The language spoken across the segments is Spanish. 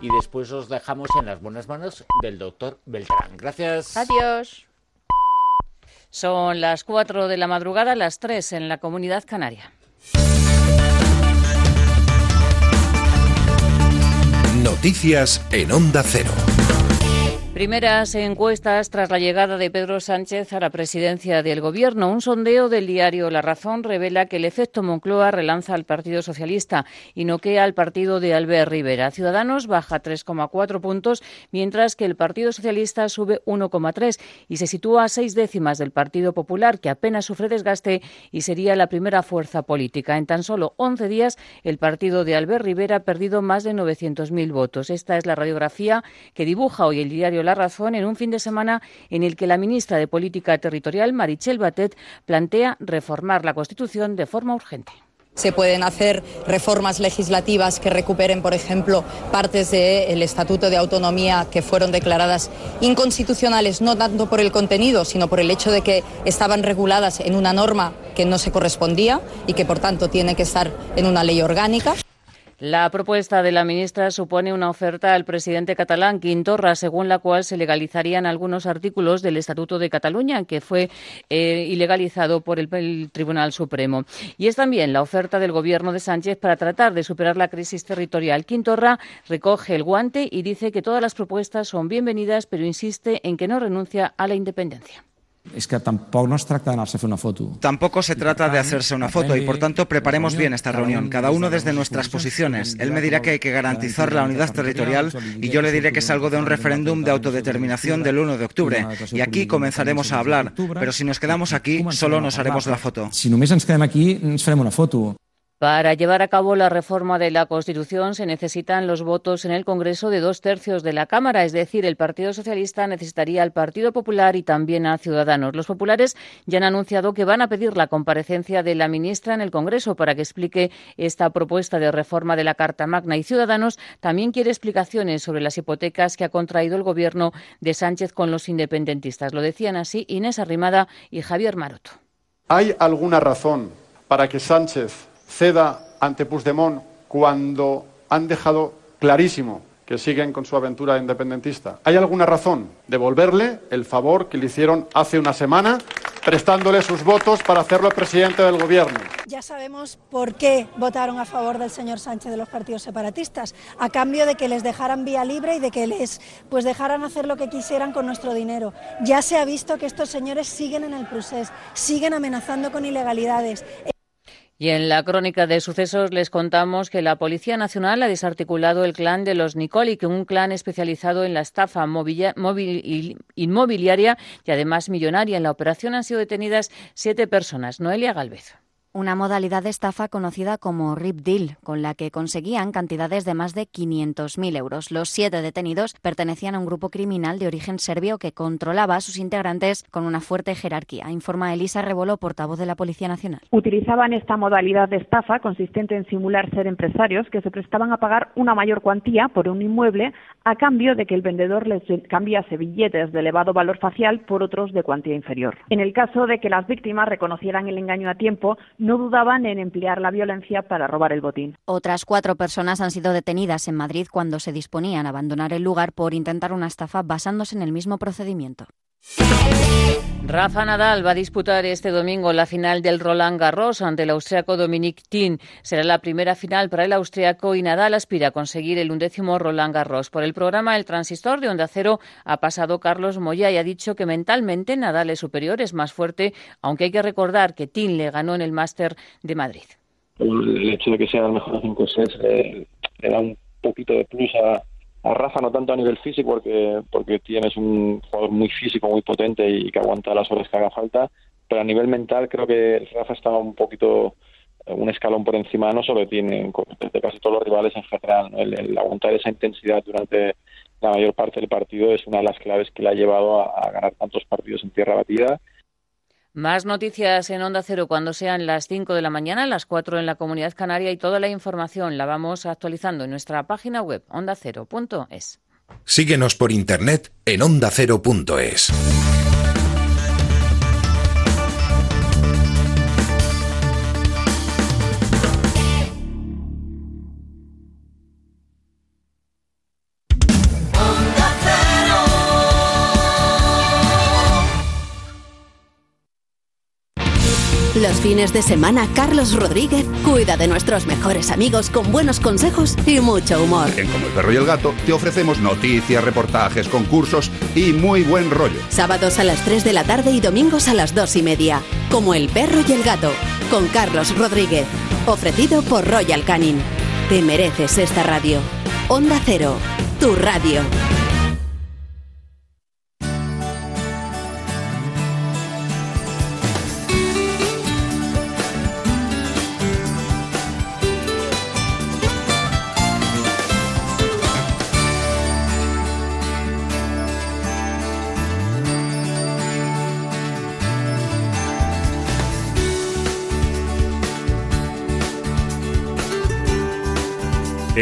Y después os dejamos en las buenas manos del doctor Beltrán. Gracias. Adiós. Son las 4 de la madrugada, las 3 en la comunidad canaria. Noticias en Onda Cero. Primeras encuestas tras la llegada de Pedro Sánchez a la presidencia del Gobierno. Un sondeo del diario La Razón revela que el efecto Moncloa relanza al Partido Socialista y noquea al partido de Albert Rivera. Ciudadanos baja 3,4 puntos, mientras que el Partido Socialista sube 1,3 y se sitúa a seis décimas del Partido Popular, que apenas sufre desgaste y sería la primera fuerza política. En tan solo 11 días, el partido de Albert Rivera ha perdido más de 900.000 votos. Esta es la radiografía que dibuja hoy el diario la razón en un fin de semana en el que la ministra de Política Territorial, Marichel Batet, plantea reformar la Constitución de forma urgente. Se pueden hacer reformas legislativas que recuperen, por ejemplo, partes del Estatuto de Autonomía que fueron declaradas inconstitucionales, no tanto por el contenido, sino por el hecho de que estaban reguladas en una norma que no se correspondía y que, por tanto, tiene que estar en una ley orgánica. La propuesta de la ministra supone una oferta al presidente catalán Quintorra, según la cual se legalizarían algunos artículos del Estatuto de Cataluña, que fue eh, ilegalizado por el, el, Tribunal Supremo. Y es también la oferta del Gobierno de Sánchez para tratar de superar la crisis territorial. Quintorra recoge el guante y dice que todas las propuestas son bienvenidas, pero insiste en que no renuncia a la independencia. Es que tampoco no se trata de anarse una foto. Tampoco se trata de hacerse una foto y por tanto preparemos bien esta reunión, cada uno desde nuestras posiciones. Él me dirá que hay que garantizar la unidad territorial y yo le diré que es algo de un referéndum de autodeterminación del 1 de octubre. Y aquí comenzaremos a hablar, pero si nos quedamos aquí solo nos haremos la foto. Si només ens quedem aquí, ens farem una foto. Para llevar a cabo la reforma de la Constitución se necesitan los votos en el Congreso de dos tercios de la Cámara, es decir, el Partido Socialista necesitaría al Partido Popular y también a Ciudadanos. Los populares ya han anunciado que van a pedir la comparecencia de la ministra en el Congreso para que explique esta propuesta de reforma de la Carta Magna y Ciudadanos también quiere explicaciones sobre las hipotecas que ha contraído el Gobierno de Sánchez con los independentistas. Lo decían así Inés Arrimada y Javier Maroto. ¿Hay alguna razón para que Sánchez ceda ante Puigdemont cuando han dejado clarísimo que siguen con su aventura independentista. ¿Hay alguna razón? Devolverle el favor que le hicieron hace una semana prestándole sus votos para hacerlo presidente del gobierno. Ya sabemos por qué votaron a favor del señor Sánchez de los partidos separatistas, a cambio de que les dejaran vía libre y de que les pues dejaran hacer lo que quisieran con nuestro dinero. Ya se ha visto que estos señores siguen en el procés, siguen amenazando con ilegalidades. Y en la crónica de sucesos les contamos que la Policía Nacional ha desarticulado el clan de los Nicoli, que un clan especializado en la estafa inmobiliaria y además millonaria. En la operación han sido detenidas siete personas. Noelia Galvez una modalidad de estafa conocida como RIP Deal, con la que conseguían cantidades de más de 500.000 euros. Los siete detenidos pertenecían a un grupo criminal de origen serbio que controlaba a sus integrantes con una fuerte jerarquía, informa Elisa Rebolo, portavoz de la Policía Nacional. Utilizaban esta modalidad de estafa consistente en simular ser empresarios que se prestaban a pagar una mayor cuantía por un inmueble a cambio de que el vendedor les cambiase billetes de elevado valor facial por otros de cuantía inferior. En el caso de que las víctimas reconocieran el engaño a tiempo, no dudaban en emplear la violencia para robar el botín. Otras cuatro personas han sido detenidas en Madrid cuando se disponían a abandonar el lugar por intentar una estafa basándose en el mismo procedimiento. Rafa Nadal va a disputar este domingo la final del Roland Garros ante el austriaco Dominic Thiem. Será la primera final para el austriaco y Nadal aspira a conseguir el undécimo Roland Garros. Por el programa El Transistor de Onda Cero ha pasado Carlos Moya y ha dicho que mentalmente Nadal es superior, es más fuerte, aunque hay que recordar que Thiem le ganó en el Máster de Madrid. El hecho de que sea mejor 5 6 le, le da un poquito de plus a a Rafa no tanto a nivel físico porque porque tienes un jugador muy físico muy potente y que aguanta las horas que haga falta pero a nivel mental creo que Rafa está un poquito eh, un escalón por encima no solo tiene de casi todos los rivales en general el, el, aguantar esa intensidad durante la mayor parte del partido es una de las claves que le ha llevado a ganar tantos partidos en tierra batida más noticias en Onda Cero cuando sean las 5 de la mañana, las 4 en la Comunidad Canaria y toda la información la vamos actualizando en nuestra página web ondacero.es. Síguenos por internet en ondacero.es. Los fines de semana, Carlos Rodríguez cuida de nuestros mejores amigos con buenos consejos y mucho humor. En Como el perro y el gato te ofrecemos noticias, reportajes, concursos y muy buen rollo. Sábados a las 3 de la tarde y domingos a las 2 y media. Como el perro y el gato, con Carlos Rodríguez. Ofrecido por Royal Canin. Te mereces esta radio. Onda Cero, tu radio.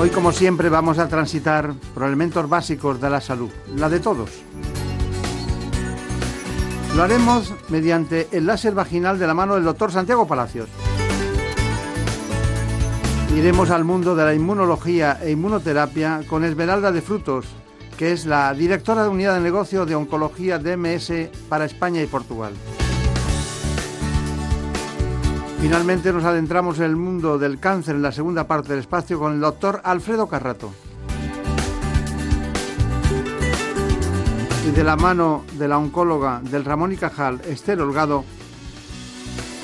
Hoy, como siempre, vamos a transitar por elementos básicos de la salud, la de todos. Lo haremos mediante el láser vaginal de la mano del doctor Santiago Palacios. Iremos al mundo de la inmunología e inmunoterapia con Esmeralda de Frutos, que es la directora de unidad de negocio de oncología DMS para España y Portugal. Finalmente nos adentramos en el mundo del cáncer en la segunda parte del espacio con el doctor Alfredo Carrato. Y de la mano de la oncóloga del Ramón y Cajal, Esther Holgado,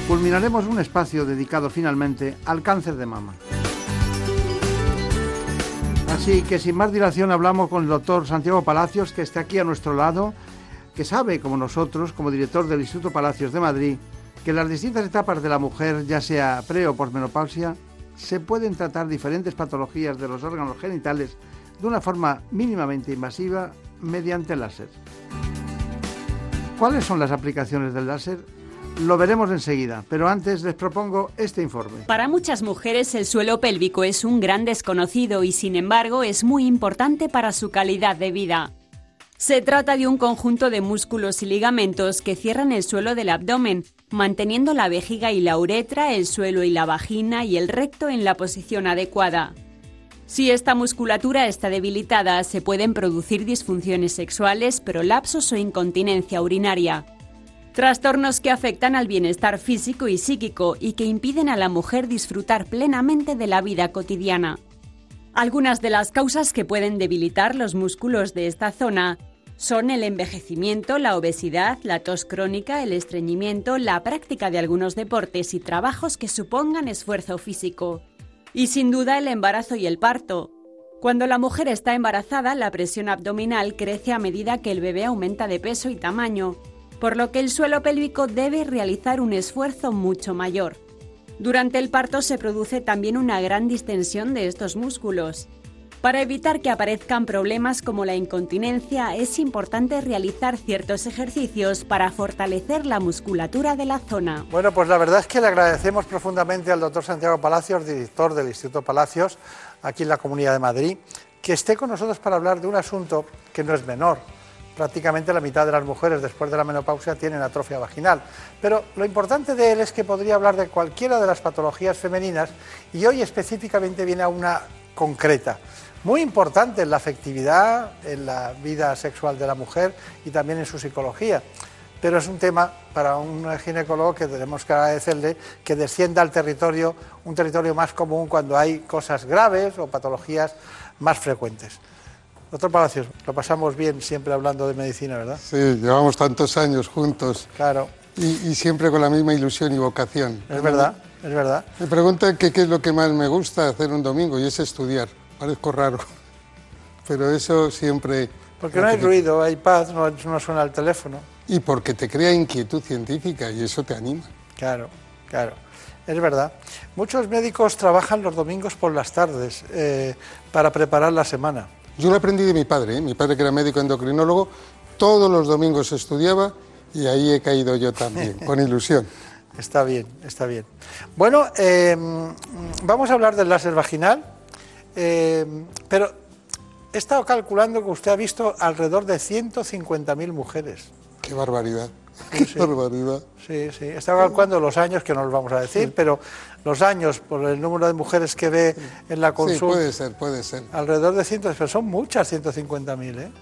culminaremos un espacio dedicado finalmente al cáncer de mama. Así que sin más dilación hablamos con el doctor Santiago Palacios, que está aquí a nuestro lado, que sabe, como nosotros, como director del Instituto Palacios de Madrid, que las distintas etapas de la mujer, ya sea pre o posmenopausia, se pueden tratar diferentes patologías de los órganos genitales de una forma mínimamente invasiva mediante láser. ¿Cuáles son las aplicaciones del láser? Lo veremos enseguida, pero antes les propongo este informe. Para muchas mujeres el suelo pélvico es un gran desconocido y sin embargo es muy importante para su calidad de vida. Se trata de un conjunto de músculos y ligamentos que cierran el suelo del abdomen, manteniendo la vejiga y la uretra, el suelo y la vagina y el recto en la posición adecuada. Si esta musculatura está debilitada, se pueden producir disfunciones sexuales, prolapsos o incontinencia urinaria. Trastornos que afectan al bienestar físico y psíquico y que impiden a la mujer disfrutar plenamente de la vida cotidiana. Algunas de las causas que pueden debilitar los músculos de esta zona son el envejecimiento, la obesidad, la tos crónica, el estreñimiento, la práctica de algunos deportes y trabajos que supongan esfuerzo físico. Y sin duda el embarazo y el parto. Cuando la mujer está embarazada, la presión abdominal crece a medida que el bebé aumenta de peso y tamaño, por lo que el suelo pélvico debe realizar un esfuerzo mucho mayor. Durante el parto se produce también una gran distensión de estos músculos. Para evitar que aparezcan problemas como la incontinencia, es importante realizar ciertos ejercicios para fortalecer la musculatura de la zona. Bueno, pues la verdad es que le agradecemos profundamente al doctor Santiago Palacios, director del Instituto Palacios, aquí en la Comunidad de Madrid, que esté con nosotros para hablar de un asunto que no es menor, prácticamente la mitad de las mujeres después de la menopausia tienen atrofia vaginal. Pero lo importante de él es que podría hablar de cualquiera de las patologías femeninas y hoy específicamente viene a una concreta, muy importante en la afectividad, en la vida sexual de la mujer y también en su psicología. Pero es un tema para un ginecólogo que tenemos que agradecerle que descienda al territorio, un territorio más común cuando hay cosas graves o patologías más frecuentes. Doctor Palacios, lo pasamos bien siempre hablando de medicina, ¿verdad? Sí, llevamos tantos años juntos. Claro. Y, siempre con la misma ilusión y vocación. Es verdad, es verdad. Me preguntan qué es lo que más me gusta hacer un domingo y es estudiar. Parezco raro, pero eso siempre... Porque no hay ruido, hay paz, no, no suena el teléfono. Y porque te crea inquietud científica y eso te anima. Claro, claro. Es verdad. Muchos médicos trabajan los domingos por las tardes eh, para preparar la semana. Yo lo aprendí de mi padre, ¿eh? mi padre que era médico endocrinólogo, todos los domingos estudiaba y ahí he caído yo también, con ilusión. Está bien, está bien. Bueno, em, vamos a hablar del láser vaginal, em, pero he estado calculando que usted ha visto alrededor de 150.000 mujeres. Qué barbaridad. Qué barbaridad. Sí, sí. He estado calculando los años, que no los vamos a decir, pero los años por el número de mujeres que ve en la consulta. Sí, puede ser, puede ser. Alrededor de 100, pero son muchas 150.000, ¿eh?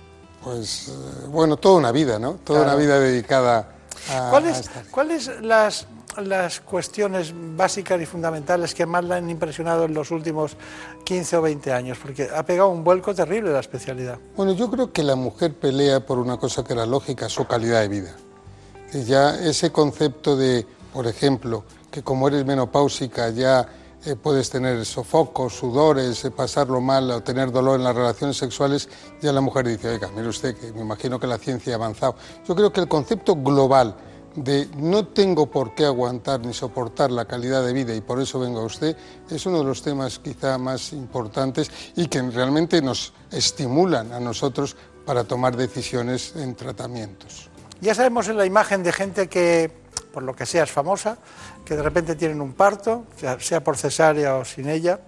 Pues, eh, bueno, toda una vida, ¿no? Toda una vida dedicada a... ¿Cuáles ¿cuáles las, las cuestiones básicas y fundamentales que más la han impresionado en los últimos 15 o 20 años? Porque ha pegado un vuelco terrible la especialidad. Bueno, yo creo que la mujer pelea por una cosa que era lógica, su calidad de vida. Y ya ese concepto de, por ejemplo, que como eres menopáusica ya eh, puedes tener sofocos, sudores, eh, pasarlo mal o tener dolor en las relaciones sexuales, ya la mujer dice, oiga, mire usted, que me imagino que la ciencia ha avanzado. Yo creo que el concepto global de no tengo por qué aguantar ni soportar la calidad de vida y por eso vengo a usted, es uno de los temas quizá más importantes y que realmente nos estimulan a nosotros para tomar decisiones en tratamientos. Ya sabemos en la imagen de gente que, por lo que sea, es famosa, que de repente tienen un parto, sea por cesárea o sin ella,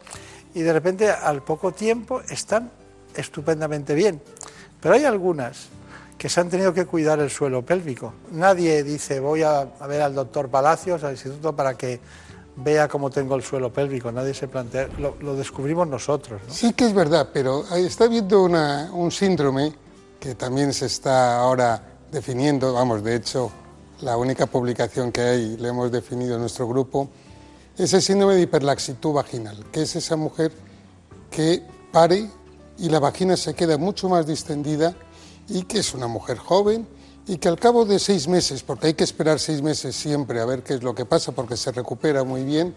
y de repente al poco tiempo están estupendamente bien. Pero hay algunas que se han tenido que cuidar el suelo pélvico. Nadie dice voy a, ver al doctor Palacios, al instituto, para que vea cómo tengo el suelo pélvico. Nadie se plantea, lo, descubrimos nosotros. Sí que es verdad, pero está habiendo un síndrome que también se está ahora definiendo, vamos, de hecho, la única publicación que hay, le hemos definido en nuestro grupo, es el síndrome de hiperlaxitud vaginal, que es esa mujer que pare y la vagina se queda mucho más distendida y que es una mujer joven y que al cabo de seis meses, porque hay que esperar seis meses siempre a ver qué es lo que pasa porque se recupera muy bien,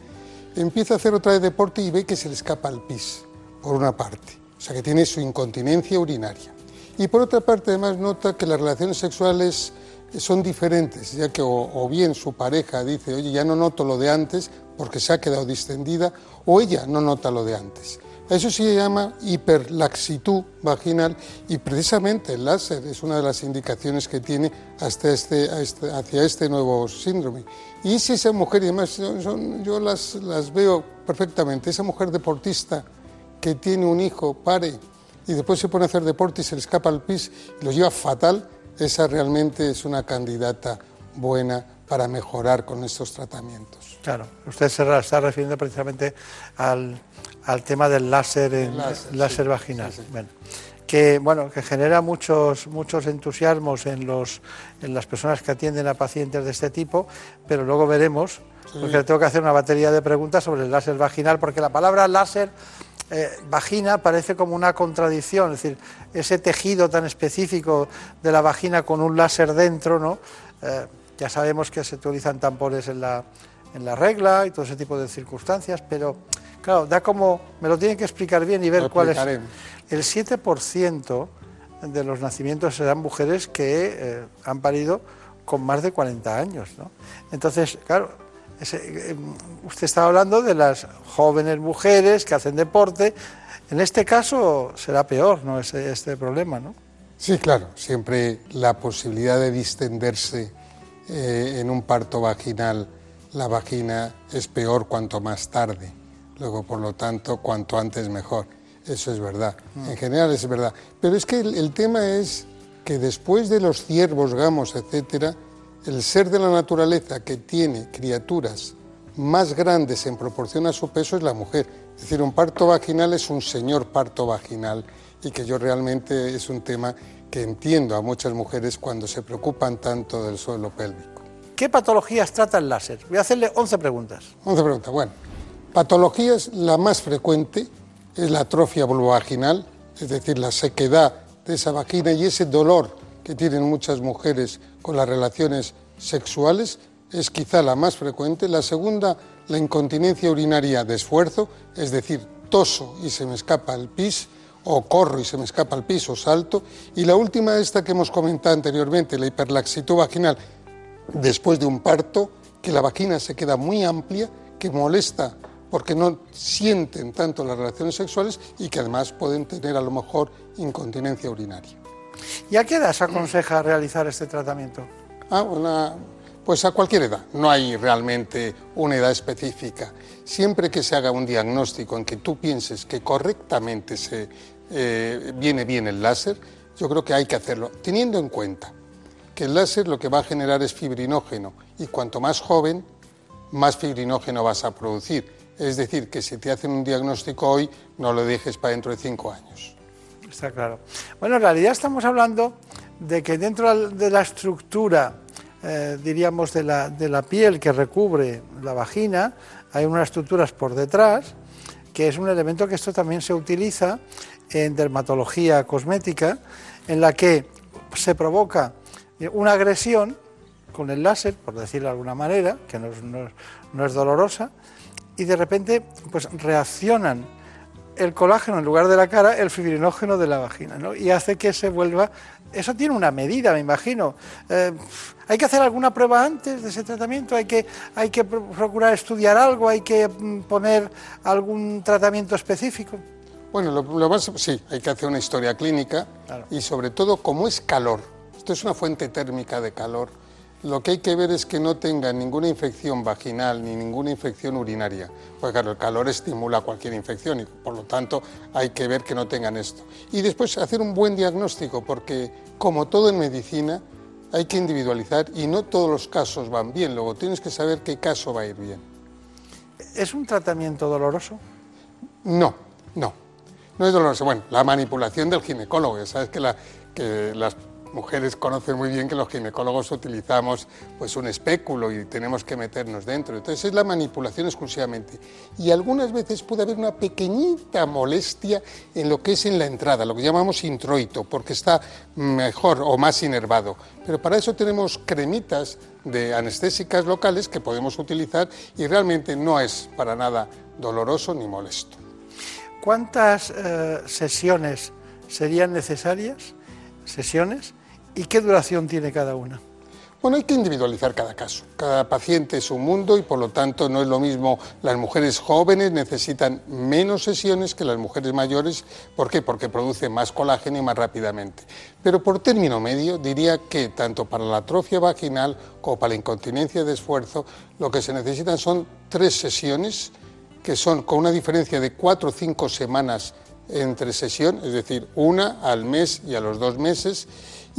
empieza a hacer otra vez deporte y ve que se le escapa el pis, por una parte, o sea que tiene su incontinencia urinaria. Y por otra parte además nota que las relaciones sexuales son diferentes, ya que o, bien su pareja dice, oye, ya no noto lo de antes porque se ha quedado distendida, o ella no nota lo de antes. Eso se llama hiperlaxitud vaginal y precisamente el láser es una de las indicaciones que tiene hasta este, este hacia este nuevo síndrome. Y si esa mujer, y además yo las, las veo perfectamente, esa mujer deportista que tiene un hijo, pare, y después se pone a hacer deporte y se le escapa el pis y lo lleva fatal, esa realmente es una candidata buena para mejorar con estos tratamientos. Claro, usted se está refiriendo precisamente al, tema del láser, láser, vaginal. Bueno, que, bueno, que genera muchos, muchos entusiasmos en, los, en las personas que atienden a pacientes de este tipo, pero luego veremos, porque le tengo que hacer una batería de preguntas sobre el láser vaginal, porque la palabra láser eh, vagina parece como una contradicción, es decir, ese tejido tan específico de la vagina con un láser dentro, ¿no? Eh, ya sabemos que se utilizan tampones en la, en la regla y todo ese tipo de circunstancias, pero claro, da como, me lo tienen que explicar bien y ver cuál es. El 7% de los nacimientos serán mujeres que eh, han parido con más de 40 años, ¿no? Entonces, claro, usted estaba hablando de las jóvenes mujeres que hacen deporte. En este caso será peor, ¿no? Este, este problema, ¿no? Sí, claro. Siempre la posibilidad de distenderse eh, en un parto vaginal, la vagina es peor cuanto más tarde. Luego, por lo tanto, cuanto antes mejor. Eso es verdad. Mm. En general es verdad. Pero es que el, el tema es que después de los ciervos, gamos, etcétera, el ser de la naturaleza que tiene criaturas más grandes en proporción a su peso es la mujer. Es decir, un parto vaginal es un señor parto vaginal y que yo realmente es un tema que entiendo a muchas mujeres cuando se preocupan tanto del suelo pélvico. ¿Qué patologías trata el láser? Voy a hacerle 11 preguntas. 11 preguntas, bueno. Patologías, la más frecuente es la atrofia vulvovaginal, es decir, la sequedad de esa vagina y ese dolor que tienen muchas mujeres con las relaciones sexuales es quizá la más frecuente. La segunda, la incontinencia urinaria de esfuerzo, es decir, toso y se me escapa el pis, o corro y se me escapa el pis o salto. Y la última, esta que hemos comentado anteriormente, la hiperlaxitud vaginal, después de un parto, que la vagina se queda muy amplia, que molesta porque no sienten tanto las relaciones sexuales y que además pueden tener a lo mejor incontinencia urinaria. ¿Y a qué edad se aconseja realizar este tratamiento? Ah, Pues a cualquier edad, no hay realmente una edad específica. Siempre que se haga un diagnóstico en que tú pienses que correctamente se eh, viene bien el láser, yo creo que hay que hacerlo, teniendo en cuenta que el láser lo que va a generar es fibrinógeno y cuanto más joven, más fibrinógeno vas a producir. Es decir, que si te hacen un diagnóstico hoy, no lo dejes para dentro de cinco años. Está claro. Bueno, en realidad estamos hablando de que dentro de la estructura, eh, diríamos, de la, de la piel que recubre la vagina, hay unas estructuras por detrás, que es un elemento que esto también se utiliza en dermatología cosmética, en la que se provoca una agresión con el láser, por decirlo de alguna manera, que no es, dolorosa, y de repente pues reaccionan el colágeno en lugar de la cara, el fibrinógeno de la vagina, ¿no? y hace que se vuelva... Eso tiene una medida, me imagino. Eh, ¿Hay que hacer alguna prueba antes de ese tratamiento? ¿Hay que, ¿Hay que procurar estudiar algo? ¿Hay que mm, poner algún tratamiento específico? Bueno, lo, más, sí, hay que hacer una historia clínica y sobre todo, como es calor, esto es una fuente térmica de calor, lo que hay que ver es que no tenga ninguna infección vaginal ni ninguna infección urinaria, porque claro, el calor estimula cualquier infección y por lo tanto hay que ver que no tengan esto. Y después hacer un buen diagnóstico, porque como todo en medicina, hay que individualizar y no todos los casos van bien, luego tienes que saber qué caso va a ir bien. ¿Es un tratamiento doloroso? No, no. No es doloroso. Bueno, la manipulación del ginecólogo. Sabes que, las mujeres conocen muy bien que los ginecólogos utilizamos pues un espéculo y tenemos que meternos dentro. Entonces es la manipulación exclusivamente. Y algunas veces puede haber una pequeñita molestia en lo que es en la entrada, lo que llamamos introito, porque está mejor o más inervado. Pero para eso tenemos cremitas de anestésicas locales que podemos utilizar y realmente no es para nada doloroso ni molesto. ¿Cuántas eh, sesiones serían necesarias? ¿Sesiones? ¿Y qué duración tiene cada una? Bueno, hay que individualizar cada caso. Cada paciente es un mundo y por lo tanto no es lo mismo. Las mujeres jóvenes necesitan menos sesiones que las mujeres mayores. ¿Por qué? Porque producen más colágeno y más rápidamente. Pero por término medio diría que tanto para la atrofia vaginal como para la incontinencia de esfuerzo lo que se necesitan son tres sesiones que son con una diferencia de cuatro o cinco semanas entre sesión, es decir, una al mes y a los dos meses,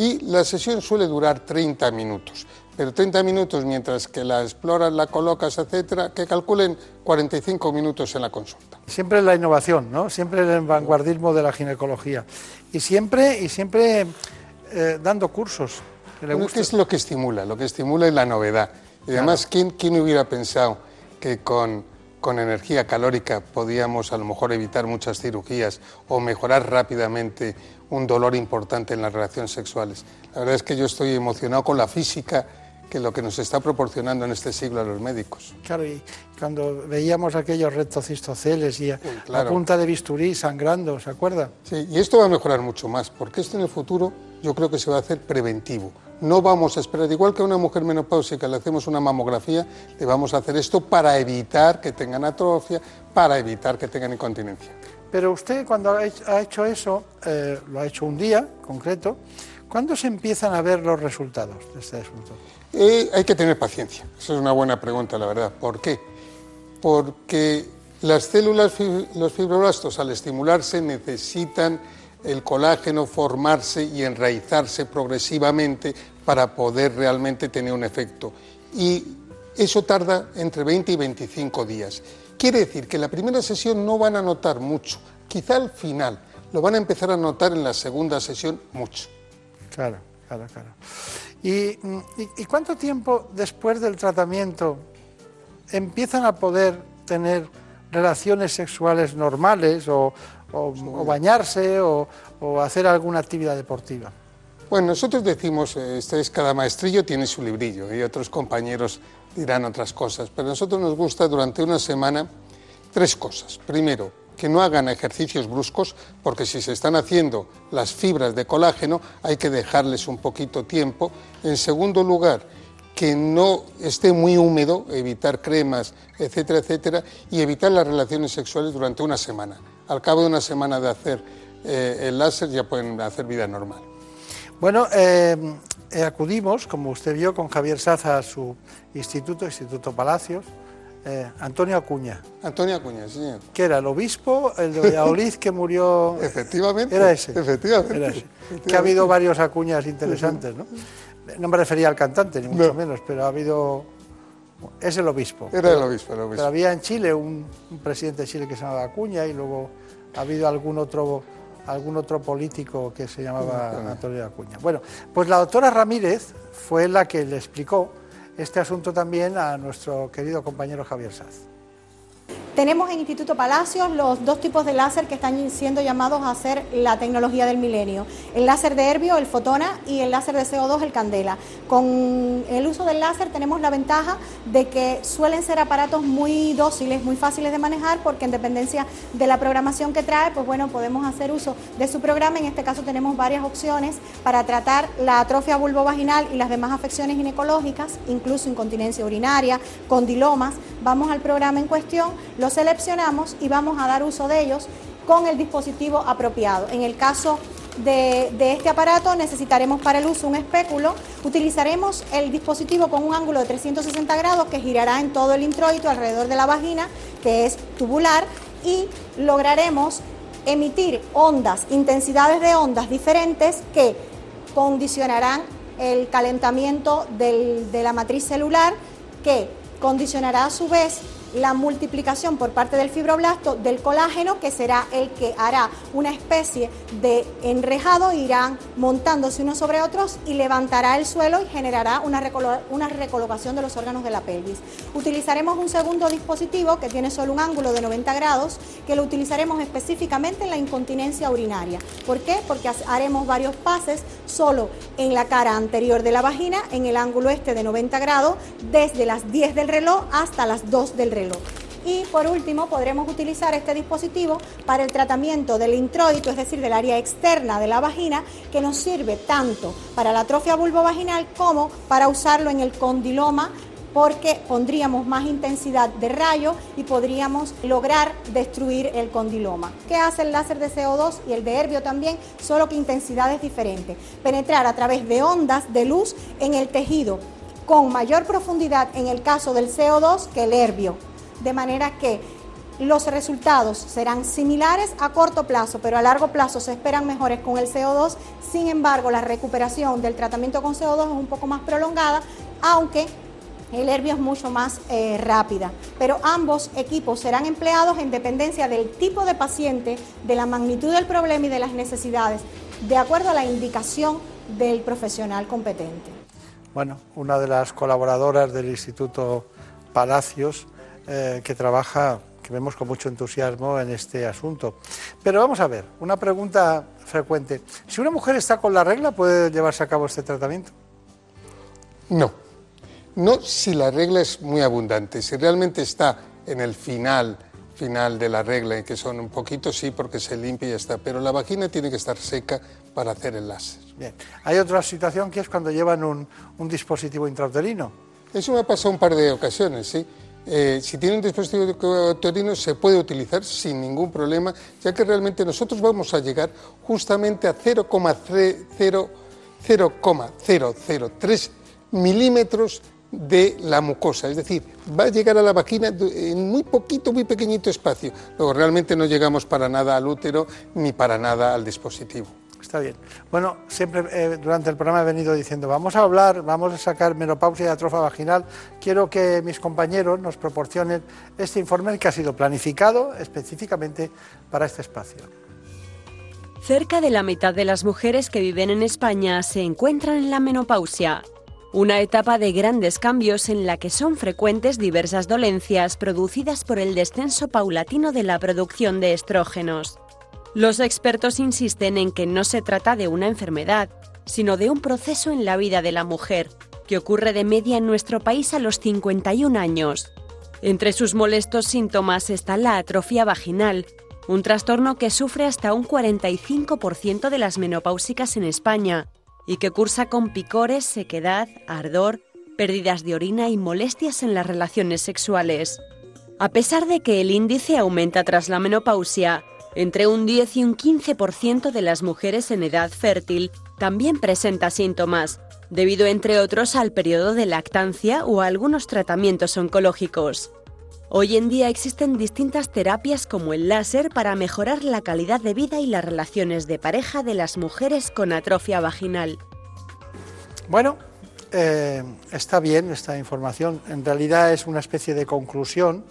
y la sesión suele durar 30 minutos. Pero 30 minutos mientras que la exploras, la colocas, etcétera, que calculen 45 minutos en la consulta. Siempre la innovación, ¿no? Siempre el vanguardismo de la ginecología. Y siempre, y siempre eh, dando cursos. ¿Qué es lo que estimula? Lo que estimula es la novedad. Y además, ¿quién, ¿quién hubiera pensado que con con energía calórica podíamos a lo mejor evitar muchas cirugías o mejorar rápidamente un dolor importante en las relaciones sexuales. La verdad es que yo estoy emocionado con la física que lo que nos está proporcionando en este siglo a los médicos. Claro, y cuando veíamos aquellos rectocistoceles y a, punta de bisturí sangrando, ¿se acuerda? Sí, y esto va a mejorar mucho más, porque esto en el futuro yo creo que se va a hacer preventivo. No vamos a esperar, igual que a una mujer menopáusica le hacemos una mamografía, le vamos a hacer esto para evitar que tengan atrofia, para evitar que tengan incontinencia. Pero usted cuando ha hecho eso, eh, lo ha hecho un día concreto, ¿cuándo se empiezan a ver los resultados de este asunto? Eh, hay que tener paciencia, esa es una buena pregunta, la verdad. ¿Por qué? Porque las células, los fibroblastos, al estimularse, necesitan el colágeno formarse y enraizarse progresivamente para poder realmente tener un efecto. Y eso tarda entre 20 y 25 días. Quiere decir que en la primera sesión no van a notar mucho, quizá al final, lo van a empezar a notar en la segunda sesión mucho. Claro, claro, claro. ¿Y, cuánto tiempo después del tratamiento empiezan a poder tener relaciones sexuales normales o, o, bañarse o, hacer alguna actividad deportiva. Bueno, nosotros decimos, eh, este es cada maestrillo tiene su librillo y otros compañeros dirán otras cosas, pero a nosotros nos gusta durante una semana tres cosas. Primero, que no hagan ejercicios bruscos, porque si se están haciendo las fibras de colágeno hay que dejarles un poquito tiempo. En segundo lugar, que no esté muy húmedo, evitar cremas, etcétera, etcétera, y evitar las relaciones sexuales durante una semana al cabo de una semana de hacer eh, el láser ya pueden hacer vida normal. Bueno, eh, eh, acudimos, como usted vio, con Javier Saza a su instituto, Instituto Palacios. Eh, Antonio Acuña. Antonio Acuña, sí. Que era el obispo, el de Valladolid que murió. efectivamente. Era ese. Efectivamente, Era ese. Que ha habido varios Acuñas interesantes, ¿no? No me refería al cantante, ni mucho No. menos, pero ha habido. Es el obispo. Era el obispo, el obispo. Pero había en Chile un, un presidente de Chile que se llamaba Acuña y luego ha habido algún otro algún otro político que se llamaba. Antonio Acuña. Bueno, pues la doctora Ramírez fue la que le explicó este asunto también a nuestro querido compañero Javier Saz. Tenemos en Instituto Palacios los dos tipos de láser que están siendo llamados a hacer la tecnología del milenio. El láser de Herbio, el Fotona, y el láser de CO2, el Candela. Con el uso del láser tenemos la ventaja de que suelen ser aparatos muy dóciles, muy fáciles de manejar, porque en dependencia de la programación que trae, pues bueno, podemos hacer uso de su programa. En este caso tenemos varias opciones para tratar la atrofia vulvovaginal y las demás afecciones ginecológicas, incluso incontinencia urinaria, condilomas. Vamos al programa en cuestión, lo seleccionamos y vamos a dar uso de ellos con el dispositivo apropiado. En el caso de, de este aparato necesitaremos para el uso un espéculo, utilizaremos el dispositivo con un ángulo de 360 grados que girará en todo el introito alrededor de la vagina, que es tubular, y lograremos emitir ondas, intensidades de ondas diferentes que condicionarán el calentamiento de la matriz celular, que condicionará a su vez la multiplicación por parte del fibroblasto del colágeno, que será el que hará una especie de enrejado, irán montándose unos sobre otros y levantará el suelo y generará una, una recolocación de los órganos de la pelvis. Utilizaremos un segundo dispositivo que tiene solo un ángulo de 90 grados, que lo utilizaremos específicamente en la incontinencia urinaria. ¿Por qué? Porque ha- haremos varios pases solo en la cara anterior de la vagina, en el ángulo este de 90 grados, desde las 10 del reloj hasta las 2 del reloj. Y por último, podremos utilizar este dispositivo para el tratamiento del introito, es decir, del área externa de la vagina, que nos sirve tanto para la atrofia vulvovaginal como para usarlo en el condiloma porque pondríamos más intensidad de rayo y podríamos lograr destruir el condiloma. ¿Qué hace el láser de CO2 y el de Herbio también? Solo que intensidades diferentes. Penetrar a través de ondas de luz en el tejido con mayor profundidad en el caso del CO2 que el Herbio. De manera que los resultados serán similares a corto plazo, pero a largo plazo se esperan mejores con el CO2. Sin embargo, la recuperación del tratamiento con CO2 es un poco más prolongada, aunque el Herbio es mucho más eh, rápida. Pero ambos equipos serán empleados en dependencia del tipo de paciente, de la magnitud del problema y de las necesidades, de acuerdo a la indicación del profesional competente. Bueno, una de las colaboradoras del Instituto Palacios eh, que trabaja, que vemos con mucho entusiasmo en este asunto. Pero vamos a ver, una pregunta frecuente. Si una mujer está con la regla, ¿puede llevarse a cabo este tratamiento? No, no si la regla es muy abundante, si realmente está en el final, final de la regla, en que son un poquito, sí, porque se limpia y ya está, pero la vagina tiene que estar seca para hacer el láser. Bien. Hay otra situación que es cuando llevan un, un dispositivo intrauterino. Eso me ha pasado un par de ocasiones, sí. Eh, si tiene un dispositivo intrauterino se puede utilizar sin ningún problema, ya que realmente nosotros vamos a llegar justamente a 0,0 0,003 milímetros de la mucosa, es decir, va a llegar a la vagina en muy poquito, muy pequeñito espacio. Luego realmente no llegamos para nada al útero ni para nada al dispositivo. Está bien. Bueno, siempre eh, durante el programa he venido diciendo, vamos a hablar, vamos a sacar menopausia y atrofia vaginal. Quiero que mis compañeros nos proporcionen este informe que ha sido planificado específicamente para este espacio. Cerca de la mitad de las mujeres que viven en España se encuentran en la menopausia, una etapa de grandes cambios en la que son frecuentes diversas dolencias producidas por el descenso paulatino de la producción de estrógenos. Los expertos insisten en que no se trata de una enfermedad, sino de un proceso en la vida de la mujer, que ocurre de media en nuestro país a los 51 años. Entre sus molestos síntomas está la atrofia vaginal, un trastorno que sufre hasta un 45% de las menopáusicas en España y que cursa con picores, sequedad, ardor, pérdidas de orina y molestias en las relaciones sexuales. A pesar de que el índice aumenta tras la menopausia, entre un 10 y un 15% de las mujeres en edad fértil también presenta síntomas, debido entre otros al periodo de lactancia o a algunos tratamientos oncológicos. Hoy en día existen distintas terapias como el láser para mejorar la calidad de vida y las relaciones de pareja de las mujeres con atrofia vaginal. Bueno, eh, está bien esta información. En realidad es una especie de conclusión.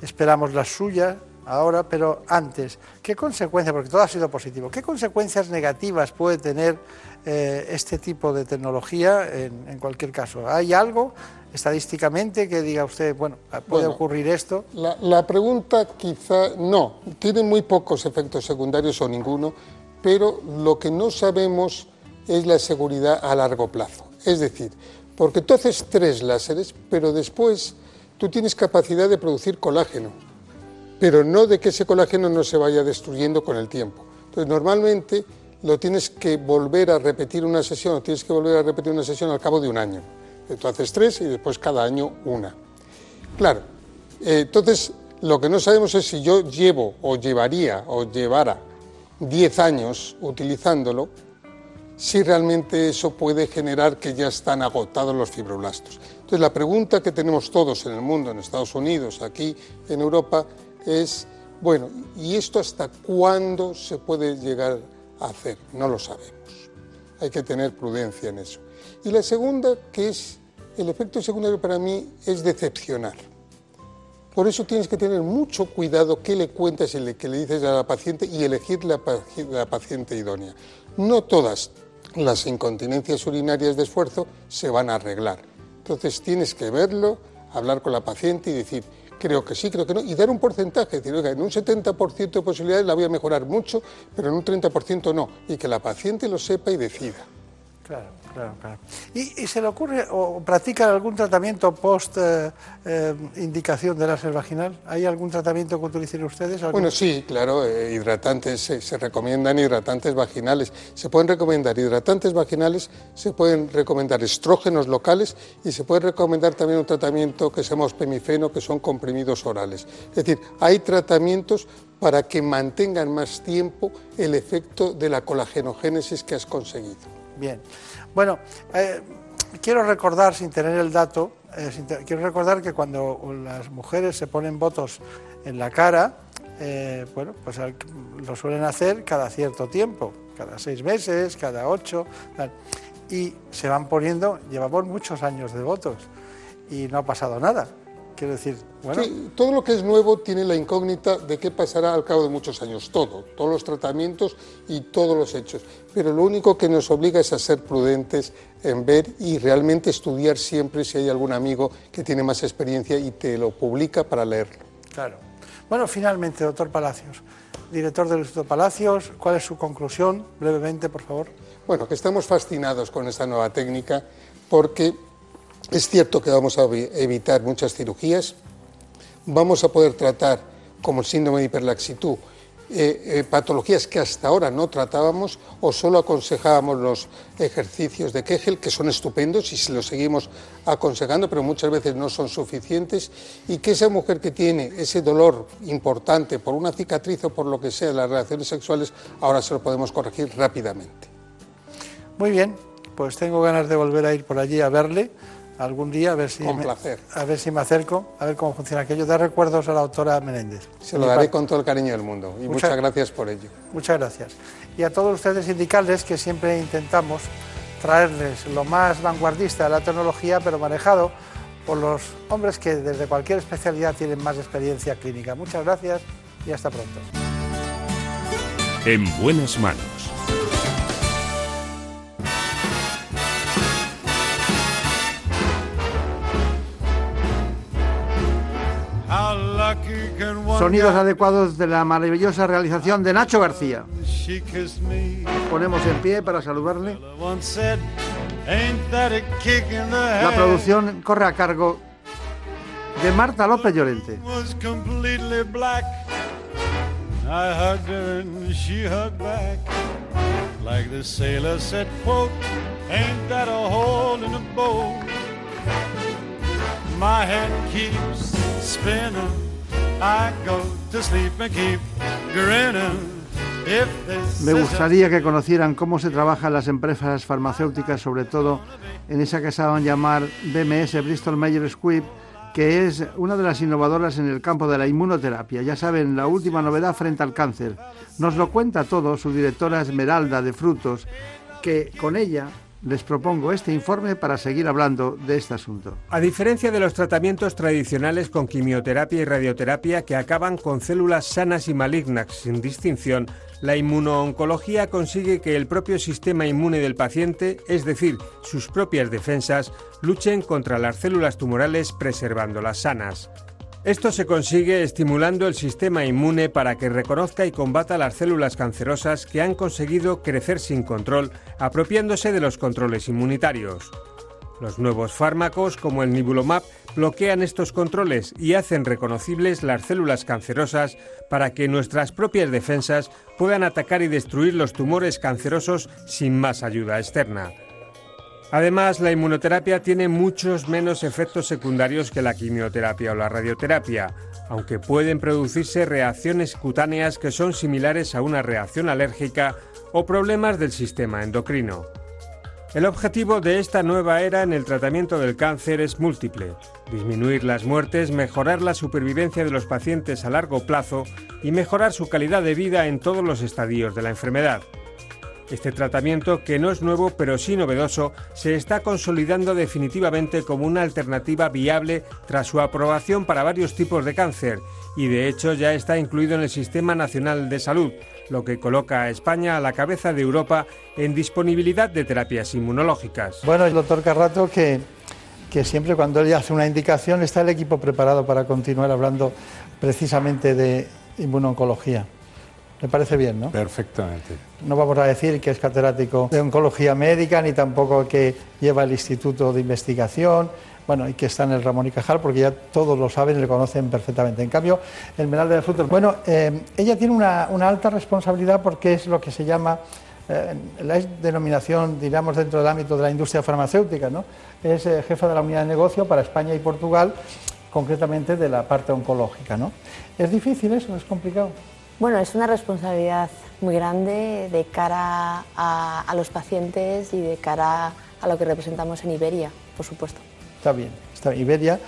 Esperamos la suya ahora, pero antes, ¿qué consecuencias, porque todo ha sido positivo, qué consecuencias negativas puede tener eh, este tipo de tecnología en, cualquier caso? ¿Hay algo estadísticamente que diga usted, bueno, puede ocurrir esto? La, la, pregunta quizá no, tiene muy pocos efectos secundarios o ninguno, pero lo que no sabemos es la seguridad a largo plazo. Es decir, porque tú haces tres láseres, pero después tú tienes capacidad de producir colágeno, pero no de que ese colágeno no se vaya destruyendo con el tiempo. Entonces, normalmente lo tienes que volver a repetir una sesión, o tienes que volver a repetir una sesión al cabo de un año. Tú haces tres y después cada año una. Claro, eh, entonces lo que no sabemos es si yo llevo o llevaría o llevara 10 años utilizándolo, si realmente eso puede generar que ya están agotados los fibroblastos. Entonces la pregunta que tenemos todos en el mundo, en Estados Unidos, aquí en Europa, es, bueno, ¿y esto hasta cuándo se puede llegar a hacer? No lo sabemos. Hay que tener prudencia en eso. Y la segunda, que es el efecto secundario para mí, es decepcionar. Por eso tienes que tener mucho cuidado qué le cuentas y qué le dices a la paciente y elegir la, la paciente idónea. No todas las incontinencias urinarias de esfuerzo se van a arreglar. Entonces tienes que verlo, hablar con la paciente y decir, creo que sí, creo que no, y dar un porcentaje, decir, oiga, en un 70% de posibilidades la voy a mejorar mucho, pero en un 30% no, y que la paciente lo sepa y decida. Claro. Claro, claro. ¿Y, se le ocurre o practica algún tratamiento post eh, eh, indicación de láser vaginal? ¿Hay algún tratamiento que utilicen ustedes? Bueno, sí, claro, eh, hidratantes, se recomiendan hidratantes vaginales. Se pueden recomendar hidratantes vaginales, se pueden recomendar estrógenos locales y se puede recomendar también un tratamiento que se llama ospemifeno, que son comprimidos orales. Es decir, hay tratamientos para que mantengan más tiempo el efecto de la colagenogénesis que has conseguido. Bien. Bueno, eh, quiero recordar, sin tener el dato, eh, quiero recordar que cuando las mujeres se ponen votos en la cara, eh, bueno, pues lo suelen hacer cada cierto tiempo, cada seis meses, cada ocho, y se van poniendo, llevamos muchos años de votos y no ha pasado nada. Quiero decir, bueno. todo lo que es nuevo tiene la incógnita de qué pasará al cabo de muchos años. Todo, todos los tratamientos y todos los hechos. Pero lo único que nos obliga es a ser prudentes en ver y realmente estudiar siempre si hay algún amigo que tiene más experiencia y te lo publica para leerlo. Claro. Bueno, finalmente, doctor Palacios, director del Instituto Palacios, ¿cuál es su conclusión? Brevemente, por favor. Bueno, que estamos fascinados con esta nueva técnica porque es cierto que vamos a evitar muchas cirugías, vamos a poder tratar, como el síndrome de hiperlaxitud, eh, eh, patologías que hasta ahora no tratábamos o solo aconsejábamos los ejercicios de Kegel, que son estupendos y se los seguimos aconsejando, pero muchas veces no son suficientes, y que esa mujer que tiene ese dolor importante por una cicatriz o por lo que sea en las relaciones sexuales, ahora se lo podemos corregir rápidamente. Muy bien, pues tengo ganas de volver a ir por allí a verle algún día a ver si me, a ver si me acerco a ver cómo funciona aquello de recuerdos a la doctora Menéndez. Se lo daré con todo el cariño del mundo y muchas, gracias por ello. Muchas gracias. Y a todos ustedes indicarles que siempre intentamos traerles lo más vanguardista de la tecnología pero manejado por los hombres que desde cualquier especialidad tienen más experiencia clínica. Muchas gracias y hasta pronto. En buenas manos Sonidos adecuados de la maravillosa realización de Nacho García. Ponemos en pie para saludarle. La producción corre a cargo de Marta López Llorente. My head keeps spinning. I go to sleep and keep grinning. Me gustaría que conocieran cómo se trabaja en las empresas farmacéuticas, sobre todo en esa que a llamar BMS, Bristol Myers Squibb, que es una de las innovadoras en el campo de la inmunoterapia. Ya saben, la última novedad frente al cáncer. Nos lo cuenta todo su directora Esmeralda de Frutos, que con ella les propongo este informe para seguir hablando de este asunto. A diferencia de los tratamientos tradicionales con quimioterapia y radioterapia que acaban con células sanas y malignas sin distinción, la inmunooncología consigue que el propio sistema inmune del paciente, es decir, sus propias defensas, luchen contra las células tumorales preservándolas sanas. Esto se consigue estimulando el sistema inmune para que reconozca y combata las células cancerosas que han conseguido crecer sin control, apropiándose de los controles inmunitarios. Los nuevos fármacos, como el Nibulomab, bloquean estos controles y hacen reconocibles las células cancerosas para que nuestras propias defensas puedan atacar y destruir los tumores cancerosos sin más ayuda externa. Además, la inmunoterapia tiene muchos menos efectos secundarios que la quimioterapia o la radioterapia, aunque pueden producirse reacciones cutáneas que son similares a una reacción alérgica o problemas del sistema endocrino. El objetivo de esta nueva era en el tratamiento del cáncer es múltiple. Disminuir las muertes, mejorar la supervivencia de los pacientes a largo plazo y mejorar su calidad de vida en todos los estadios de la enfermedad. Este tratamiento, que no es nuevo pero sí novedoso, se está consolidando definitivamente como una alternativa viable tras su aprobación para varios tipos de cáncer y de hecho ya está incluido en el Sistema Nacional de Salud, lo que coloca a España a la cabeza de Europa en disponibilidad de terapias inmunológicas. Bueno, el doctor Carrato que, que siempre cuando él hace una indicación está el equipo preparado para continuar hablando precisamente de inmunoncología. Me parece bien, ¿no? Perfectamente. No vamos a decir que es catedrático de oncología médica, ni tampoco que lleva el Instituto de Investigación, bueno, y que está en el Ramón y Cajal, porque ya todos lo saben y le conocen perfectamente. En cambio, el Menalde de Frutos, bueno, eh, ella tiene una, alta responsabilidad porque es lo que se llama eh, la denominación, diríamos, dentro del ámbito de la industria farmacéutica, ¿no? Es eh, jefa de la unidad de negocio para España y Portugal, concretamente de la parte oncológica, ¿no? ¿Es difícil eso? ¿Es complicado? Bueno, es una responsabilidad muy grande de cara a los pacientes y de cara a lo que representamos en Iberia, por supuesto. Está bien, está Iberia.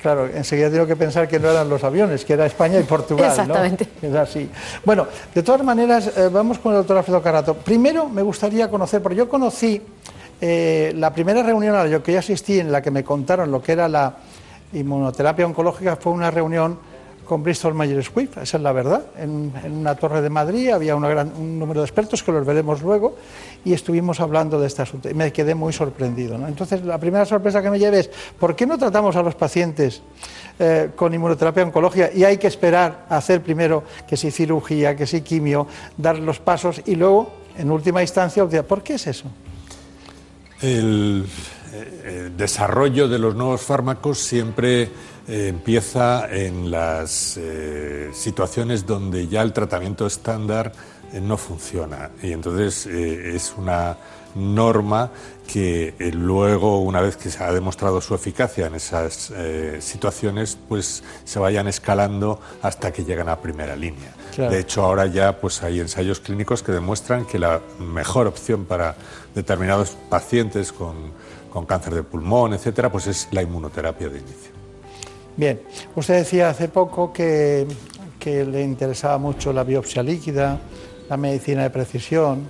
Claro, enseguida tengo que pensar que no eran los aviones, que era España y Portugal. Exactamente. Es así. Bueno, de todas maneras, eh, vamos con el doctor Alfredo Carato. Primero me gustaría conocer, porque yo conocí eh, la primera reunión a la que yo asistí, en la que me contaron lo que era la inmunoterapia oncológica, fue una reunión con Bristol Myers Squibb, esa es la verdad. En, una torre de Madrid había un número de expertos que los veremos luego y estuvimos hablando de este asunto y me quedé muy sorprendido. Entonces, la primera sorpresa que me llevé es, ¿por qué no tratamos a los pacientes eh, con inmunoterapia oncológica y hay que esperar a hacer primero que si cirugía, que si quimio, dar los pasos y luego, en última instancia, ¿por qué es eso? El, eh, desarrollo de los nuevos fármacos siempre eh, empieza en las situaciones donde ya el tratamiento estándar eh, no funciona. Y entonces eh, es una norma que eh, luego, una vez que se ha demostrado su eficacia en esas situaciones, pues se vayan escalando hasta que llegan a primera línea. De hecho, ahora ya pues hay ensayos clínicos que demuestran que la mejor opción para determinados pacientes con, con cáncer de pulmón, etcétera, pues es la inmunoterapia de inicio. Bien, usted decía hace poco que, le interesaba mucho la biopsia líquida, la medicina de precisión,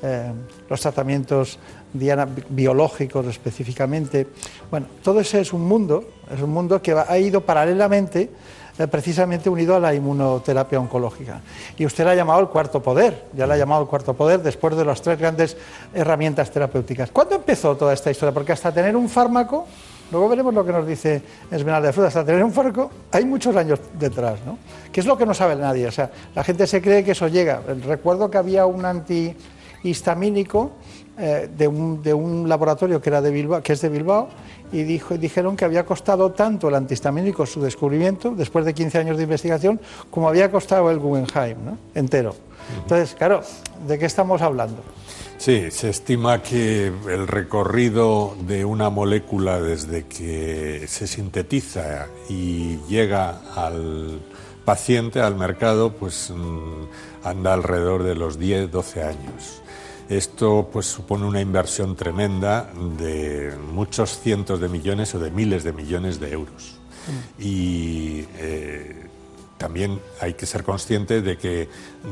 eh, los tratamientos biológicos específicamente. Bueno, todo ese es un mundo, es un mundo que ha ido paralelamente eh, precisamente unido a la inmunoterapia oncológica. Y usted la ha llamado el cuarto poder, ya la ha llamado el cuarto poder después de las tres grandes herramientas terapéuticas. ¿Cuándo empezó toda esta historia? Porque hasta tener un fármaco Luego veremos lo que nos dice Esmeralda de Fruta. Hasta tener un farco hay muchos años detrás, ¿no? Que es lo que no sabe nadie. O sea, la gente se cree que eso llega. Recuerdo que había un antihistamínico eh, de, un, laboratorio que, era de Bilbao, que es de Bilbao y dijo, dijeron que había costado tanto el antihistamínico su descubrimiento, después de 15 años de investigación, como había costado el Guggenheim, ¿no? entero. Entonces, claro, ¿de qué estamos hablando? Sí, se estima que el recorrido de una molécula desde que se sintetiza y llega al paciente al mercado pues mm, anda alrededor de los 10, 12 años. Esto pues supone una inversión tremenda de muchos cientos de millones o de miles de millones de euros. Mm. Y eh, también hay que ser consciente de que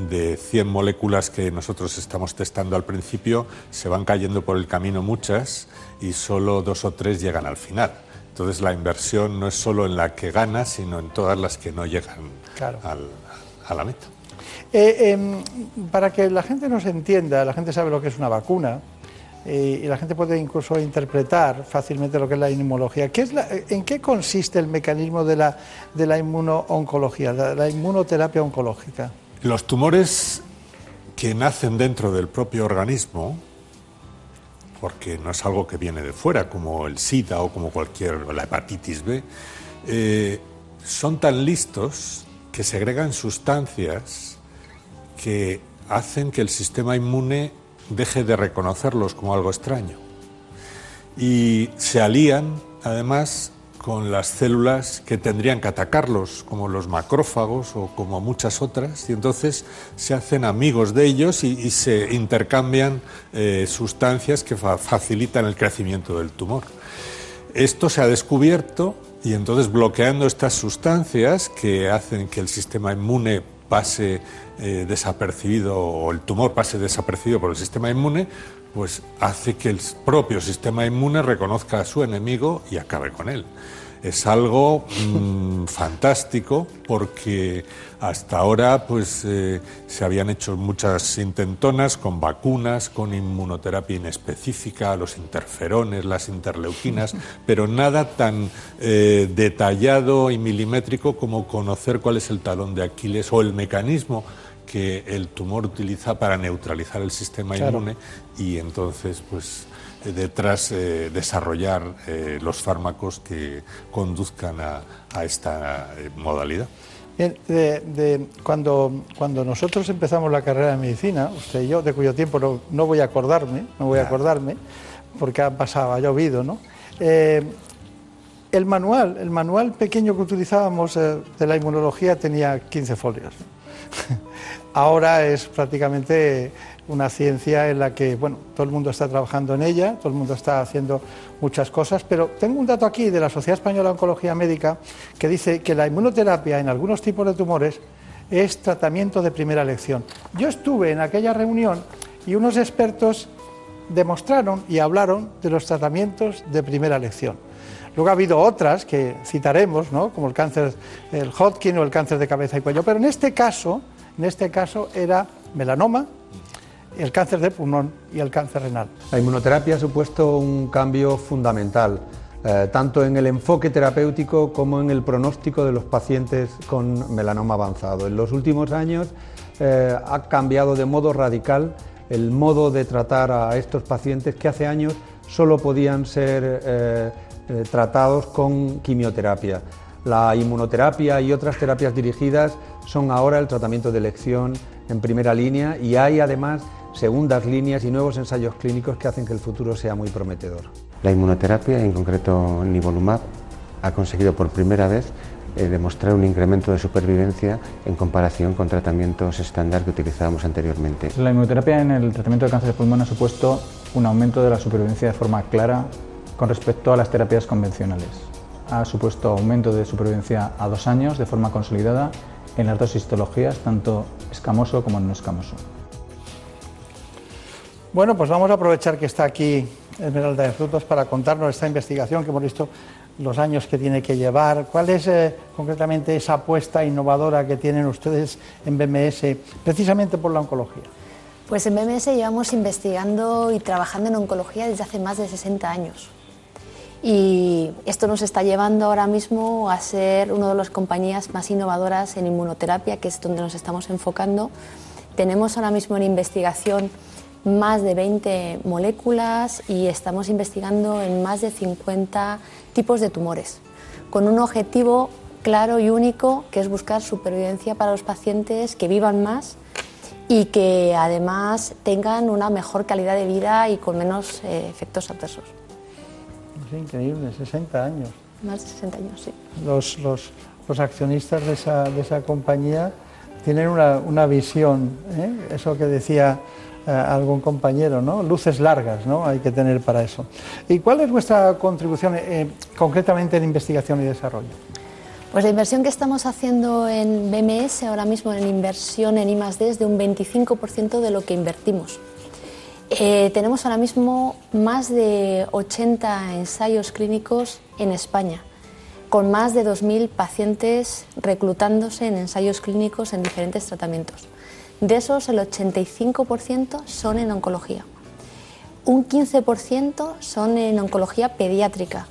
de 100 moléculas que nosotros estamos testando al principio, se van cayendo por el camino muchas y solo dos o tres llegan al final. Entonces la inversión no es solo en la que gana, sino en todas las que no llegan a la meta. Eh, em, para que la gente nos entienda, la gente sabe lo que es una vacuna, y la gente puede incluso interpretar fácilmente lo que es la inmunología. ¿Qué es ¿En qué consiste el mecanismo de la, de la inmunooncología, la, la inmunoterapia oncológica? Los tumores que nacen dentro del propio organismo, porque no es algo que viene de fuera, como el SIDA o como cualquier, la hepatitis B, eh, son tan listos que segregan sustancias que hacen que el sistema inmune deje de reconocerlos como algo extraño. Y se alían, además, con las células que tendrían que atacarlos, como los macrófagos o como muchas otras, y entonces se hacen amigos de ellos y, se intercambian eh, sustancias que facilitan el crecimiento del tumor. Esto se ha descubierto y entonces bloqueando estas sustancias que hacen que el sistema inmune pase eh, desapercibido o el tumor pase desapercibido por el sistema inmune, pues hace que el propio sistema inmune reconozca a su enemigo y acabe con él. Es algo mm, fantástico porque hasta ahora pues, eh, se habían hecho muchas intentonas con vacunas, con inmunoterapia inespecífica, los interferones, las interleuquinas, pero nada tan eh, detallado y milimétrico como conocer cuál es el talón de Aquiles o el mecanismo que el tumor utiliza para neutralizar el sistema inmune y entonces pues eh, detrás eh, desarrollar eh, los fármacos que conduzcan a, esta modalidad. Cuando, cuando nosotros empezamos la carrera de medicina, usted y yo, de cuyo tiempo no, voy a acordarme, no voy a acordarme, porque ha pasado, ha llovido, ¿no? el manual, el manual pequeño que utilizábamos de la inmunología tenía 15 folios. Ahora es prácticamente una ciencia en la que, bueno, todo el mundo está trabajando en ella, todo el mundo está haciendo muchas cosas, pero tengo un dato aquí de la Sociedad Española de Oncología Médica que dice que la inmunoterapia en algunos tipos de tumores es tratamiento de primera elección. Yo estuve en aquella reunión y unos expertos demostraron y hablaron de los tratamientos de primera elección. Luego ha habido otras que citaremos, ¿no? como el cáncer, el Hodgkin o el cáncer de cabeza y cuello, pero en este caso en este caso era melanoma, el cáncer de pulmón y el cáncer renal. La inmunoterapia ha supuesto un cambio fundamental, eh, tanto en el enfoque terapéutico como en el pronóstico de los pacientes con melanoma avanzado. En los últimos años eh, ha cambiado de modo radical el modo de tratar a estos pacientes que hace años solo podían ser eh, tratados con quimioterapia. La inmunoterapia y otras terapias dirigidas son ahora el tratamiento de elección en primera línea y hay además segundas líneas y nuevos ensayos clínicos que hacen que el futuro sea muy prometedor. La inmunoterapia, en concreto nivolumab, ha conseguido por primera vez eh, demostrar un incremento de supervivencia en comparación con tratamientos estándar que utilizábamos anteriormente. La inmunoterapia en el tratamiento de cáncer de pulmón ha supuesto un aumento de la supervivencia de forma clara con respecto a las terapias convencionales ha supuesto aumento de supervivencia a dos años de forma consolidada en las dos histologías, tanto escamoso como no escamoso. Bueno, pues vamos a aprovechar que está aquí Esmeralda de Frutos para contarnos esta investigación que hemos visto los años que tiene que llevar. ¿Cuál es eh, concretamente esa apuesta innovadora que tienen ustedes en BMS precisamente por la oncología? Pues en BMS llevamos investigando y trabajando en oncología desde hace más de 60 años. Y esto nos está llevando ahora mismo a ser una de las compañías más innovadoras en inmunoterapia, que es donde nos estamos enfocando. Tenemos ahora mismo en investigación más de 20 moléculas y estamos investigando en más de 50 tipos de tumores, con un objetivo claro y único, que es buscar supervivencia para los pacientes que vivan más y que además tengan una mejor calidad de vida y con menos eh, efectos adversos. Es increíble, 60 años. Más de 60 años, sí. Los, los, los accionistas de esa, de esa compañía tienen una, una visión, ¿eh? eso que decía eh, algún compañero, ¿no? Luces largas. Hay que tener para eso. ¿Y cuál es vuestra contribución eh, concretamente en investigación y desarrollo? Pues la inversión que estamos haciendo en BMS ahora mismo en inversión en I+D es de un 25% de lo que invertimos. Eh, tenemos ahora mismo más de 80 ensayos clínicos en España, con más de 2.000 pacientes reclutándose en ensayos clínicos en diferentes tratamientos. De esos, el 85% son en oncología. Un 15% son en oncología pediátrica.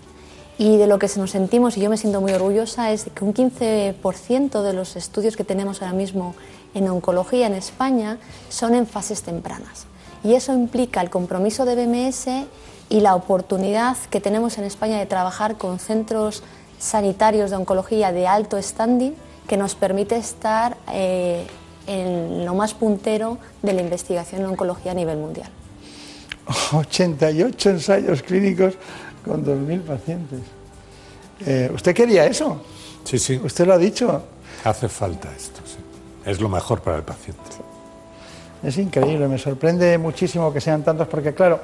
Y de lo que nos sentimos, y yo me siento muy orgullosa, es que un 15% de los estudios que tenemos ahora mismo en oncología en España son en fases tempranas y eso implica el compromiso de BMS y la oportunidad que tenemos en España de trabajar con centros sanitarios de oncología de alto standing que nos permite estar eh, en lo más puntero de la investigación en oncología a nivel mundial. 88 ensayos clínicos con 2.000 pacientes. Eh, ¿Usted quería eso? Sí, sí. ¿Usted lo ha dicho? Hace falta esto, sí. Es lo mejor para el paciente. Es increíble, me sorprende muchísimo que sean tantos, porque claro,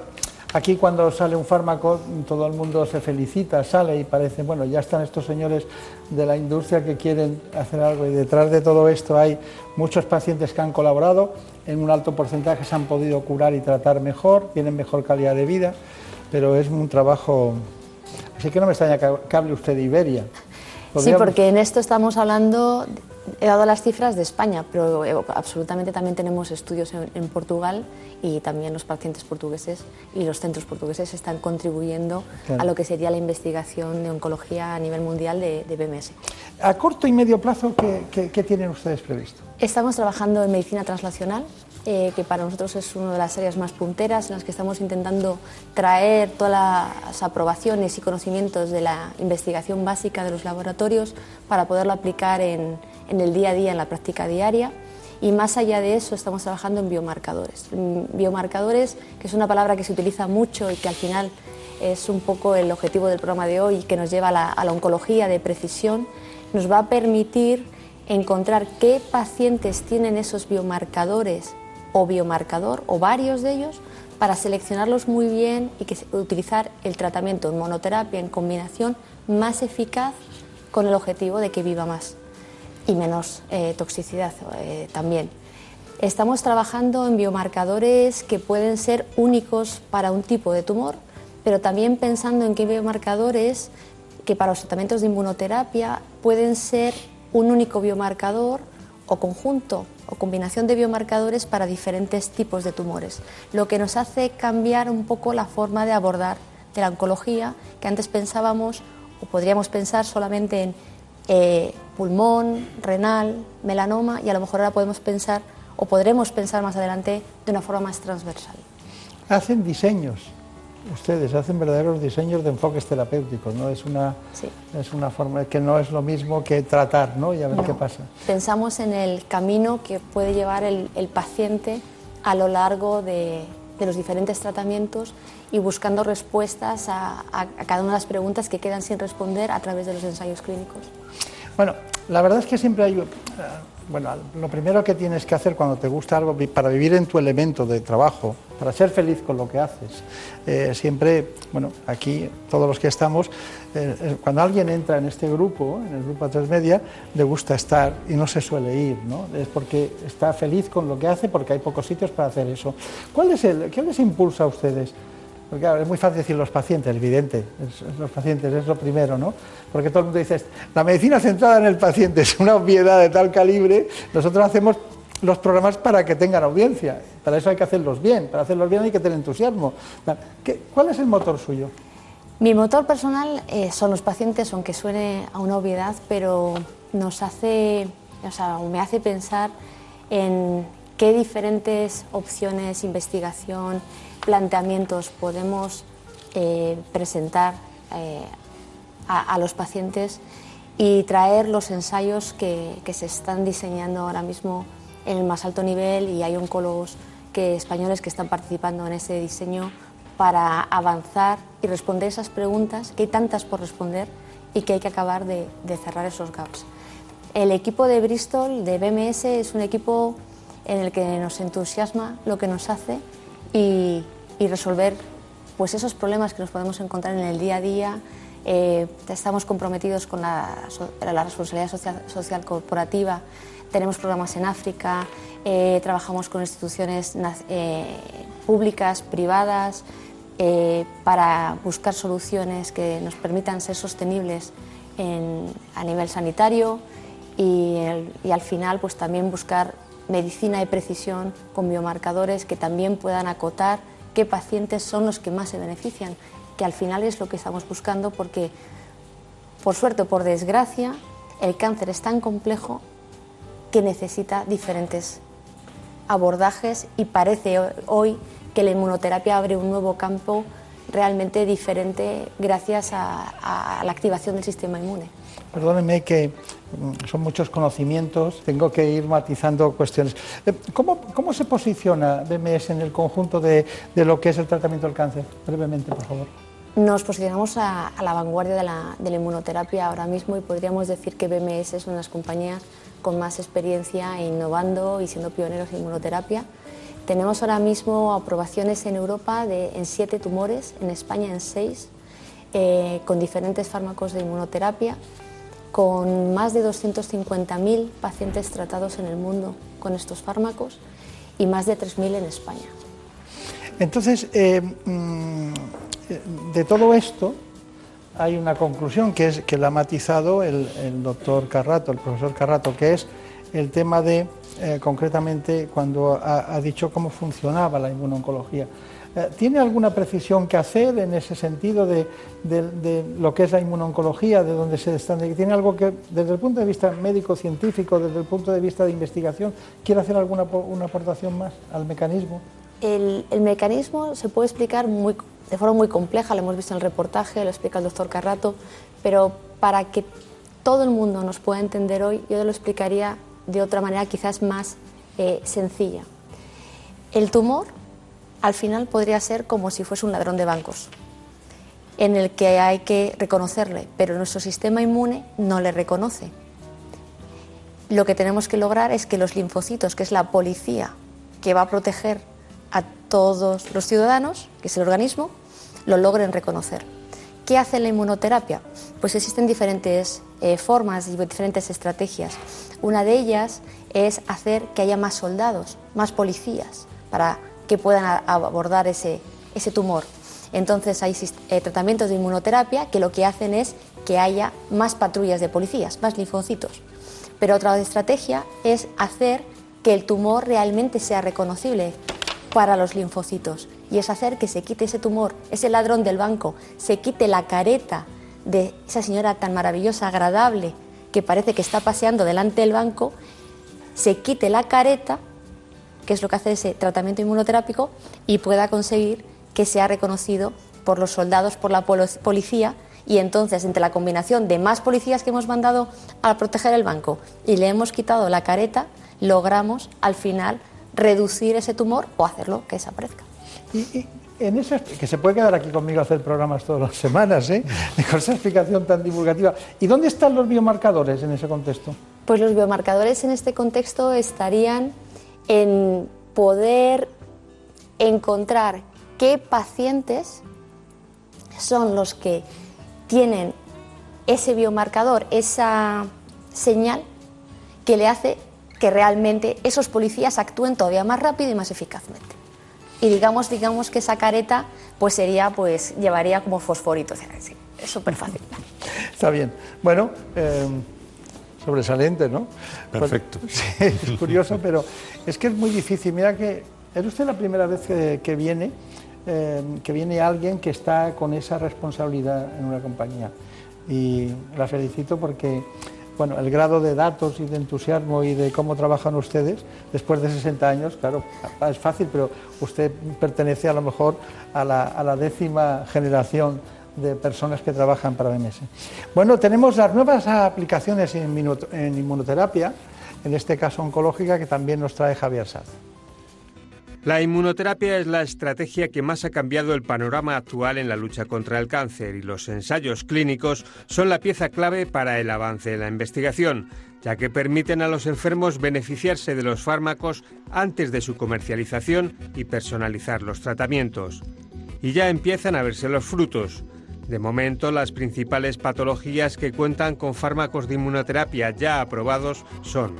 aquí cuando sale un fármaco todo el mundo se felicita, sale y parece, bueno, ya están estos señores de la industria que quieren hacer algo y detrás de todo esto hay muchos pacientes que han colaborado, en un alto porcentaje se han podido curar y tratar mejor, tienen mejor calidad de vida, pero es un trabajo... Así que no me extraña que hable usted de Iberia. Sí, porque en esto estamos hablando He dado las cifras de España, pero eh, absolutamente también tenemos estudios en, Portugal y también los pacientes portugueses y los centros portugueses están contribuyendo a lo que sería la investigación de oncología a nivel mundial de, BMS. ¿A corto y medio plazo qué, tienen ustedes previsto? Estamos trabajando en medicina translacional, eh, que para nosotros es una de las áreas más punteras en las que estamos intentando traer todas las aprobaciones y conocimientos de la investigación básica de los laboratorios para poderlo aplicar en en el día a día, en la práctica diaria. Y más allá de eso, estamos trabajando en biomarcadores. Biomarcadores, que es una palabra que se utiliza mucho y que al final es un poco el objetivo del programa de hoy, que nos lleva a la, a la oncología de precisión, nos va a permitir encontrar qué pacientes tienen esos biomarcadores o biomarcador o varios de ellos para seleccionarlos muy bien y que utilizar el tratamiento en monoterapia en combinación más eficaz con el objetivo de que viva más y menos eh, toxicidad eh, también. Estamos trabajando en biomarcadores que pueden ser únicos para un tipo de tumor, pero también pensando en qué biomarcadores que para los tratamientos de inmunoterapia pueden ser un único biomarcador o conjunto o combinación de biomarcadores para diferentes tipos de tumores, lo que nos hace cambiar un poco la forma de abordar de la oncología, que antes pensábamos o podríamos pensar solamente en eh, pulmón, renal, melanoma y a lo mejor ahora podemos pensar o podremos pensar más adelante de una forma más transversal. Hacen diseños, ustedes hacen verdaderos diseños de enfoques terapéuticos, ¿no? Es una, es una forma que no es lo mismo que tratar, ¿no? Y a ver qué pasa. Pensamos en el camino que puede llevar el, paciente a lo largo de, de, los diferentes tratamientos y buscando respuestas a, a cada una de las preguntas que quedan sin responder a través de los ensayos clínicos. Bueno, la verdad es que siempre hay... Eh, bueno, lo primero que tienes que hacer cuando te gusta algo, para vivir en tu elemento de trabajo, para ser feliz con lo que haces, eh, siempre, bueno, aquí todos los que estamos, eh, cuando alguien entra en este grupo, en el grupo A3 Media, le gusta estar y no se suele ir, ¿no? Es porque está feliz con lo que hace, porque hay pocos sitios para hacer eso. ¿Cuál es el, ¿Qué les impulsa a ustedes? Porque es muy fácil decir los pacientes, evidente, los pacientes es lo primero, ¿no? Porque todo el mundo dice, la medicina centrada en el paciente es una obviedad de tal calibre, nosotros hacemos los programas para que tengan audiencia, para eso hay que hacerlos bien, para hacerlos bien hay que tener entusiasmo. ¿Cuál es el motor suyo? Mi motor personal eh, son los pacientes, aunque suene a una obviedad, pero nos hace, o sea, me hace pensar en qué diferentes opciones, investigación, planteamientos podemos eh, presentar eh, a, los pacientes y traer los ensayos que, se están diseñando ahora mismo en el más alto nivel y hay oncólogos que, españoles que están participando en ese diseño para avanzar y responder esas preguntas, que hay tantas por responder y que hay que acabar de, cerrar esos gaps. El equipo de Bristol, de BMS, es un equipo en el que nos entusiasma lo que nos hace y, resolver pues esos problemas que nos podemos encontrar en el día a día. Eh, estamos comprometidos con la, responsabilidad social, corporativa, tenemos programas en África, eh, trabajamos con instituciones eh, públicas, privadas, para buscar soluciones que nos permitan ser sostenibles a nivel sanitario y, al final pues también buscar medicina de precisión con biomarcadores que también puedan acotar qué pacientes son los que más se benefician, que al final es lo que estamos buscando porque por suerte o por desgracia el cáncer es tan complejo que necesita diferentes abordajes y parece hoy que la inmunoterapia abre un nuevo campo realmente diferente gracias a, la activación del sistema inmune. Perdónenme que son muchos conocimientos, tengo que ir matizando cuestiones. Eh, ¿Cómo, cómo se posiciona BMS en el conjunto de, de, lo que es el tratamiento del cáncer? Brevemente, por favor. Nos posicionamos a, la vanguardia de la, de la, inmunoterapia ahora mismo y podríamos decir que BMS es una de las compañías con más experiencia innovando y siendo pioneros en inmunoterapia. Tenemos ahora mismo aprobaciones en Europa de, en siete tumores, en España en seis, eh, con diferentes fármacos de inmunoterapia, con más de 250.000 pacientes tratados en el mundo con estos fármacos y más de 3.000 en España. Entonces, eh, mm, de todo esto hay una conclusión que, es, que la ha matizado el, doctor Carrato, el profesor Carrato, que es el tema de eh, concretamente cuando ha, dicho cómo funcionaba la inmunoncología. Eh, ¿Tiene alguna precisión que hacer en ese sentido de, lo que es la inmunoncología, de dónde se está? ¿Tiene algo que, desde el punto de vista médico-científico, desde el punto de vista de investigación, quiere hacer alguna una aportación más al mecanismo? El, mecanismo se puede explicar de forma muy compleja, lo hemos visto en el reportaje, lo explica el doctor Carrato, pero para que todo el mundo nos pueda entender hoy, yo lo explicaría de otra manera quizás más eh, sencilla. El tumor al final podría ser como si fuese un ladrón de bancos, en el que hay que reconocerle, pero nuestro sistema inmune no le reconoce. Lo que tenemos que lograr es que los linfocitos, que es la policía que va a proteger a todos los ciudadanos, que es el organismo, lo logren reconocer. ¿Qué hace la inmunoterapia? Pues existen diferentes eh, formas y diferentes estrategias. Una de ellas es hacer que haya más soldados, más policías, para que puedan abordar ese, ese tumor. Entonces hay eh, tratamientos de inmunoterapia que lo que hacen es que haya más patrullas de policías, más linfocitos. Pero otra estrategia es hacer que el tumor realmente sea reconocible para los linfocitos y es hacer que se quite ese tumor, ese ladrón del banco, se quite la careta de esa señora tan maravillosa, agradable, que parece que está paseando delante del banco, se quite la careta, que es lo que hace ese tratamiento inmunoterápico, y pueda conseguir que sea reconocido por los soldados, por la policía, y entonces entre la combinación de más policías que hemos mandado a proteger el banco y le hemos quitado la careta, logramos al final reducir ese tumor o hacerlo que desaparezca. Y, en esa, que se puede quedar aquí conmigo a hacer programas todas las semanas, ¿eh? con esa explicación tan divulgativa. ¿Y dónde están los biomarcadores en ese contexto? Pues los biomarcadores en este contexto estarían en poder encontrar qué pacientes son los que tienen ese biomarcador, esa señal que le hace que realmente esos policías actúen todavía más rápido y más eficazmente y digamos, digamos que esa careta pues sería, pues llevaría como fosforito, es súper fácil. Está bien. Bueno, eh, sobresaliente, ¿no? Perfecto. sí, es curioso, pero es que es muy difícil. Mira que es usted la primera vez que, viene, eh, que viene alguien que está con esa responsabilidad en una compañía. Y la felicito porque bueno, el grado de datos y de entusiasmo y de cómo trabajan ustedes después de 60 años, claro, es fácil, pero usted pertenece a lo mejor a la, décima generación de personas que trabajan para BMS. Bueno, tenemos las nuevas aplicaciones en, inmunoterapia, en este caso oncológica, que también nos trae Javier Saz. La inmunoterapia es la estrategia que más ha cambiado el panorama actual en la lucha contra el cáncer y los ensayos clínicos son la pieza clave para el avance en la investigación, ya que permiten a los enfermos beneficiarse de los fármacos antes de su comercialización y personalizar los tratamientos. Y ya empiezan a verse los frutos. De momento, las principales patologías que cuentan con fármacos de inmunoterapia ya aprobados son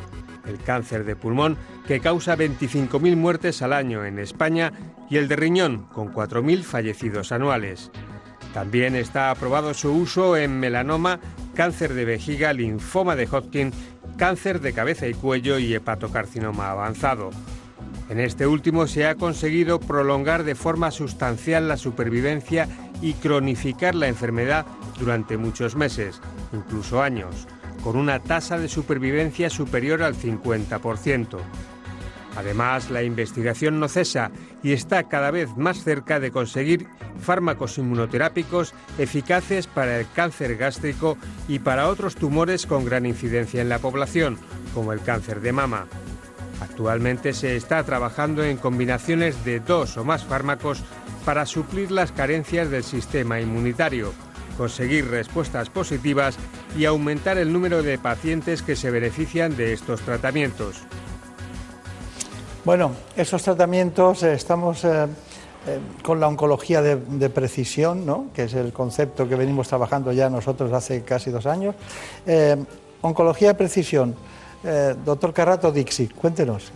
el cáncer de pulmón, que causa 25.000 muertes al año en España, y el de riñón, con 4.000 fallecidos anuales. También está aprobado su uso en melanoma, cáncer de vejiga, linfoma de Hodgkin, cáncer de cabeza y cuello y hepatocarcinoma avanzado. En este último se ha conseguido prolongar de forma sustancial la supervivencia y cronificar la enfermedad durante muchos meses, incluso años con una tasa de supervivencia superior al 50%. Además, la investigación no cesa y está cada vez más cerca de conseguir fármacos inmunoterápicos eficaces para el cáncer gástrico y para otros tumores con gran incidencia en la población, como el cáncer de mama. Actualmente se está trabajando en combinaciones de dos o más fármacos para suplir las carencias del sistema inmunitario, conseguir respuestas positivas y aumentar el número de pacientes que se benefician de estos tratamientos. Bueno, esos tratamientos eh, estamos eh, eh, con la oncología de, precisión, ¿no? que es el concepto que venimos trabajando ya nosotros hace casi dos años. oncología de precisión. Doctor Carrato Dixi, cuéntenos.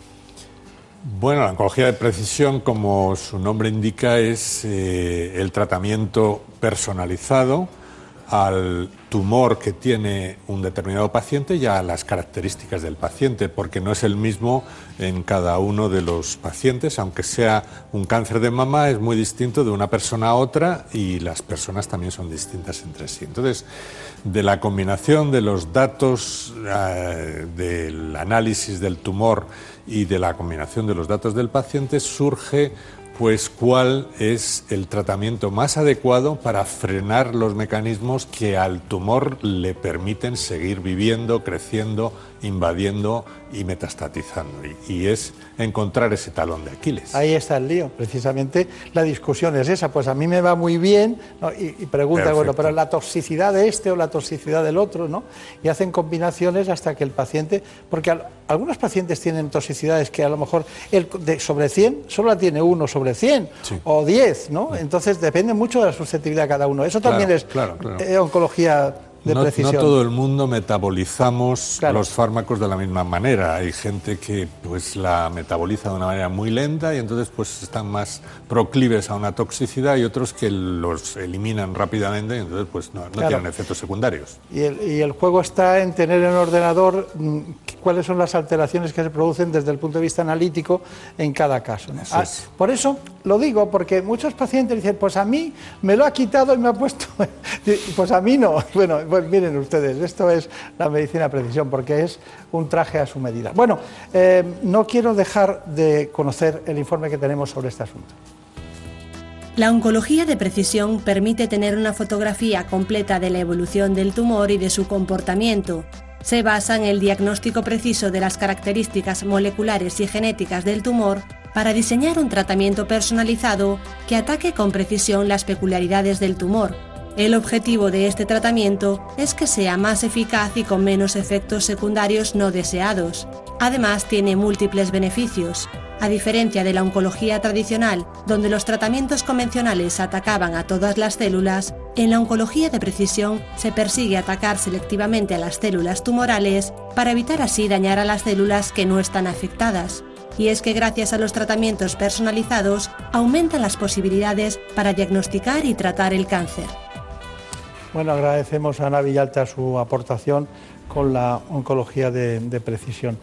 Bueno, la oncología de precisión, como su nombre indica, es el tratamiento personalizado al tumor que tiene un determinado paciente y a las características del paciente, porque no es el mismo en cada uno de los pacientes, aunque sea un cáncer de mama, es muy distinto de una persona a otra y las personas también son distintas entre sí. Entonces, de la combinación de los datos eh, del análisis del tumor y de la combinación de los datos del paciente surge pues cuál es el tratamiento más adecuado para frenar los mecanismos que al tumor le permiten seguir viviendo, creciendo, invadiendo y metastatizando. Y, es encontrar ese talón de Aquiles. Ahí está el lío, precisamente la discusión es esa. Pues a mí me va muy bien y, pregunta, bueno, pero la toxicidad de este o la toxicidad del otro, ¿no? Y hacen combinaciones hasta que el paciente, porque algunos pacientes tienen toxicidades que a lo mejor el de sobre 100 solo la tiene uno sobre 100 o 10, ¿no? Entonces depende mucho de la susceptibilidad de cada uno. Eso también es eh, oncología no, todo el mundo metabolizamos los fármacos de la misma manera. Hay gente que pues la metaboliza de una manera muy lenta y entonces pues están más proclives a una toxicidad y otros que los eliminan rápidamente y entonces pues no, tienen efectos secundarios. Y el, y el, juego está en tener en ordenador mm, cuáles son las alteraciones que se producen desde el punto de vista analítico en cada caso. Ah, por eso lo digo, porque muchos pacientes dicen, pues a mí me lo ha quitado y me ha puesto, pues a mí no. Bueno, pues miren ustedes, esto es la medicina precisión, porque es un traje a su medida. Bueno, eh, no quiero dejar de conocer el informe que tenemos sobre este asunto. La oncología de precisión permite tener una fotografía completa de la evolución del tumor y de su comportamiento. Se basa en el diagnóstico preciso de las características moleculares y genéticas del tumor para diseñar un tratamiento personalizado que ataque con precisión las peculiaridades del tumor el objetivo de este tratamiento es que sea más eficaz y con menos efectos secundarios no deseados. Además, tiene múltiples beneficios. A diferencia de la oncología tradicional, donde los tratamientos convencionales atacaban a todas las células, en la oncología de precisión se persigue atacar selectivamente a las células tumorales para evitar así dañar a las células que no están afectadas. Y es que gracias a los tratamientos personalizados aumentan las posibilidades para diagnosticar y tratar el cáncer. Bueno, agradecemos a Ana Villalta su aportación con la oncología de, precisión.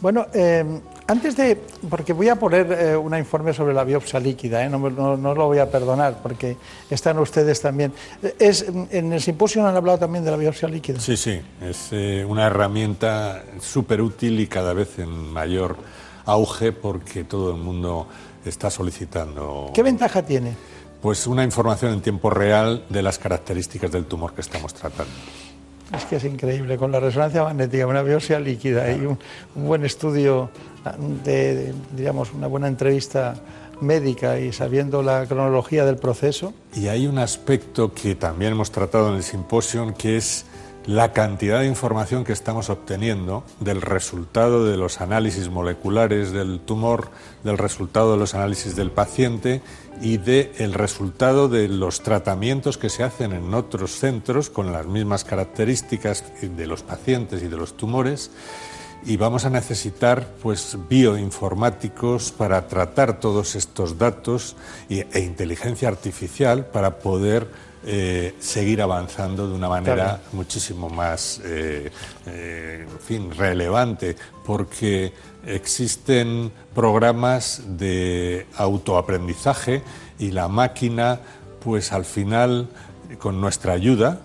Bueno, eh, antes de, porque voy a poner eh, un informe sobre la biopsia líquida, eh, no, lo voy a perdonar porque están ustedes también. Es, en el simposio han hablado también de la biopsia líquida. Sí, sí, es una herramienta súper útil y cada vez en mayor auge porque todo el mundo está solicitando. ¿Qué ventaja tiene? Pues una información en tiempo real de las características del tumor que estamos tratando. Es que es increíble, con la resonancia magnética, una biopsia líquida y un, buen estudio, de, digamos, una buena entrevista médica y sabiendo la cronología del proceso. Y hay un aspecto que también hemos tratado en el simposio, que es la cantidad de información que estamos obteniendo del resultado de los análisis moleculares del tumor, del resultado de los análisis del paciente y del resultado de los tratamientos que se hacen en otros centros con las mismas características de los pacientes y de los tumores. Y vamos a necesitar pues bioinformáticos para tratar todos estos datos e inteligencia artificial para poder eh, seguir avanzando de una manera muchísimo más eh, eh, fin, relevante, porque existen programas de autoaprendizaje y la máquina, pues al final, con nuestra ayuda,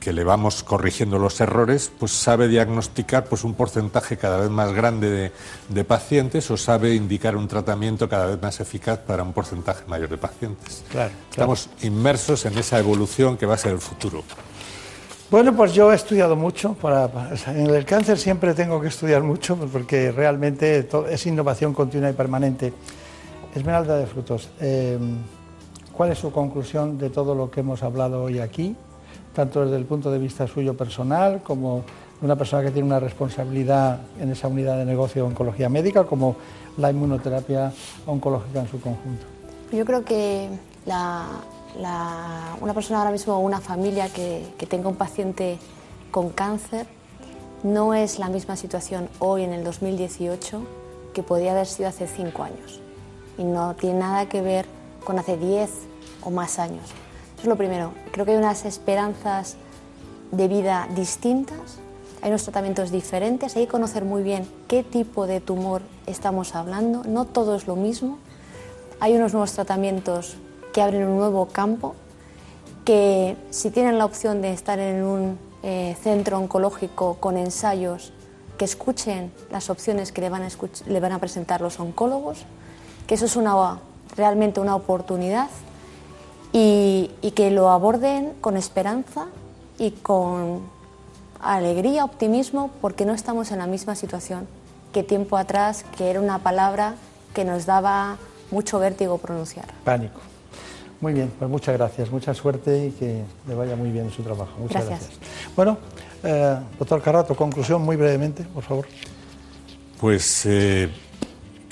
que le vamos corrigiendo los errores, pues sabe diagnosticar pues un porcentaje cada vez más grande de, pacientes o sabe indicar un tratamiento cada vez más eficaz para un porcentaje mayor de pacientes. Estamos inmersos en esa evolución que va a ser el futuro. Bueno, pues yo he estudiado mucho. Para, en el cáncer siempre tengo que estudiar mucho porque realmente es innovación continua y permanente. Esmeralda de Frutos, eh, ¿cuál es su conclusión de todo lo que hemos hablado hoy aquí? tanto desde el punto de vista suyo personal como de una persona que tiene una responsabilidad en esa unidad de negocio de oncología médica, como la inmunoterapia oncológica en su conjunto. Yo creo que una persona ahora mismo o una familia que, que tenga un paciente con cáncer no es la misma situación hoy en el 2018 que podía haber sido hace cinco años. Y no tiene nada que ver con hace diez o más años es lo primero. Creo que hay unas esperanzas de vida distintas, hay unos tratamientos diferentes, hay que conocer muy bien qué tipo de tumor estamos hablando, no todo es lo mismo. Hay unos nuevos tratamientos que abren un nuevo campo, que si tienen la opción de estar en un eh, centro oncológico con ensayos, que escuchen las opciones que le van, a le van a presentar los oncólogos, que eso es una, realmente una oportunidad y, que lo aborden con esperanza y con alegría, optimismo, porque no estamos en la misma situación que tiempo atrás, que era una palabra que nos daba mucho vértigo pronunciar. Pánico. Muy bien, pues muchas gracias, mucha suerte y que le vaya muy bien en su trabajo. Muchas gracias. Bueno, eh, doctor Carrato, conclusión muy brevemente, por favor. Pues eh,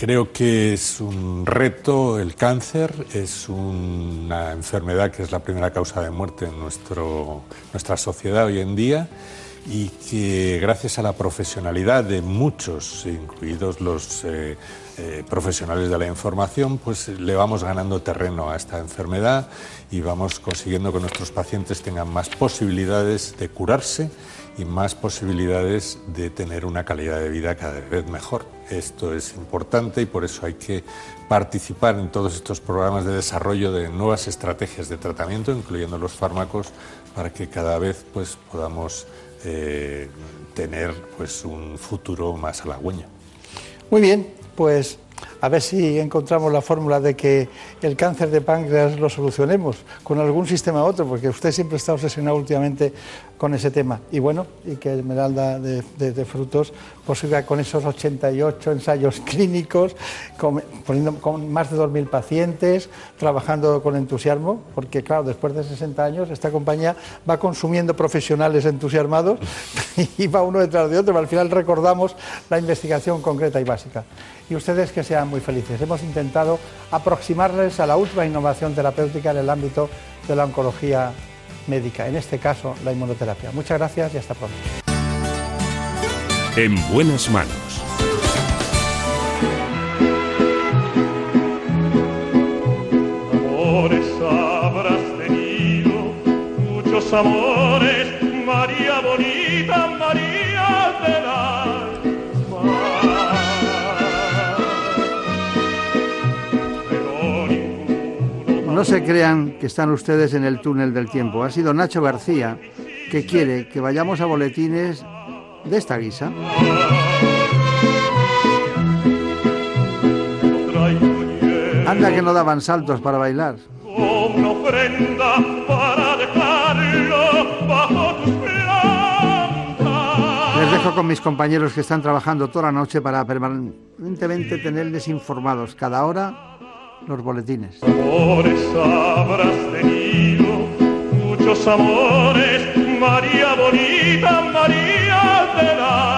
Creo que es un reto el cáncer, es una enfermedad que es la primera causa de muerte en nuestro, nuestra sociedad hoy en día y que gracias a la profesionalidad de muchos, incluidos los eh, eh, profesionales de la información, pues le vamos ganando terreno a esta enfermedad y vamos consiguiendo que nuestros pacientes tengan más posibilidades de curarse y más posibilidades de tener una calidad de vida cada vez mejor. Esto es importante y por eso hay que participar en todos estos programas de desarrollo de nuevas estrategias de tratamiento, incluyendo los fármacos, para que cada vez pues, podamos eh, tener pues, un futuro más halagüeño. Muy bien, pues a ver si encontramos la fórmula de que el cáncer de páncreas lo solucionemos con algún sistema u otro, porque usted siempre está obsesionado últimamente con ese tema. Y bueno, y que Esmeralda de, Frutos posible pues con esos 88 ensayos clínicos, con, poniendo, con más de 2.000 pacientes, trabajando con entusiasmo, porque claro, después de 60 años esta compañía va consumiendo profesionales entusiasmados y va uno detrás de otro, pero al final recordamos la investigación concreta y básica. Y ustedes que sean muy felices. Hemos intentado aproximarles a la última innovación terapéutica en el ámbito de la oncología médica, en este caso la inmunoterapia. Muchas gracias y hasta pronto. En buenas manos. Amores habrás tenido, muchos amores, No se crean que están ustedes en el túnel del tiempo. Ha sido Nacho García que quiere que vayamos a boletines de esta guisa. Anda que no daban saltos para bailar. Una ofrenda para dejarlo bajo tus dejo con mis compañeros que están trabajando toda la noche para permanentemente tenerles informados cada hora los boletines. Amores habrás tenido, muchos amores, María bonita, María de la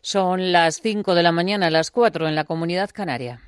Son las 5 de la mañana, las 4 en la comunidad canaria.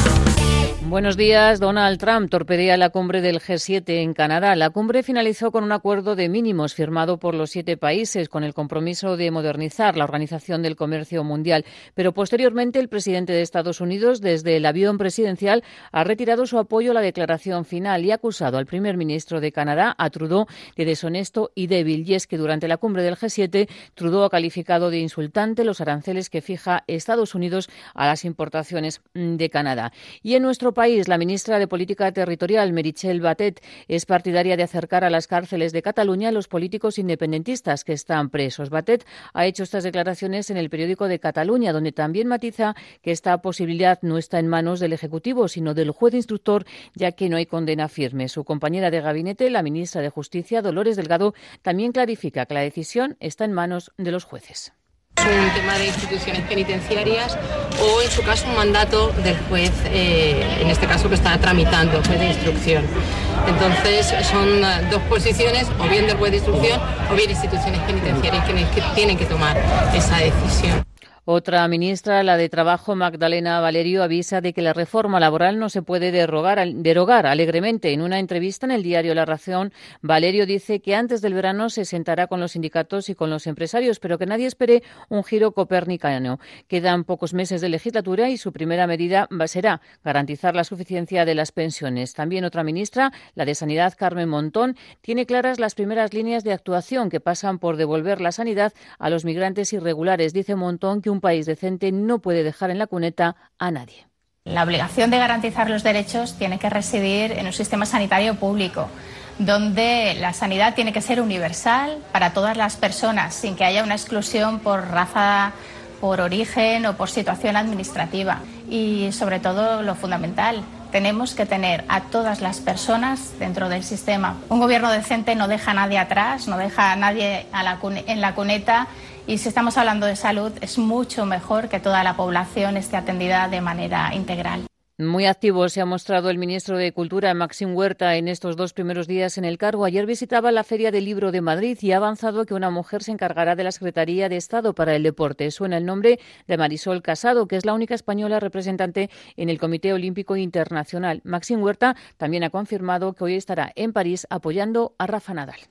Buenos días. Donald Trump torpedea la cumbre del G7 en Canadá. La cumbre finalizó con un acuerdo de mínimos firmado por los siete países con el compromiso de modernizar la Organización del Comercio Mundial. Pero posteriormente el presidente de Estados Unidos, desde el avión presidencial, ha retirado su apoyo a la declaración final y ha acusado al primer ministro de Canadá, a Trudeau, de deshonesto y débil. Y es que durante la cumbre del G7, Trudeau ha calificado de insultante los aranceles que fija Estados Unidos a las importaciones de Canadá. Y en nuestro país, la ministra de Política Territorial, Merichel Batet, es partidaria de acercar a las cárceles de Cataluña a los políticos independentistas que están presos. Batet ha hecho estas declaraciones en el periódico de Cataluña, donde también matiza que esta posibilidad no está en manos del Ejecutivo, sino del juez instructor, ya que no hay condena firme. Su compañera de gabinete, la ministra de Justicia, Dolores Delgado, también clarifica que la decisión está en manos de los jueces. Es un tema de instituciones penitenciarias o, en su caso, un mandato del juez, eh, en este caso que está tramitando, el juez de instrucción. Entonces, son eh, dos posiciones, o bien del juez de instrucción o bien instituciones penitenciarias que tienen que tomar esa decisión. Otra ministra, la de Trabajo, Magdalena Valerio, avisa de que la reforma laboral no se puede derogar, alegremente. En una entrevista en el diario La Razón, Valerio dice que antes del verano se sentará con los sindicatos y con los empresarios, pero que nadie espere un giro copernicano. Quedan pocos meses de legislatura y su primera medida será garantizar la suficiencia de las pensiones. También otra ministra, la de Sanidad, Carmen Montón, tiene claras las primeras líneas de actuación que pasan por devolver la sanidad a los migrantes irregulares. Dice Montón que un país decente no puede dejar en la cuneta a nadie. La obligación de garantizar los derechos tiene que residir en un sistema sanitario público, donde la sanidad tiene que ser universal para todas las personas, sin que haya una exclusión por raza, por origen o por situación administrativa. Y sobre todo lo fundamental, tenemos que tener a todas las personas dentro del sistema. Un gobierno decente no deja a nadie atrás, no deja a nadie en la cuneta y si estamos hablando de salud, es mucho mejor que toda la población esté atendida de manera integral. Muy activo se ha mostrado el ministro de Cultura, Maxim Huerta, en estos dos primeros días en el cargo. Ayer visitaba la Feria del Libro de Madrid y ha avanzado que una mujer se encargará de la Secretaría de Estado para el Deporte. Suena el nombre de Marisol Casado, que es la única española representante en el Comité Olímpico Internacional. Maxim Huerta también ha confirmado que hoy estará en París apoyando a Rafa Nadal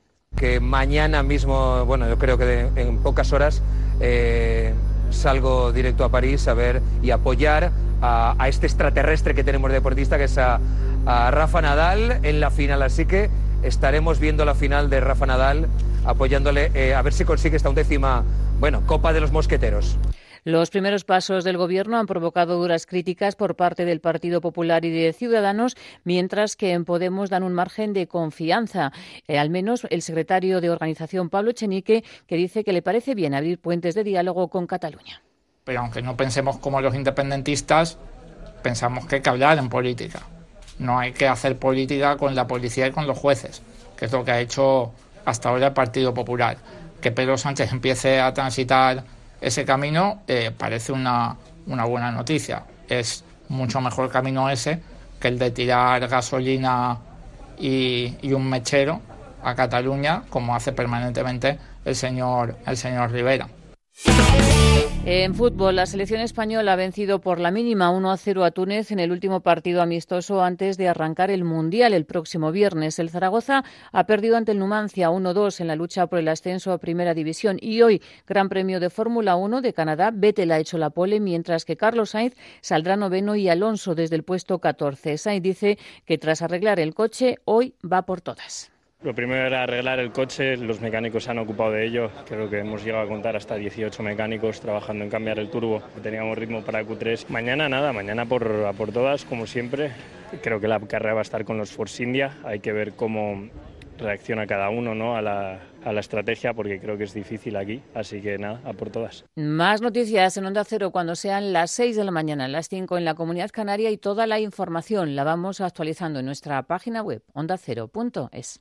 que mañana mismo, bueno, yo creo que en pocas horas eh, salgo directo a París a ver y apoyar a, este extraterrestre que tenemos deportista, que es a, Rafa Nadal en la final. Así que estaremos viendo la final de Rafa Nadal, apoyándole eh, a ver si consigue esta undécima, bueno, Copa de los Mosqueteros. Los primeros pasos del Gobierno han provocado duras críticas por parte del Partido Popular y de Ciudadanos, mientras que en Podemos dan un margen de confianza. Eh, al menos el secretario de Organización, Pablo Chenique, que dice que le parece bien abrir puentes de diálogo con Cataluña. Pero aunque no pensemos como los independentistas, pensamos que hay que hablar en política. No hay que hacer política con la policía y con los jueces, que es lo que ha hecho hasta ahora el Partido Popular. Que Pedro Sánchez empiece a transitar ese camino eh, parece una, una buena noticia. Es mucho mejor camino ese que el de tirar gasolina y, y, un mechero a Cataluña, como hace permanentemente el señor, el señor Rivera. En fútbol, la selección española ha vencido por la mínima 1 a 0 a Túnez en el último partido amistoso antes de arrancar el Mundial el próximo viernes. El Zaragoza ha perdido ante el Numancia 1-2 en la lucha por el ascenso a Primera División y hoy Gran Premio de Fórmula 1 de Canadá. Vettel ha hecho la pole mientras que Carlos Sainz saldrá noveno y Alonso desde el puesto 14. Sainz dice que tras arreglar el coche hoy va por todas. Lo primero era arreglar el coche, los mecánicos se han ocupado de ello, creo que hemos llegado a contar hasta 18 mecánicos trabajando en cambiar el turbo, teníamos ritmo para Q3. Mañana nada, mañana por, a por todas, como siempre, creo que la carrera va a estar con los Force India, hay que ver cómo reacciona cada uno ¿no? a, la, a la estrategia porque creo que es difícil aquí, así que nada, a por todas. Más noticias en Onda Cero cuando sean las 6 de la mañana, las 5 en la Comunidad Canaria y toda la información la vamos actualizando en nuestra página web ondacero.es.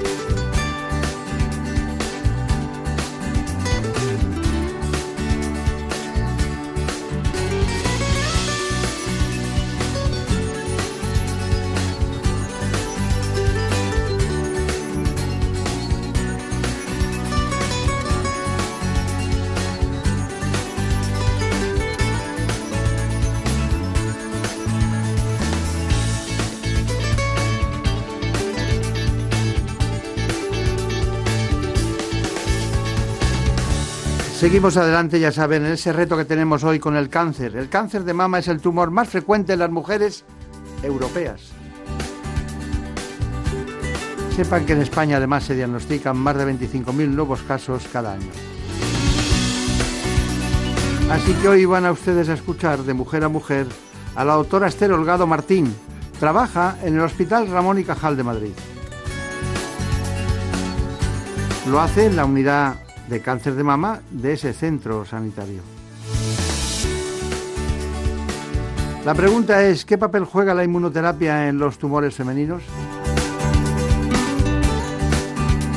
Seguimos adelante, ya saben, en ese reto que tenemos hoy con el cáncer. El cáncer de mama es el tumor más frecuente en las mujeres europeas. Sepan que en España además se diagnostican más de 25.000 nuevos casos cada año. Así que hoy van a ustedes a escuchar de mujer a mujer a la doctora Esther Holgado Martín. Trabaja en el Hospital Ramón y Cajal de Madrid. Lo hace en la unidad de cáncer de mama de ese centro sanitario. La pregunta es, ¿qué papel juega la inmunoterapia en los tumores femeninos?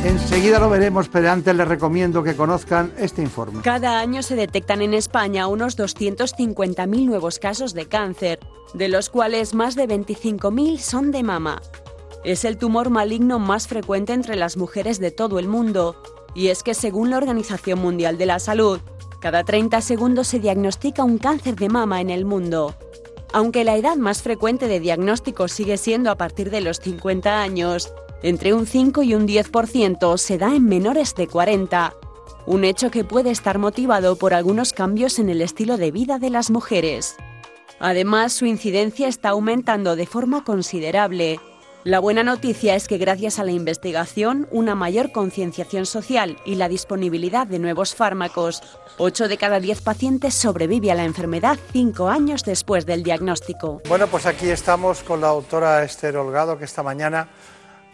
Enseguida lo veremos, pero antes les recomiendo que conozcan este informe. Cada año se detectan en España unos 250.000 nuevos casos de cáncer, de los cuales más de 25.000 son de mama. Es el tumor maligno más frecuente entre las mujeres de todo el mundo y es que según la Organización Mundial de la Salud, cada 30 segundos se diagnostica un cáncer de mama en el mundo. Aunque la edad más frecuente de diagnóstico sigue siendo a partir de los 50 años, entre un 5 y un 10% se da en menores de 40, un hecho que puede estar motivado por algunos cambios en el estilo de vida de las mujeres. Además, su incidencia está aumentando de forma considerable la buena noticia es que gracias a la investigación, una mayor concienciación social y la disponibilidad de nuevos fármacos, 8 de cada 10 pacientes sobrevive a la enfermedad 5 años después del diagnóstico. Bueno, pues aquí estamos con la doctora Esther Holgado, que esta mañana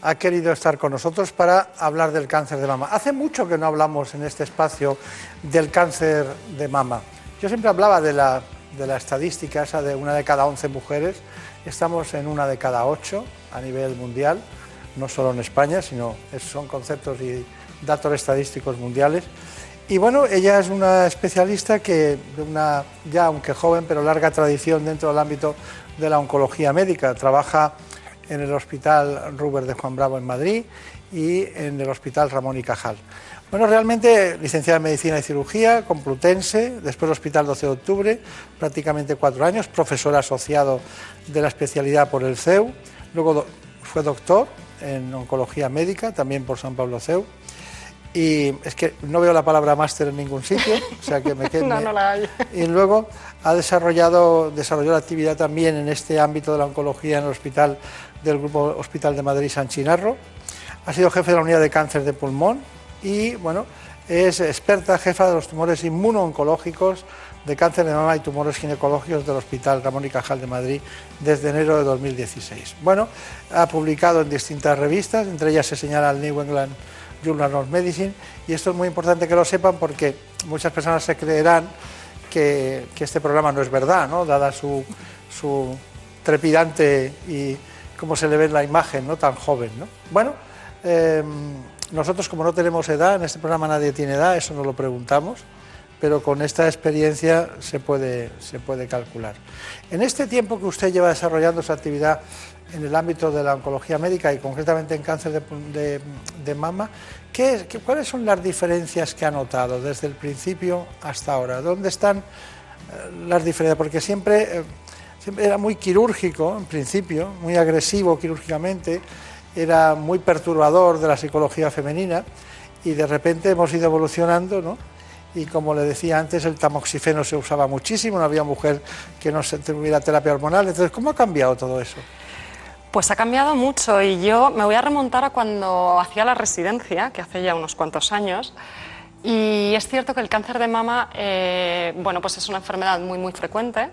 ha querido estar con nosotros para hablar del cáncer de mama. Hace mucho que no hablamos en este espacio del cáncer de mama. Yo siempre hablaba de la, de la estadística esa de una de cada 11 mujeres, estamos en una de cada 8 a nivel mundial, no solo en España, sino son conceptos y datos estadísticos mundiales. Y bueno, ella es una especialista que, de una ya aunque joven, pero larga tradición dentro del ámbito de la oncología médica. Trabaja en el Hospital Ruber de Juan Bravo en Madrid y en el Hospital Ramón y Cajal. Bueno, realmente licenciada en Medicina y Cirugía, Complutense, después Hospital 12 de Octubre, prácticamente cuatro años, profesor asociado de la especialidad por el CEU, luego fue doctor en Oncología Médica, también por San Pablo CEU, y es que no veo la palabra máster en ningún sitio, o sea que me quedo. no, no la hay. Y luego ha desarrollado, desarrolló la actividad también en este ámbito de la oncología en el hospital del Grupo Hospital de Madrid San Chinarro. Ha sido jefe de la unidad de cáncer de pulmón y, bueno, es experta jefa de los tumores inmunooncológicos de cáncer de mama y tumores ginecológicos del Hospital Ramón y Cajal de Madrid desde enero de 2016. Bueno, ha publicado en distintas revistas, entre ellas se señala el New England Journal of Medicine, y esto es muy importante que lo sepan porque muchas personas se creerán que, este programa no es verdad, ¿no? dada su, su trepidante y cómo se le ve en la imagen, ¿no? tan joven. ¿no? Bueno, em, nosotros como no tenemos edad, en este programa nadie tiene edad, eso no lo preguntamos, pero con esta experiencia se puede, se puede calcular. En este tiempo que usted lleva desarrollando su actividad en el ámbito de la oncología médica y concretamente en cáncer de, mama, ¿qué, cuáles son las diferencias que ha notado desde el principio hasta ahora? ¿Dónde están eh, las diferencias? Porque siempre, eh, siempre era muy quirúrgico en principio, muy agresivo quirúrgicamente, era muy perturbador de la psicología femenina y de repente hemos ido evolucionando, ¿no? Y como le decía antes, el tamoxifeno se usaba muchísimo, no había mujer que no se tuviera terapia hormonal. Entonces, ¿cómo ha cambiado todo eso? Pues ha cambiado mucho y yo me voy a remontar a cuando hacía la residencia, que hace ya unos cuantos años. Y es cierto que el cáncer de mama, eh, bueno, pues es una enfermedad muy, muy frecuente.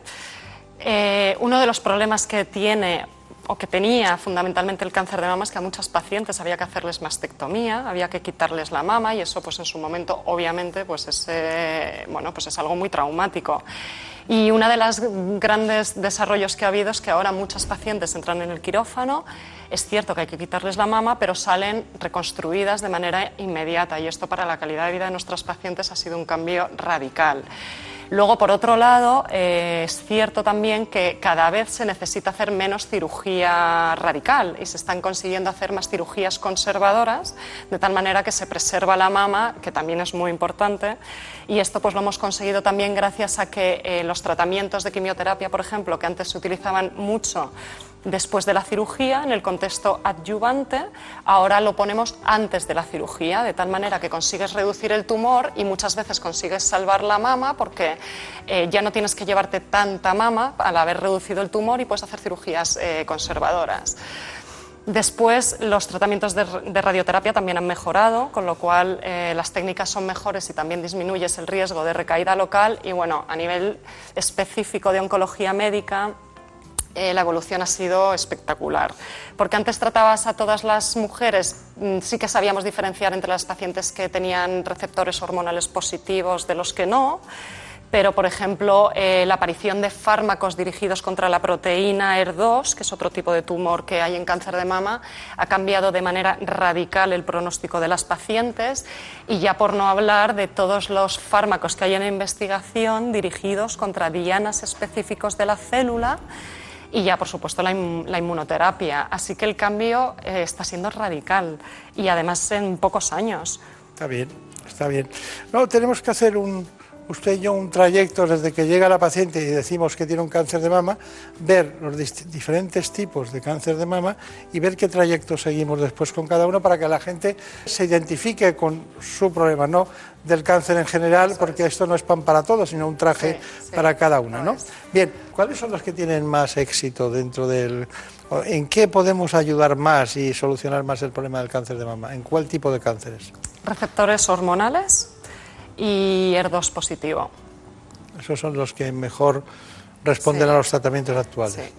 Eh, uno de los problemas que tiene o que tenía fundamentalmente el cáncer de mama es que a muchas pacientes había que hacerles mastectomía, había que quitarles la mama y eso pues en su momento obviamente pues es, bueno, pues es algo muy traumático. Y uno de los grandes desarrollos que ha habido es que ahora muchas pacientes entran en el quirófano, es cierto que hay que quitarles la mama, pero salen reconstruidas de manera inmediata y esto para la calidad de vida de nuestras pacientes ha sido un cambio radical. Luego, por otro lado, eh, es cierto también que cada vez se necesita hacer menos cirugía radical y se están consiguiendo hacer más cirugías conservadoras, de tal manera que se preserva la mama, que también es muy importante. Y esto pues lo hemos conseguido también gracias a que eh, los tratamientos de quimioterapia, por ejemplo, que antes se utilizaban mucho después de la cirugía, en el contexto adyuvante, ahora lo ponemos antes de la cirugía, de tal manera que consigues reducir el tumor y muchas veces consigues salvar la mama porque eh, ya no tienes que llevarte tanta mama al haber reducido el tumor y puedes hacer cirugías eh, conservadoras. Después, los tratamientos de, radioterapia también han mejorado, con lo cual eh, las técnicas son mejores y también disminuyes el riesgo de recaída local. Y bueno, a nivel específico de oncología médica, eh, la evolución ha sido espectacular. Porque antes tratabas a todas las mujeres, mm, sí que sabíamos diferenciar entre las pacientes que tenían receptores hormonales positivos de los que no, pero por ejemplo eh, la aparición de fármacos dirigidos contra la proteína ER2, que es otro tipo de tumor que hay en cáncer de mama, ha cambiado de manera radical el pronóstico de las pacientes y ya por no hablar de todos los fármacos que hay en investigación dirigidos contra dianas específicos de la célula y ya, por supuesto, la, inmunoterapia. Así que el cambio eh, está siendo radical y además en pocos años. Está bien, está bien. No, tenemos que hacer un, usted y yo un trayecto desde que llega la paciente y decimos que tiene un cáncer de mama, ver los diferentes tipos de cáncer de mama y ver qué trayecto seguimos después con cada uno para que la gente se identifique con su problema, no del cáncer en general, porque esto no es pan para todos, sino un traje para cada uno. ¿no? Bien, ¿cuáles son los que tienen más éxito dentro del... ¿En qué podemos ayudar más y solucionar más el problema del cáncer de mama? ¿En cuál tipo de cánceres? Receptores hormonales y ER2 positivo. Esos son los que mejor responden a los tratamientos actuales.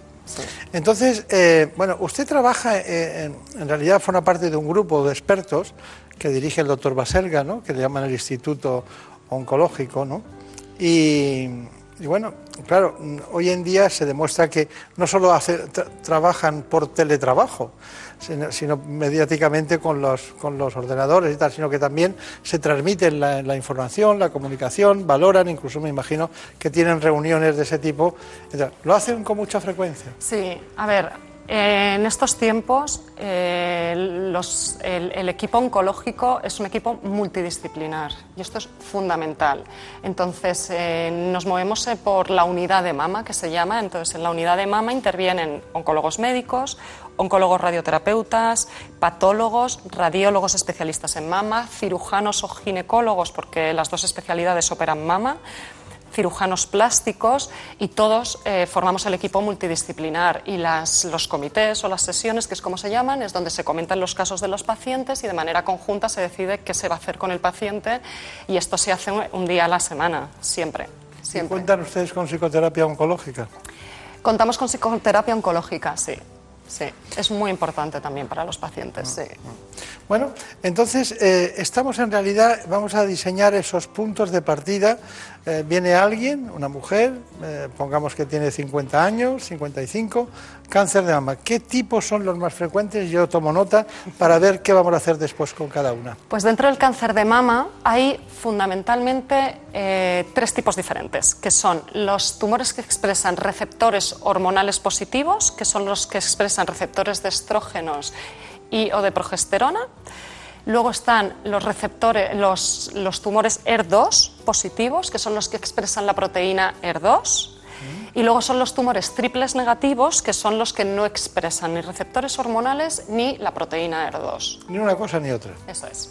Entonces, eh, bueno, usted trabaja, eh, en, en, realidad forma parte de un grupo de expertos que dirige el doctor Baserga, ¿no? que le llaman el Instituto Oncológico, ¿no? y, bueno, claro, hoy en día se demuestra que no solo trabajan por teletrabajo, sino, mediáticamente con los, con los ordenadores y tal, sino que también se transmiten la, información, la comunicación, valoran, incluso me imagino que tienen reuniones de ese tipo. ¿Lo hacen con mucha frecuencia? Sí, a ver, en estos tiempos, eh, el, equipo oncológico es un equipo multidisciplinar y esto es fundamental. Entonces, eh, nos movemos eh, por la unidad de mama, que se llama. Entonces, en la unidad de mama intervienen oncólogos médicos, oncólogos radioterapeutas, patólogos, radiólogos especialistas en mama, cirujanos o ginecólogos, porque las dos especialidades operan mama cirujanos plásticos y todos eh, formamos el equipo multidisciplinar y las, los comités o las sesiones, que es como se llaman, es donde se comentan los casos de los pacientes y de manera conjunta se decide qué se va a hacer con el paciente y esto se hace un, día a la semana, siempre. siempre. ¿Cuentan ustedes con psicoterapia oncológica? Contamos con psicoterapia oncológica, sí. Sí, es muy importante también para los pacientes, sí. Bueno, entonces eh, estamos en realidad, vamos a diseñar esos puntos de partida eh, viene alguien, una mujer, eh, pongamos que tiene 50 años, 55, cáncer de mama. ¿Qué tipos son los más frecuentes? Yo tomo nota para ver qué vamos a hacer después con cada una. Pues dentro del cáncer de mama hay fundamentalmente eh, tres tipos diferentes, que son los tumores que expresan receptores hormonales positivos, que son los que expresan receptores de estrógenos y o de progesterona Luego están los receptores, los, los tumores ER2 positivos, que son los que expresan la proteína ER2. Y luego son los tumores triples negativos, que son los que no expresan ni receptores hormonales ni la proteína ER2. Ni una cosa ni otra. Eso es.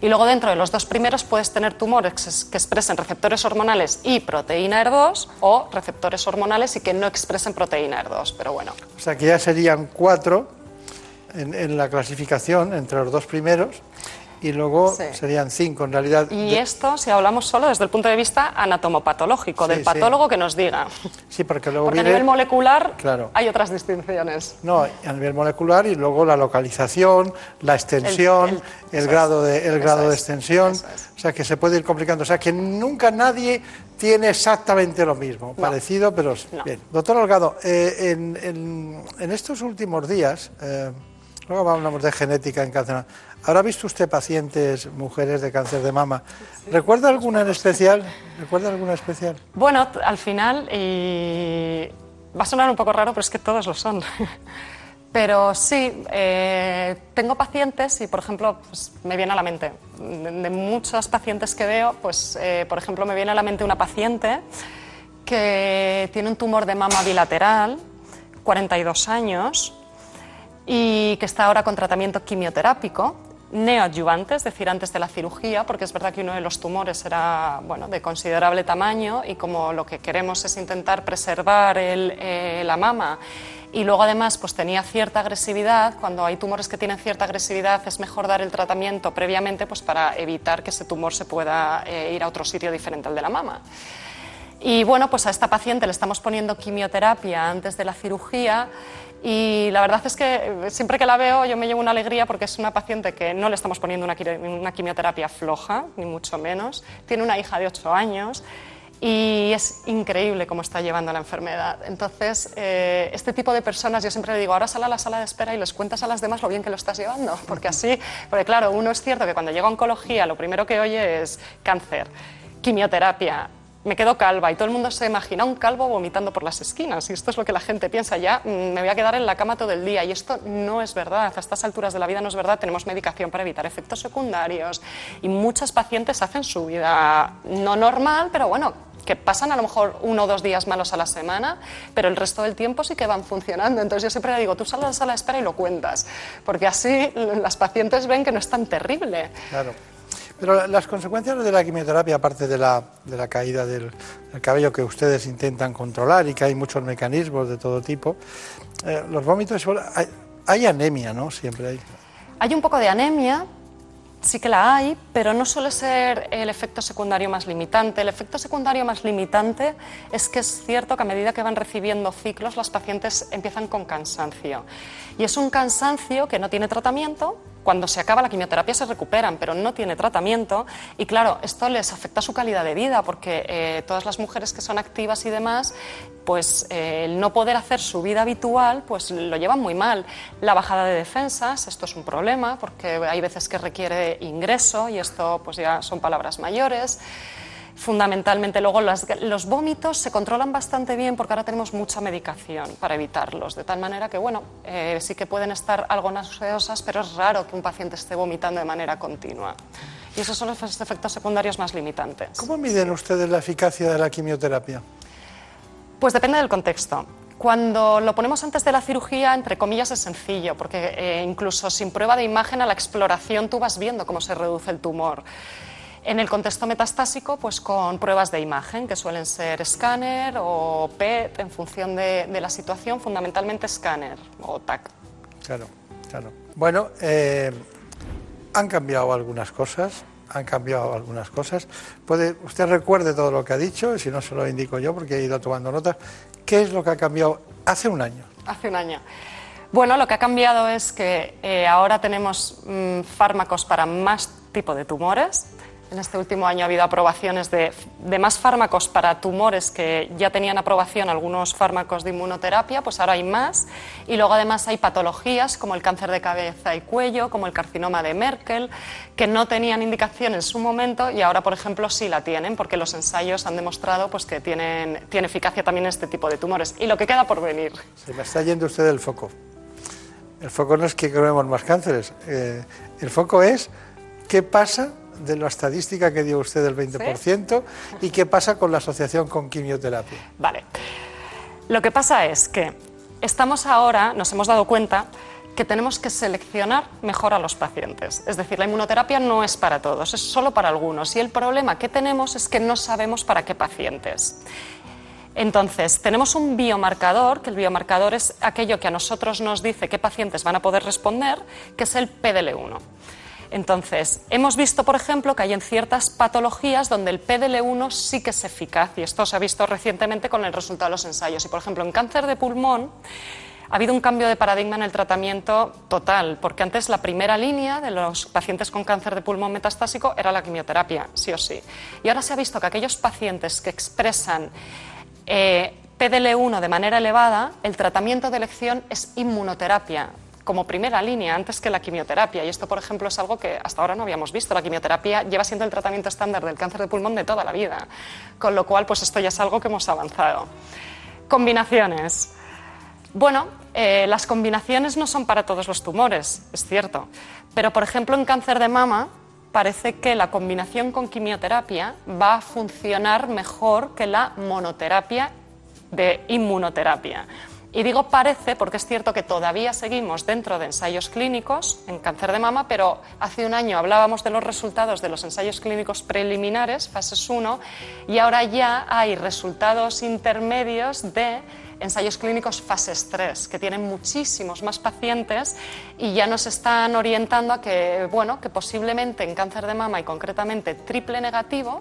Y luego dentro de los dos primeros puedes tener tumores que expresen receptores hormonales y proteína ER2 o receptores hormonales y que no expresen proteína ER2, pero bueno. O sea que ya serían cuatro en, la clasificación entre los dos primeros y luego serían cinco en realidad. Y esto, si hablamos solo desde el punto de vista anatomopatológico, del patólogo que nos diga. Sí, porque luego porque a nivel molecular hay otras distinciones. No, a nivel molecular y luego la localización, la extensión, el, grado de, el grado de extensión, o sea que se puede ir complicando. O sea que nunca nadie tiene exactamente lo mismo, parecido, pero bien. Doctor Holgado, eh, en, estos últimos días... Eh, Luego hablamos de genética en cáncer. ¿Habrá visto usted pacientes, mujeres de cáncer de mama? ¿Recuerda alguna en especial? ¿Recuerda alguna especial? Bueno, al final, y va a sonar un poco raro, pero es que todos lo son. Pero sí, eh, tengo pacientes y, por ejemplo, pues, me viene a la mente, de, muchos pacientes que veo, pues, eh, por ejemplo, me viene a la mente una paciente que tiene un tumor de mama bilateral, 42 años, y que está ahora con tratamiento quimioterápico neoadyuvante, es decir, antes de la cirugía, porque es verdad que uno de los tumores era bueno, de considerable tamaño y como lo que queremos es intentar preservar eh, la mama. Y luego además pues tenía cierta agresividad, cuando hay tumores que tienen cierta agresividad es mejor dar el tratamiento previamente pues para evitar que ese tumor se pueda eh, ir a otro sitio diferente al de la mama. Y bueno, pues a esta paciente le estamos poniendo quimioterapia antes de la cirugía y la verdad es que eh, siempre que la veo yo me llevo una alegría porque es una paciente que no le estamos poniendo una, quimioterapia floja, ni mucho menos. Tiene una hija de 8 años y es increíble cómo está llevando la enfermedad. Entonces, eh, este tipo de personas, yo siempre le digo, ahora sal a la sala de espera y les cuentas a las demás lo bien que lo estás llevando, porque así, porque claro, uno es cierto que cuando llega a oncología lo primero que oye es cáncer, quimioterapia, me quedo calva y todo el mundo se imagina un calvo vomitando por las esquinas y esto es lo que la gente piensa ya mm, me voy a quedar en la cama todo el día y esto no es verdad a estas alturas de la vida no es verdad tenemos medicación para evitar efectos secundarios y muchas pacientes hacen su vida no normal pero bueno que pasan a lo mejor uno o dos días malos a la semana, pero el resto del tiempo sí que van funcionando. Entonces yo siempre le digo, tú sal a la espera y lo cuentas, porque así las pacientes ven que no es tan terrible. Claro. Pero las consecuencias de la quimioterapia, aparte de la, de la caída del, cabello que ustedes intentan controlar y que hay muchos mecanismos de todo tipo, eh, los vómitos, hay, hay, anemia, ¿no? Siempre hay. Hay un poco de anemia, sí que la hay, pero no suele ser el efecto secundario más limitante. El efecto secundario más limitante es que es cierto que a medida que van recibiendo ciclos, las pacientes empiezan con cansancio. Y es un cansancio que no tiene tratamiento, cuando se acaba la quimioterapia se recuperan, pero no tiene tratamiento y claro, esto les afecta su calidad de vida porque eh, todas las mujeres que son activas y demás, pues eh, el no poder hacer su vida habitual, pues lo llevan muy mal. La bajada de defensas, esto es un problema porque hay veces que requiere ingreso y esto pues ya son palabras mayores fundamentalmente. Luego los vómitos se controlan bastante bien porque ahora tenemos mucha medicación para evitarlos, de tal manera que, bueno, eh, sí que pueden estar algo nauseosas, pero es raro que un paciente esté vomitando de manera continua. Y esos son los efectos secundarios más limitantes. ¿Cómo miden ustedes la eficacia de la quimioterapia? Pues depende del contexto. Cuando lo ponemos antes de la cirugía, entre comillas, es sencillo, porque eh, incluso sin prueba de imagen a la exploración tú vas viendo cómo se reduce el tumor. En el contexto metastásico, pues con pruebas de imagen, que suelen ser escáner o PET, en función de, de la situación, fundamentalmente escáner o TAC. Claro, claro. Bueno, eh, han cambiado algunas cosas, han cambiado algunas cosas. Puede, usted recuerde todo lo que ha dicho, si no se lo indico yo porque he ido tomando notas. ¿Qué es lo que ha cambiado hace un año? Hace un año. Bueno, lo que ha cambiado es que eh, ahora tenemos mm, fármacos para más tipo de tumores. En este último año ha habido aprobaciones de, más fármacos para tumores que ya tenían aprobación algunos fármacos de inmunoterapia, pues ahora hay más. Y luego además hay patologías como el cáncer de cabeza y cuello, como el carcinoma de Merkel, que no tenían indicación en su momento y ahora, por ejemplo, sí la tienen, porque los ensayos han demostrado pues, que tienen, tiene eficacia también este tipo de tumores. Y lo que queda por venir. Se me está yendo usted del foco. El foco no es que creemos más cánceres, eh, el foco es qué pasa de la estadística que dio usted del 20% ¿Sí? y qué pasa con la asociación con quimioterapia. Vale. Lo que pasa es que estamos ahora, nos hemos dado cuenta que tenemos que seleccionar mejor a los pacientes. Es decir, la inmunoterapia no es para todos, es solo para algunos. Y el problema que tenemos es que no sabemos para qué pacientes. Entonces, tenemos un biomarcador, que el biomarcador es aquello que a nosotros nos dice qué pacientes van a poder responder, que es el PDL1. Entonces, hemos visto, por ejemplo, que hay en ciertas patologías donde el PDL1 sí que es eficaz y esto se ha visto recientemente con el resultado de los ensayos. Y, por ejemplo, en cáncer de pulmón ha habido un cambio de paradigma en el tratamiento total, porque antes la primera línea de los pacientes con cáncer de pulmón metastásico era la quimioterapia, sí o sí. Y ahora se ha visto que aquellos pacientes que expresan eh, PDL1 de manera elevada, el tratamiento de elección es inmunoterapia como primera línea antes que la quimioterapia. Y esto, por ejemplo, es algo que hasta ahora no habíamos visto. La quimioterapia lleva siendo el tratamiento estándar del cáncer de pulmón de toda la vida. Con lo cual, pues esto ya es algo que hemos avanzado. Combinaciones. Bueno, eh, las combinaciones no son para todos los tumores, es cierto. Pero, por ejemplo, en cáncer de mama parece que la combinación con quimioterapia va a funcionar mejor que la monoterapia de inmunoterapia. Y digo parece porque es cierto que todavía seguimos dentro de ensayos clínicos en cáncer de mama, pero hace un año hablábamos de los resultados de los ensayos clínicos preliminares, fases 1, y ahora ya hay resultados intermedios de ensayos clínicos fases 3, que tienen muchísimos más pacientes y ya nos están orientando a que, bueno, que posiblemente en cáncer de mama y concretamente triple negativo,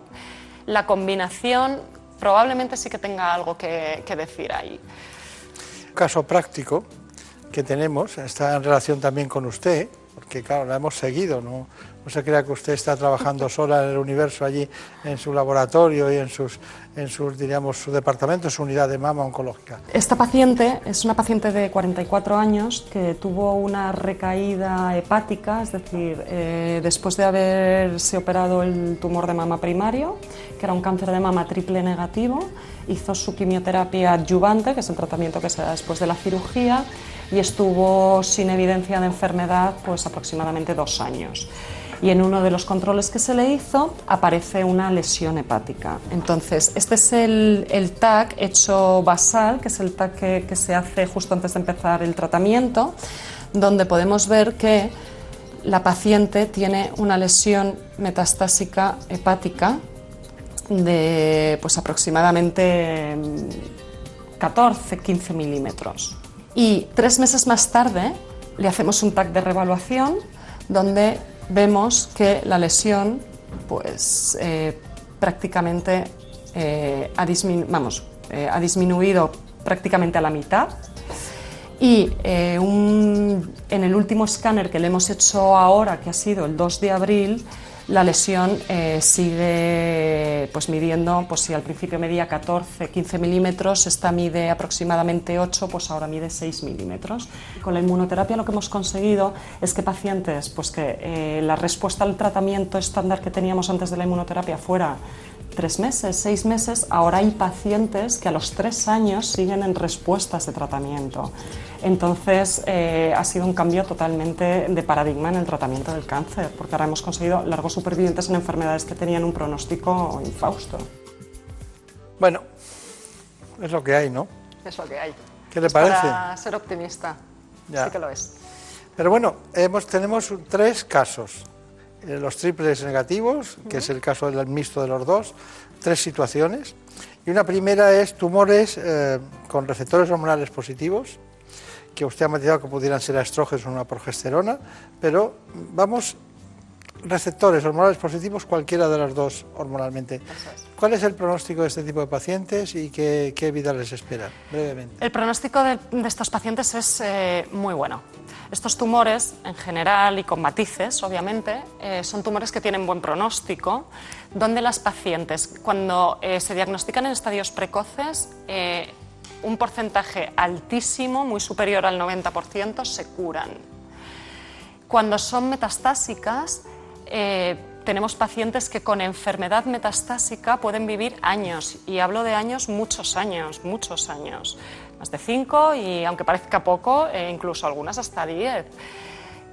la combinación probablemente sí que tenga algo que, que decir ahí. Un caso práctico que tenemos está en relación también con usted, porque claro, la hemos seguido, ¿no? No se crea que usted está trabajando sola en el universo allí en su laboratorio y en sus, en sus diríamos, su departamento, su unidad de mama oncológica. Esta paciente es una paciente de 44 años que tuvo una recaída hepática, es decir, eh, después de haberse operado el tumor de mama primario, que era un cáncer de mama triple negativo, hizo su quimioterapia adyuvante, que es el tratamiento que se da después de la cirugía, y estuvo sin evidencia de enfermedad pues aproximadamente dos años y en uno de los controles que se le hizo aparece una lesión hepática. Entonces, este es el, TAC hecho basal, que es el TAC que, se hace justo antes de empezar el tratamiento, donde podemos ver que la paciente tiene una lesión metastásica hepática de pues aproximadamente 14-15 milímetros. Y tres meses más tarde le hacemos un TAC de revaluación donde vemos que la lesión pues, eh, prácticamente eh, ha, vamos, eh, ha, disminuido prácticamente a la mitad. Y en el último escáner que le hemos hecho ahora, que ha sido el 2 de abril, la lesión eh, sigue pues, midiendo, pues si al principio medía 14, 15 milímetros, esta mide aproximadamente 8, pues ahora mide 6 milímetros. Con la inmunoterapia lo que hemos conseguido es que pacientes, pues que eh, la respuesta al tratamiento estándar que teníamos antes de la inmunoterapia fuera tres meses, seis meses, ahora hay pacientes que a los tres años siguen en respuestas de tratamiento. Entonces eh, ha sido un cambio totalmente de paradigma en el tratamiento del cáncer, porque ahora hemos conseguido largos supervivientes en enfermedades que tenían un pronóstico infausto. Bueno, es lo que hay, ¿no? Es lo que hay. ¿Qué le es parece? Para ser optimista, Ya. sí que lo es. Pero bueno, hemos, tenemos tres casos eh, los triples negativos, que es el caso del mixto de los dos, tres situaciones. Y una primera es tumores eh, con receptores hormonales positivos, que usted ha matizado que pudieran ser estrógenos o una progesterona, pero vamos, receptores hormonales positivos, cualquiera de las dos hormonalmente. ¿Cuál es el pronóstico de este tipo de pacientes y qué, vida les espera? Brevemente. El pronóstico de, estos pacientes es eh, muy bueno. Estos tumores, en general y con matices, obviamente, eh, son tumores que tienen buen pronóstico, donde las pacientes, cuando eh, se diagnostican en estadios precoces, eh, un porcentaje altísimo, muy superior al 90%, se curan. Cuando son metastásicas, tenemos pacientes que con enfermedad metastásica pueden vivir años, y hablo de años, muchos años, muchos años más de 5 y, aunque parezca poco, eh, incluso algunas hasta 10.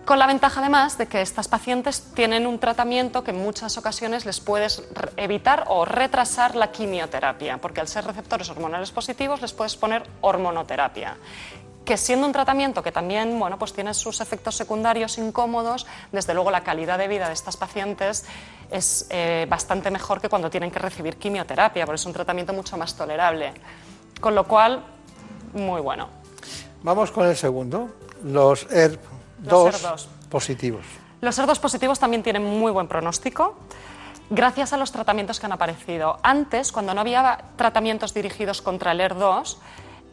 Con la ventaja además de que estas pacientes tienen un tratamiento que en muchas ocasiones les puedes evitar o retrasar la quimioterapia, porque al ser receptores hormonales positivos les puedes poner hormonoterapia que siendo un tratamiento que también bueno, pues tiene sus efectos secundarios incómodos, desde luego la calidad de vida de estas pacientes es eh, bastante mejor que cuando tienen que recibir quimioterapia, porque es un tratamiento mucho más tolerable. Con lo cual, muy bueno. Vamos con el segundo, los ER2 positivos. Los ER2 positivos también tienen muy buen pronóstico gracias a los tratamientos que han aparecido. Antes, cuando no había tratamientos dirigidos contra el ER2,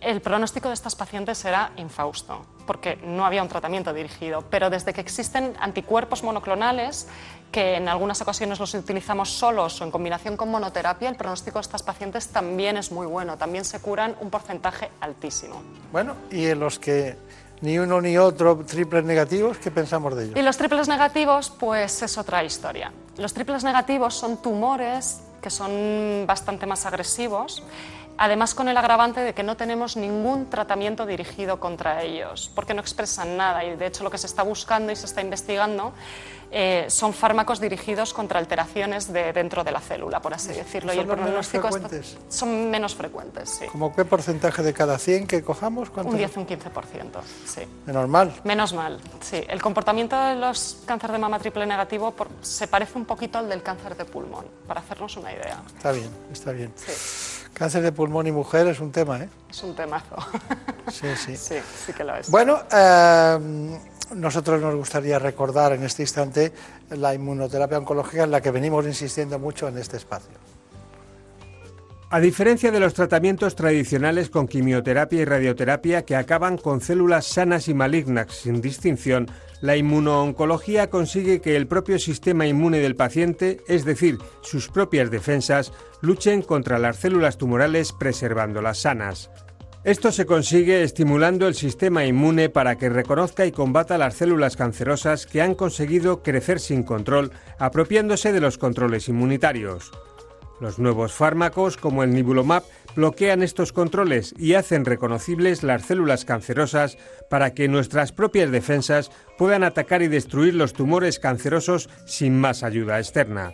el pronóstico de estas pacientes era infausto, porque no había un tratamiento dirigido. Pero desde que existen anticuerpos monoclonales, que en algunas ocasiones los utilizamos solos o en combinación con monoterapia, el pronóstico de estas pacientes también es muy bueno, también se curan un porcentaje altísimo. Bueno, y en los que ni uno ni otro triples negativos, ¿qué pensamos de ellos? Y los triples negativos, pues es otra historia. Los triples negativos son tumores que son bastante más agresivos Además, con el agravante de que no tenemos ningún tratamiento dirigido contra ellos, porque no expresan nada y de hecho lo que se está buscando y se está investigando eh, son fármacos dirigidos contra alteraciones de, dentro de la célula, por así decirlo. ¿Son y el menos frecuentes? son menos frecuentes, sí. ¿Cómo qué porcentaje de cada 100 que cojamos? Un 10 o un 15%, sí. Menos mal. Menos mal, sí. El comportamiento de los cáncer de mama triple negativo se parece un poquito al del cáncer de pulmón, para hacernos una idea. Está bien, está bien. Sí. Cáncer de pulmón y mujer es un tema, ¿eh? Es un temazo. Sí, sí. sí, sí que lo es. Bueno, eh, nosotros nos gustaría recordar en este instante la inmunoterapia oncológica en la que venimos insistiendo mucho en este espacio. A diferencia de los tratamientos tradicionales con quimioterapia y radioterapia que acaban con células sanas y malignas sin distinción, la inmunooncología consigue que el propio sistema inmune del paciente, es decir, sus propias defensas, luchen contra las células tumorales preservándolas sanas. Esto se consigue estimulando el sistema inmune para que reconozca y combata las células cancerosas que han conseguido crecer sin control, apropiándose de los controles inmunitarios. Los nuevos fármacos, como el Nibulomab, bloquean estos controles y hacen reconocibles las células cancerosas para que nuestras propias defensas puedan atacar y destruir los tumores cancerosos sin más ayuda externa.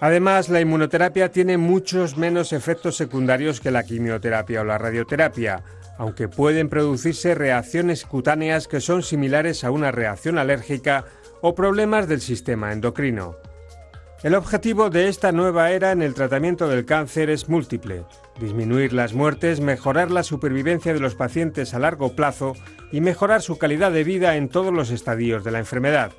Además, la inmunoterapia tiene muchos menos efectos secundarios que la quimioterapia o la radioterapia, aunque pueden producirse reacciones cutáneas que son similares a una reacción alérgica o problemas del sistema endocrino. El objetivo de esta nueva era en el tratamiento del cáncer es múltiple. Disminuir las muertes, mejorar la supervivencia de los pacientes a largo plazo y mejorar su calidad de vida en todos los estadios de la enfermedad.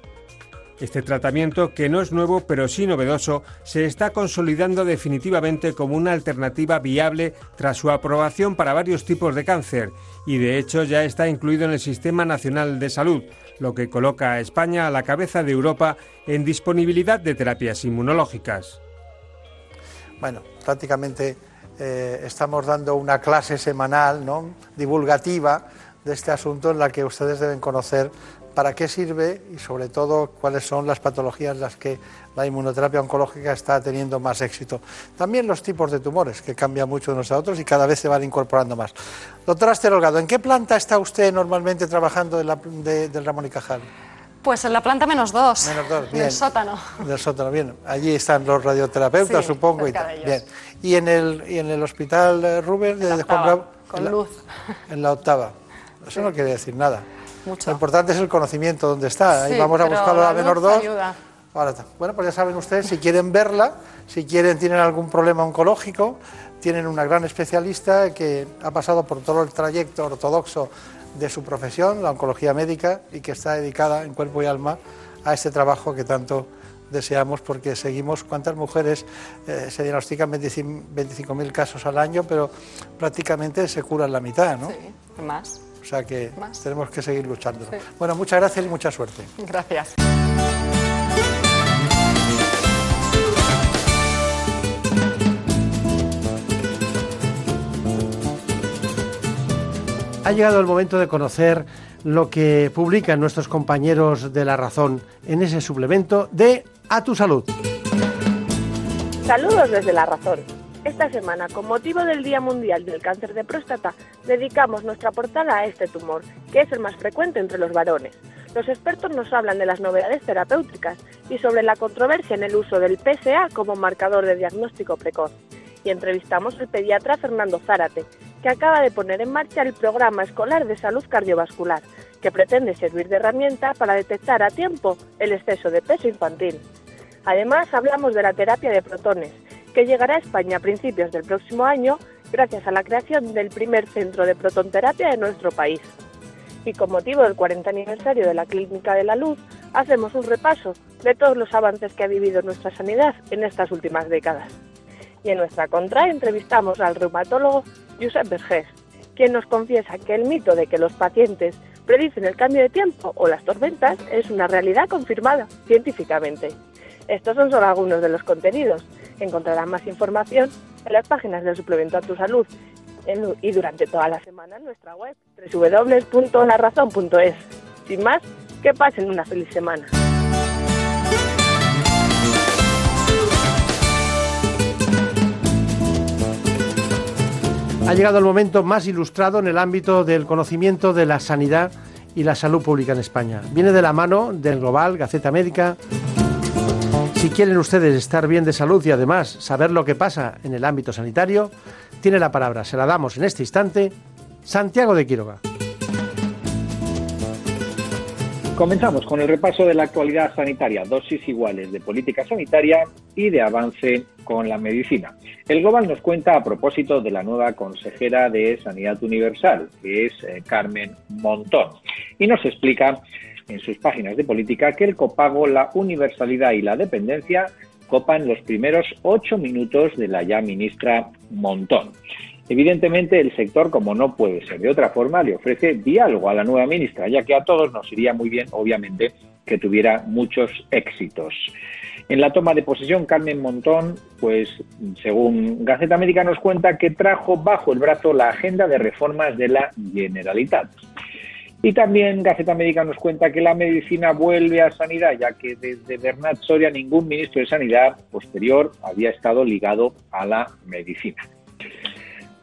Este tratamiento, que no es nuevo pero sí novedoso, se está consolidando definitivamente como una alternativa viable tras su aprobación para varios tipos de cáncer y de hecho ya está incluido en el Sistema Nacional de Salud, lo que coloca a España a la cabeza de Europa en disponibilidad de terapias inmunológicas. Bueno, prácticamente eh, estamos dando una clase semanal ¿no? divulgativa de este asunto en la que ustedes deben conocer para qué sirve y sobre todo cuáles son las patologías en las que la inmunoterapia oncológica está teniendo más éxito. También los tipos de tumores, que cambian mucho de unos a otros y cada vez se van incorporando más. Doctora Esther ¿en qué planta está usted normalmente trabajando del Ramón y Cajal? Pues en la planta menos dos. Menos dos, bien. Del sótano. Del sótano, bien. Allí están los radioterapeutas, supongo. Y, bien. ¿Y en el, y en el hospital eh, Rubén de Juan Bravo? Con luz. En la octava. Eso no quiere decir nada. Lo importante es el conocimiento dónde está. Ahí vamos a buscarlo a la menor 2. Ahora, bueno, pues ya saben ustedes, si quieren verla, si quieren, tienen algún problema oncológico, tienen una gran especialista que ha pasado por todo el trayecto ortodoxo de su profesión, la oncología médica, y que está dedicada en cuerpo y alma a este trabajo que tanto deseamos porque seguimos cuántas mujeres eh, se diagnostican 25.000 casos al año, pero prácticamente se curan la mitad, ¿no? Sí, más. O sea que tenemos que seguir luchando. Bueno, muchas gracias y mucha suerte. Gracias. Ha llegado el momento de conocer lo que publican nuestros compañeros de La Razón en ese suplemento de A tu Salud. Saludos desde La Razón. Esta semana, con motivo del Día Mundial del Cáncer de Próstata, dedicamos nuestra portada a este tumor, que es el más frecuente entre los varones. Los expertos nos hablan de las novedades terapéuticas y sobre la controversia en el uso del PSA como marcador de diagnóstico precoz. Y entrevistamos al pediatra Fernando Zárate, que acaba de poner en marcha el programa escolar de salud cardiovascular, que pretende servir de herramienta para detectar a tiempo el exceso de peso infantil. Además, hablamos de la terapia de protones, que llegará a España a principios del próximo año gracias a la creación del primer centro de protonterapia de nuestro país. Y con motivo del 40 aniversario de la Clínica de la Luz, hacemos un repaso de todos los avances que ha vivido nuestra sanidad en estas últimas décadas. Y en nuestra contra entrevistamos al reumatólogo Josep Vergés, quien nos confiesa que el mito de que los pacientes predicen el cambio de tiempo o las tormentas es una realidad confirmada científicamente. Estos son solo algunos de los contenidos. Encontrarán más información en las páginas del suplemento a tu salud y durante toda la semana en nuestra web www.larazón.es. Sin más, que pasen una feliz semana. Ha llegado el momento más ilustrado en el ámbito del conocimiento de la sanidad y la salud pública en España. Viene de la mano del Global, Gaceta Médica. Si quieren ustedes estar bien de salud y además saber lo que pasa en el ámbito sanitario, tiene la palabra, se la damos en este instante, Santiago de Quiroga. Comenzamos con el repaso de la actualidad sanitaria, dosis iguales de política sanitaria y de avance con la medicina. El Global nos cuenta a propósito de la nueva consejera de Sanidad Universal, que es eh, Carmen Montón, y nos explica en sus páginas de política que el copago, la universalidad y la dependencia copan los primeros ocho minutos de la ya ministra Montón. Evidentemente, el sector, como no puede ser de otra forma, le ofrece diálogo a la nueva ministra, ya que a todos nos iría muy bien, obviamente, que tuviera muchos éxitos. En la toma de posesión, Carmen Montón, pues según Gaceta Médica nos cuenta que trajo bajo el brazo la agenda de reformas de la Generalitat. Y también Gaceta Médica nos cuenta que la medicina vuelve a sanidad, ya que desde Bernat Soria ningún ministro de Sanidad posterior había estado ligado a la medicina.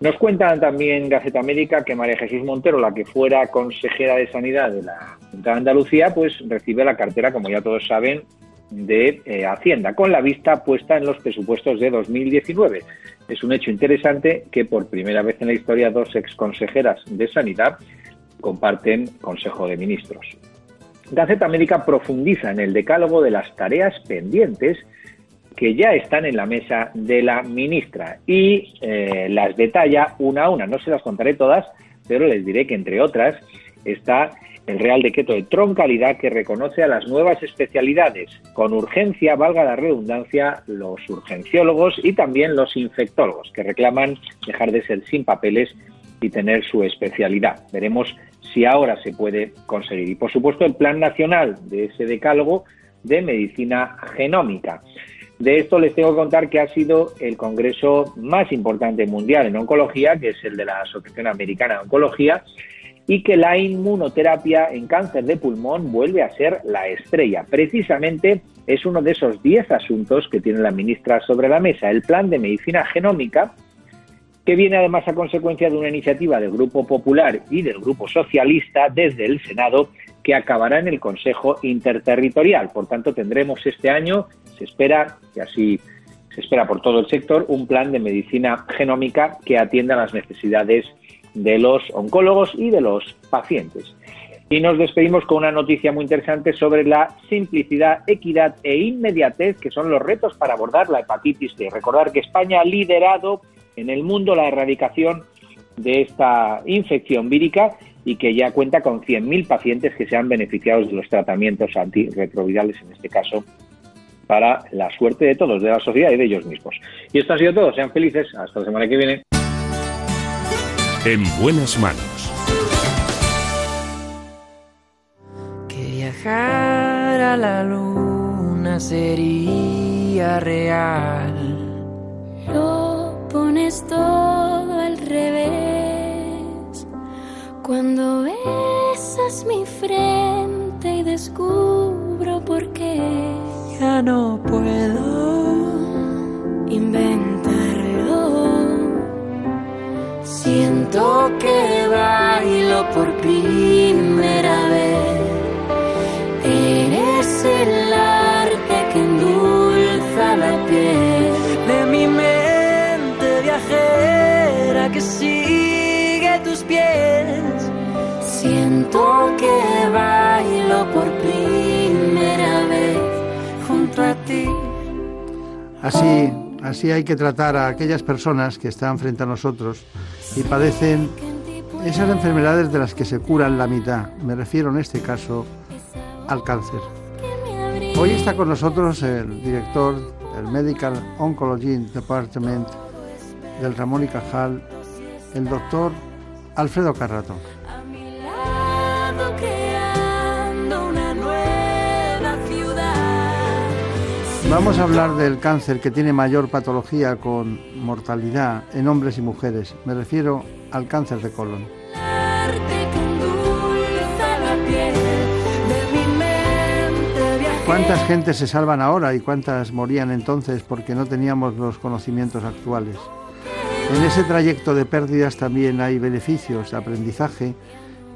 Nos cuentan también Gaceta América que María Jesús Montero, la que fuera consejera de Sanidad de la Junta de Andalucía, pues recibe la cartera, como ya todos saben, de eh, Hacienda, con la vista puesta en los presupuestos de 2019. Es un hecho interesante que por primera vez en la historia dos exconsejeras de Sanidad comparten Consejo de Ministros. Gaceta América profundiza en el decálogo de las tareas pendientes que ya están en la mesa de la ministra y eh, las detalla una a una. No se las contaré todas, pero les diré que entre otras está el Real Decreto de Troncalidad que reconoce a las nuevas especialidades con urgencia, valga la redundancia, los urgenciólogos y también los infectólogos que reclaman dejar de ser sin papeles y tener su especialidad. Veremos si ahora se puede conseguir. Y por supuesto el Plan Nacional de ese decálogo de Medicina Genómica. De esto les tengo que contar que ha sido el congreso más importante mundial en oncología, que es el de la Asociación Americana de Oncología, y que la inmunoterapia en cáncer de pulmón vuelve a ser la estrella. Precisamente es uno de esos 10 asuntos que tiene la ministra sobre la mesa, el plan de medicina genómica, que viene además a consecuencia de una iniciativa del Grupo Popular y del Grupo Socialista desde el Senado que acabará en el Consejo Interterritorial. Por tanto, tendremos este año, se espera, y así se espera por todo el sector, un plan de medicina genómica que atienda las necesidades de los oncólogos y de los pacientes. Y nos despedimos con una noticia muy interesante sobre la simplicidad, equidad e inmediatez, que son los retos para abordar la hepatitis C. Recordar que España ha liderado en el mundo la erradicación de esta infección vírica y que ya cuenta con 100.000 pacientes que se han beneficiado de los tratamientos antirretrovirales, en este caso, para la suerte de todos, de la sociedad y de ellos mismos. Y esto ha sido todo. Sean felices. Hasta la semana que viene. En buenas manos. Que viajar a la luna sería real. Pones todo al revés. Cuando besas mi frente y descubro por qué ya no puedo inventarlo. Siento que bailo por primera vez. Eres el sigue tus pies. Siento que bailo por primera vez junto a ti. Así, así hay que tratar a aquellas personas que están frente a nosotros y padecen esas enfermedades de las que se curan la mitad. Me refiero en este caso al cáncer. Hoy está con nosotros el director del Medical Oncology Department del Ramón y Cajal, el doctor Alfredo Carrato. creando una nueva ciudad. Vamos a hablar del cáncer que tiene mayor patología con mortalidad en hombres y mujeres. Me refiero al cáncer de colon. Mi. ¿Cuántas gentes se salvan ahora y cuántas morían entonces porque no teníamos los conocimientos actuales? En ese trayecto de pérdidas también hay beneficios, aprendizaje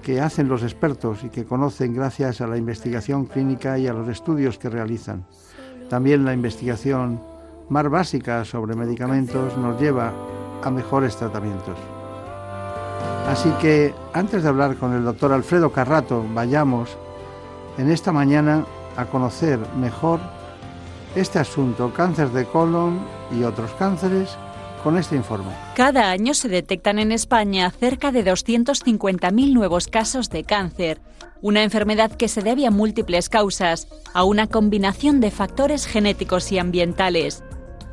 que hacen los expertos y que conocen gracias a la investigación clínica y a los estudios que realizan. También la investigación más básica sobre medicamentos nos lleva a mejores tratamientos. Así que antes de hablar con el doctor Alfredo Carrato, vayamos en esta mañana a conocer mejor este asunto, cáncer de colon y otros cánceres, con este informe. Cada año se detectan en España cerca de 250.000 nuevos casos de cáncer, una enfermedad que se debe a múltiples causas, a una combinación de factores genéticos y ambientales.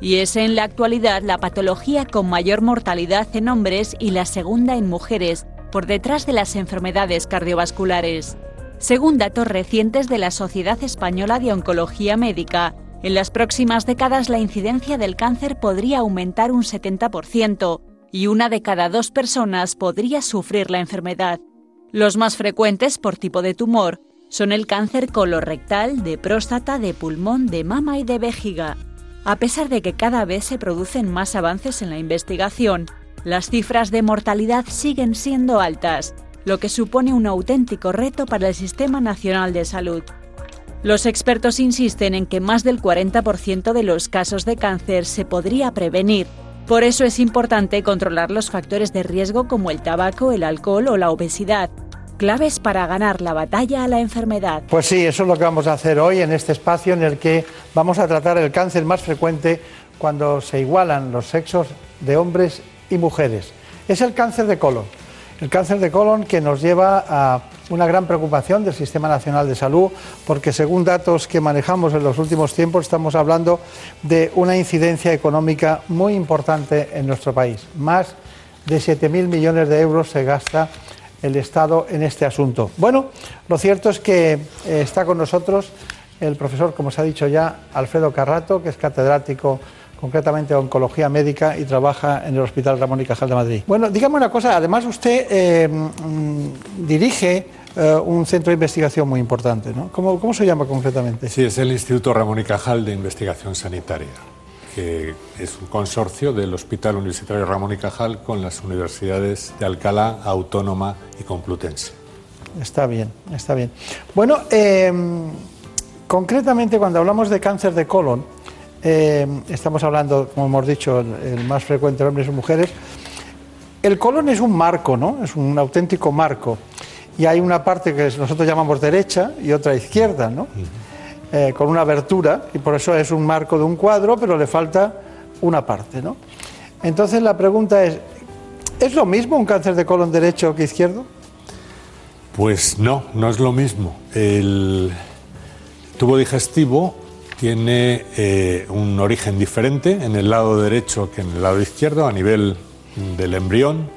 Y es en la actualidad la patología con mayor mortalidad en hombres y la segunda en mujeres, por detrás de las enfermedades cardiovasculares. Según datos recientes de la Sociedad Española de Oncología Médica, en las próximas décadas la incidencia del cáncer podría aumentar un 70% y una de cada dos personas podría sufrir la enfermedad. Los más frecuentes por tipo de tumor son el cáncer colorectal, de próstata, de pulmón, de mama y de vejiga. A pesar de que cada vez se producen más avances en la investigación, las cifras de mortalidad siguen siendo altas, lo que supone un auténtico reto para el Sistema Nacional de Salud. Los expertos insisten en que más del 40% de los casos de cáncer se podría prevenir. Por eso es importante controlar los factores de riesgo como el tabaco, el alcohol o la obesidad, claves para ganar la batalla a la enfermedad. Pues sí, eso es lo que vamos a hacer hoy en este espacio en el que vamos a tratar el cáncer más frecuente cuando se igualan los sexos de hombres y mujeres. Es el cáncer de colon. El cáncer de colon que nos lleva a una gran preocupación del Sistema Nacional de Salud, porque según datos que manejamos en los últimos tiempos estamos hablando de una incidencia económica muy importante en nuestro país. Más de 7.000 millones de euros se gasta el Estado en este asunto. Bueno, lo cierto es que eh, está con nosotros el profesor, como se ha dicho ya, Alfredo Carrato, que es catedrático concretamente oncología médica y trabaja en el Hospital Ramón y Cajal de Madrid. Bueno, dígame una cosa, además usted eh, mm, dirige eh, un centro de investigación muy importante, ¿no? ¿Cómo, ¿Cómo se llama concretamente? Sí, es el Instituto Ramón y Cajal de Investigación Sanitaria, que es un consorcio del Hospital Universitario Ramón y Cajal con las universidades de Alcalá, Autónoma y Complutense. Está bien, está bien. Bueno, eh, concretamente cuando hablamos de cáncer de colon, eh, estamos hablando, como hemos dicho, el, más frecuente en hombres y mujeres. El colon es un marco, ¿no? Es un auténtico marco. y hay una parte que nosotros llamamos derecha y otra izquierda, ¿no? Eh, con una abertura, y por eso es un marco de un cuadro, pero le falta una parte, ¿no? Entonces la pregunta es, ¿es lo mismo un cáncer de colon derecho que izquierdo? Pues no, no es lo mismo. El tubo digestivo tiene eh, un origen diferente en el lado derecho que en el lado izquierdo a nivel del embrión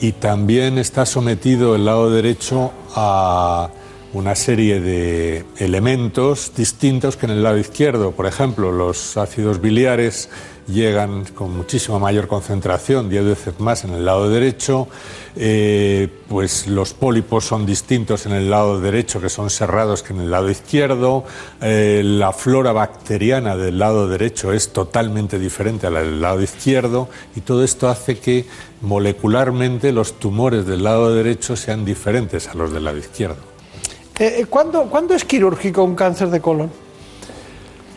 y también está sometido el lado derecho a una serie de elementos distintos que en el lado izquierdo. Por ejemplo, los ácidos biliares llegan con muchísima mayor concentración, 10 veces más en el lado derecho, eh, pues los pólipos son distintos en el lado derecho, que son cerrados, que en el lado izquierdo, eh, la flora bacteriana del lado derecho es totalmente diferente a la del lado izquierdo, y todo esto hace que molecularmente los tumores del lado derecho sean diferentes a los del lado izquierdo. Eh, ¿cuándo, ¿Cuándo es quirúrgico un cáncer de colon?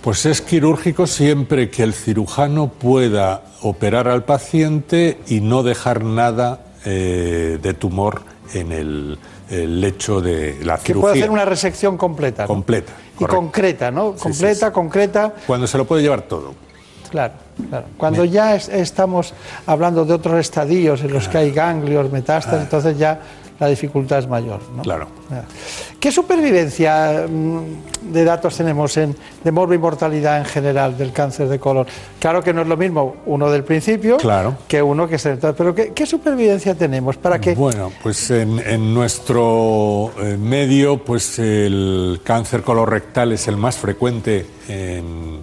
Pues es quirúrgico siempre que el cirujano pueda operar al paciente y no dejar nada eh, de tumor en el, el lecho de la Que cirugía. puede hacer una resección completa. ¿no? Completa. Y concreta, ¿no? Sí, completa, sí, sí. concreta. Cuando se lo puede llevar todo. Claro, claro. Cuando ya es- estamos hablando de otros estadios en los que hay ganglios, metástasis, entonces ya la dificultad es mayor. ¿no? Claro. ¿Qué supervivencia mm, de datos tenemos en, de morbo y mortalidad en general del cáncer de colon? Claro que no es lo mismo uno del principio Claro. que uno que es el pero ¿qué, qué supervivencia tenemos para que Bueno, pues en, en nuestro eh, medio, pues el cáncer colorectal es el más frecuente en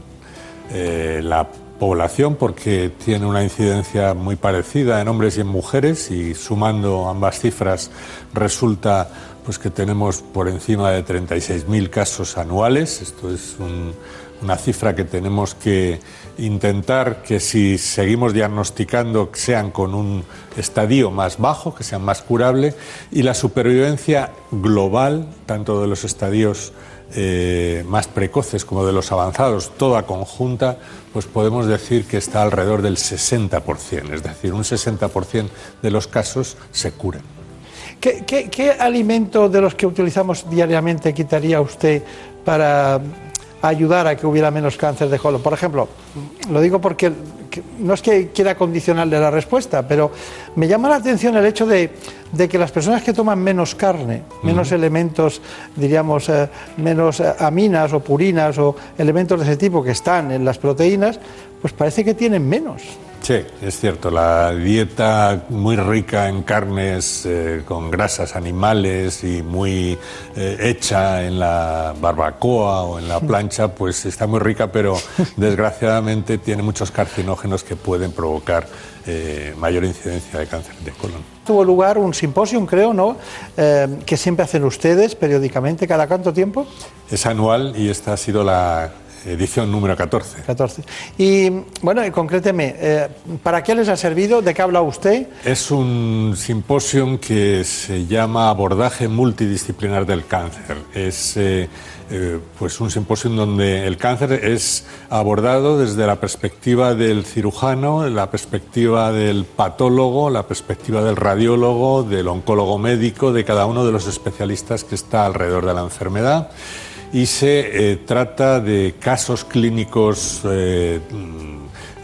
eh, la población porque tiene una incidencia muy parecida en hombres y en mujeres y sumando ambas cifras resulta pues que tenemos por encima de 36.000 casos anuales. Esto es un- una cifra que tenemos que intentar que si seguimos diagnosticando sean con un estadio más bajo, que sean más curable y la supervivencia global, tanto de los estadios eh, más precoces como de los avanzados, toda conjunta, pues podemos decir que está alrededor del 60%, es decir, un 60% de los casos se curan. ¿Qué, qué, qué alimento de los que utilizamos diariamente quitaría usted para ayudar a que hubiera menos cáncer de colon? Por ejemplo, lo digo porque que- no es que quiera condicionarle la respuesta, pero me llama la atención el hecho de, de que las personas que toman menos carne, menos elementos, diríamos, eh, menos eh, aminas o purinas o elementos de ese tipo que están en las proteínas, pues parece que tienen menos. Sí, es cierto, la dieta muy rica en carnes eh, con grasas animales y muy eh, hecha en la barbacoa o en la plancha, pues está muy rica, pero desgraciadamente tiene muchos carcinógenos que pueden provocar eh, mayor incidencia de cáncer de colon. Tuvo lugar un simposio, creo, ¿no? Que siempre hacen ustedes periódicamente, ¿cada cuánto tiempo? Es anual y esta ha sido la edición número 14. 14. Y bueno, y concréteme, eh, ¿para qué les ha servido? ¿De qué habla usted? Es un simposium que se llama Abordaje multidisciplinar del cáncer. Es eh, eh, pues un simposium donde el cáncer es abordado desde la perspectiva del cirujano, la perspectiva del patólogo, la perspectiva del radiólogo, del oncólogo médico, de cada uno de los especialistas que está alrededor de la enfermedad y se eh, trata de casos clínicos eh,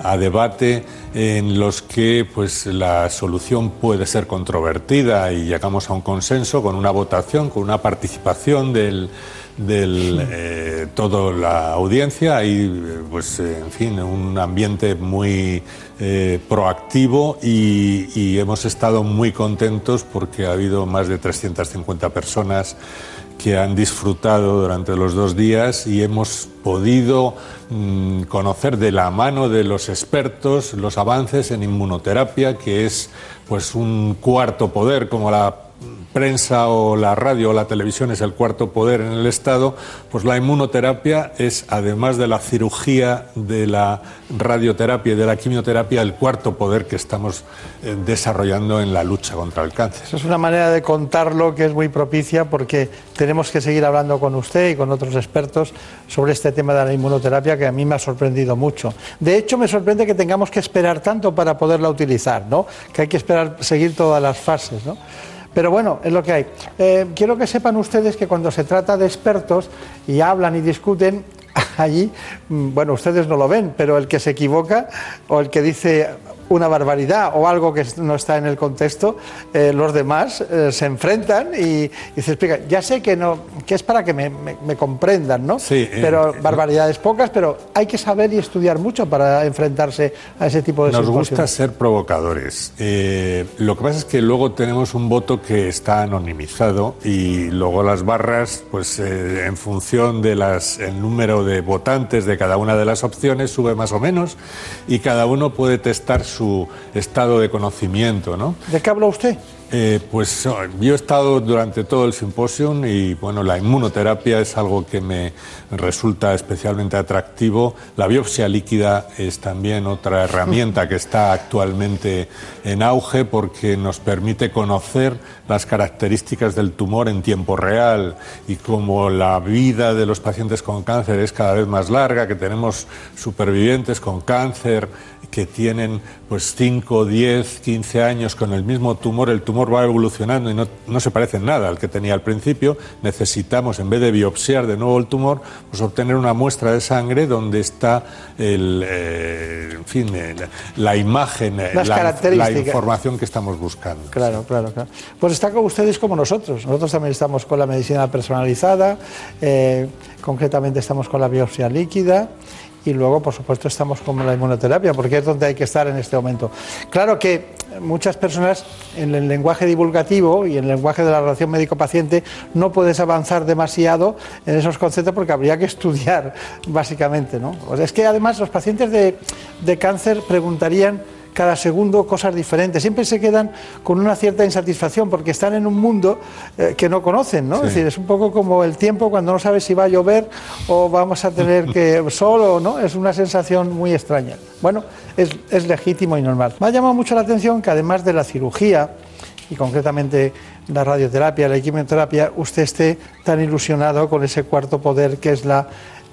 a debate en los que pues la solución puede ser controvertida y llegamos a un consenso con una votación, con una participación del del eh, toda la audiencia. Eh, pues en fin un ambiente muy eh, proactivo y, y hemos estado muy contentos porque ha habido más de 350 personas que han disfrutado durante los dos días y hemos podido mm, conocer de la mano de los expertos los avances en inmunoterapia, que es pues un cuarto poder, como la prensa o la radio o la televisión es el cuarto poder en el Estado, pues la inmunoterapia es, además de la cirugía, de la radioterapia y de la quimioterapia, el cuarto poder que estamos eh, desarrollando en la lucha contra el cáncer. Es una manera de contarlo que es muy propicia porque tenemos que seguir hablando con usted y con otros expertos sobre este tema de la inmunoterapia que a mí me ha sorprendido mucho. De hecho, me sorprende que tengamos que esperar tanto para poderla utilizar, ¿no? Que hay que esperar, seguir todas las fases, ¿no? Pero bueno, es lo que hay. Eh, quiero que sepan ustedes que cuando se trata de expertos y hablan y discuten, allí, mm, bueno, ustedes no lo ven, pero el que se equivoca o el que dice una barbaridad o algo que no está en el contexto, eh, los demás eh, se enfrentan y, y se explica. Ya sé que no, que es para que me, me- me comprendan, ¿no? Sí, eh, pero eh, barbaridades pocas, pero hay que saber y estudiar mucho para enfrentarse a ese tipo de Nos simposios. gusta ser provocadores. Eh, lo que pasa es que luego tenemos un voto que está anonimizado y luego las barras, pues eh, en función del número de votantes de cada una de las opciones, sube más o menos y cada uno puede testar su estado de conocimiento, ¿no? ¿De qué habla usted? Eh, pues oh, yo he estado durante todo el simposium y bueno, la inmunoterapia es algo que me resulta especialmente atractivo. La biopsia líquida es también otra herramienta que está actualmente en auge porque nos permite conocer las características del tumor en tiempo real y como la vida de los pacientes con cáncer es cada vez más larga, que tenemos supervivientes con cáncer que tienen pues 5, 10, 15 años con el mismo tumor, el tumor va evolucionando y no, no se parece en nada al que tenía al principio, necesitamos, en vez de biopsiar de nuevo el tumor, pues obtener una muestra de sangre donde está el, eh, en fin, eh, la, imagen, eh, Las la, información que estamos buscando. Claro, claro, claro. Pues está con ustedes como nosotros. Nosotros también estamos con la medicina personalizada, eh, concretamente estamos con la biopsia líquida y luego, por supuesto, estamos con la inmunoterapia, porque es donde hay que estar en este momento. Claro que muchas personas en el lenguaje divulgativo y en el lenguaje de la relación médico-paciente no puedes avanzar demasiado en esos conceptos porque habría que estudiar, básicamente. ¿no? Es que además los pacientes de, de cáncer preguntarían cada segundo cosas diferentes. Siempre se quedan con una cierta insatisfacción porque están en un mundo eh, que no conocen, ¿no? Sí. Es decir, es un poco como el tiempo cuando no sabes si va a llover o vamos a tener que sol o no. Es una sensación muy extraña. Bueno, es, es legítimo y normal. Me ha llamado mucho la atención que además de la cirugía y concretamente la radioterapia, la quimioterapia, usted esté tan ilusionado con ese cuarto poder que es la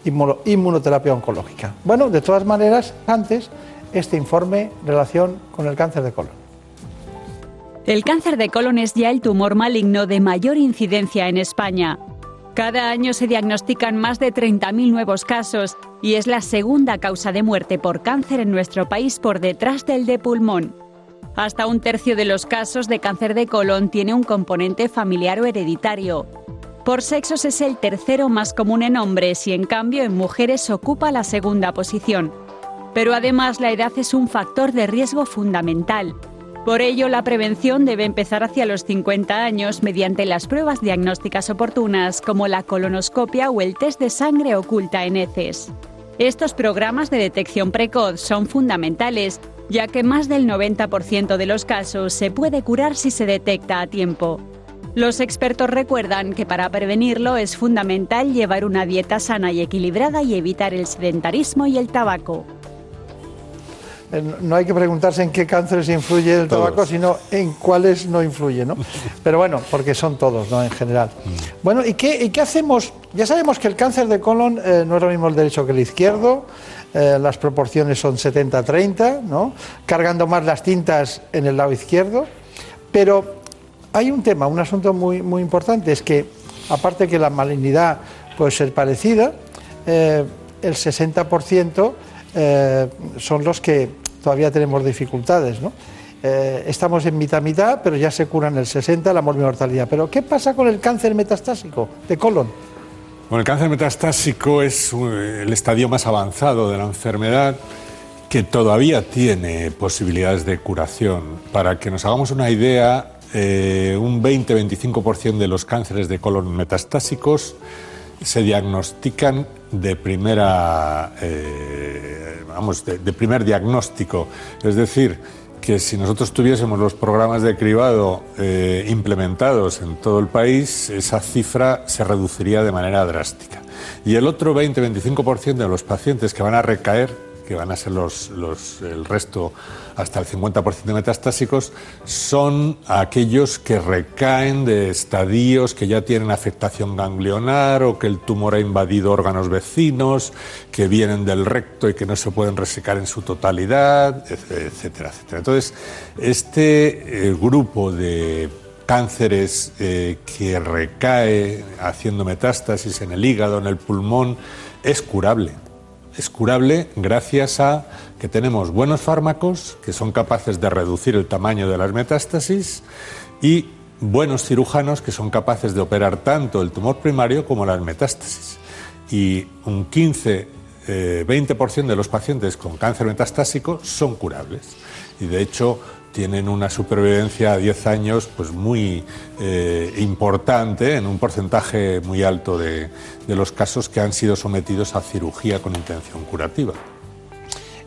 inmuno- inmunoterapia oncológica. Bueno, de todas maneras, antes este informe relación con el cáncer de colon. El cáncer de colon es ya el tumor maligno de mayor incidencia en España. Cada año se diagnostican más de 30.000 nuevos casos y es la segunda causa de muerte por cáncer en nuestro país por detrás del de pulmón. Hasta un tercio de los casos de cáncer de colon tiene un componente familiar o hereditario. Por sexos es el tercero más común en hombres y en cambio en mujeres ocupa la segunda posición. Pero además la edad es un factor de riesgo fundamental. Por ello, la prevención debe empezar hacia los 50 años mediante las pruebas diagnósticas oportunas como la colonoscopia o el test de sangre oculta en heces. Estos programas de detección precoz son fundamentales, ya que más del 90% de los casos se puede curar si se detecta a tiempo. Los expertos recuerdan que para prevenirlo es fundamental llevar una dieta sana y equilibrada y evitar el sedentarismo y el tabaco. Eh, No hay que preguntarse en qué cánceres influye el Todos. tabaco, sino en cuáles no influye, ¿no? Pero bueno, porque son todos, ¿no? En general. Bueno, ¿y qué, y qué hacemos? Ya sabemos que el cáncer de colon eh, no es lo mismo el derecho que el izquierdo, eh, las proporciones son 70-30, ¿no? Cargando más las tintas en el lado izquierdo, pero hay un tema, un asunto muy, muy importante, es que aparte que la malignidad puede ser parecida, eh, el 60% eh, son los que todavía tenemos dificultades, ¿no? Eh, estamos en mitad mitad, pero ya se curan el 60 la mortalidad. Pero ¿qué pasa con el cáncer metastásico de colon? Bueno, el cáncer metastásico es el estadio más avanzado de la enfermedad que todavía tiene posibilidades de curación. Para que nos hagamos una idea, eh, un 20-25% de los cánceres de colon metastásicos se diagnostican de primera, eh, vamos, de, primer diagnóstico. Es decir, que si nosotros tuviésemos los programas de cribado eh, implementados en todo el país, esa cifra se reduciría de manera drástica. Y el otro 20-25% de los pacientes que van a recaer, que van a ser los, los- el resto hasta el 50% de metastásicos, son aquellos que recaen de estadios que ya tienen afectación ganglionar o que el tumor ha invadido órganos vecinos, que vienen del recto y que no se pueden resecar en su totalidad, etcétera, etcétera. Entonces, este eh, grupo de cánceres eh, que recae haciendo metástasis en el hígado, en el pulmón, es curable. Es curable gracias a que tenemos buenos fármacos que son capaces de reducir el tamaño de las metástasis y buenos cirujanos que son capaces de operar tanto el tumor primario como las metástasis. Y un 15, eh, 20% de los pacientes con cáncer metastásico son curables. Y de hecho tienen una supervivencia a 10 años pues muy eh, importante en un porcentaje muy alto de, de los casos que han sido sometidos a cirugía con intención curativa.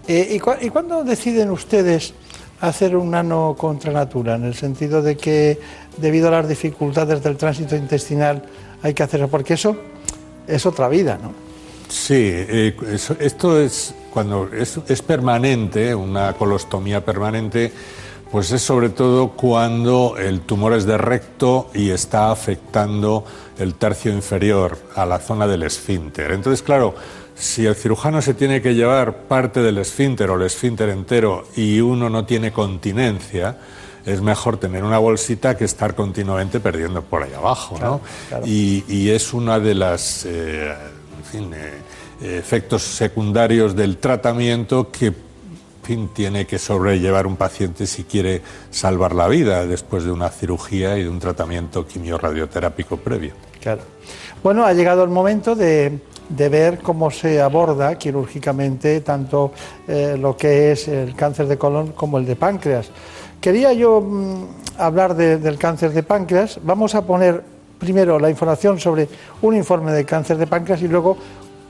Eh, ¿y, cua- ¿Y cuándo deciden ustedes hacer un nano contra natura? En el sentido de que, debido a las dificultades del tránsito intestinal, hay que hacerlo, porque eso es otra vida, ¿no? Sí, eh, esto es cuando es, es permanente, una colostomía permanente, pues es sobre todo cuando el tumor es de recto y está afectando el tercio inferior a la zona del esfínter. Entonces, claro, si el cirujano se tiene que llevar parte del esfínter o el esfínter entero y uno no tiene continencia, es mejor tener una bolsita que estar continuamente perdiendo por ahí abajo, ¿no? Claro, claro. Y, y es una de las eh, en fin, eh, efectos secundarios del tratamiento que fin, tiene que sobrellevar un paciente si quiere salvar la vida después de una cirugía y de un tratamiento quimiorradioterápico previo. Claro. Bueno, ha llegado el momento de, ver cómo se aborda quirúrgicamente tanto eh, lo que es el cáncer de colon como el de páncreas. Quería yo mm, hablar de- del cáncer de páncreas. Vamos a poner primero la información sobre un informe de cáncer de páncreas y luego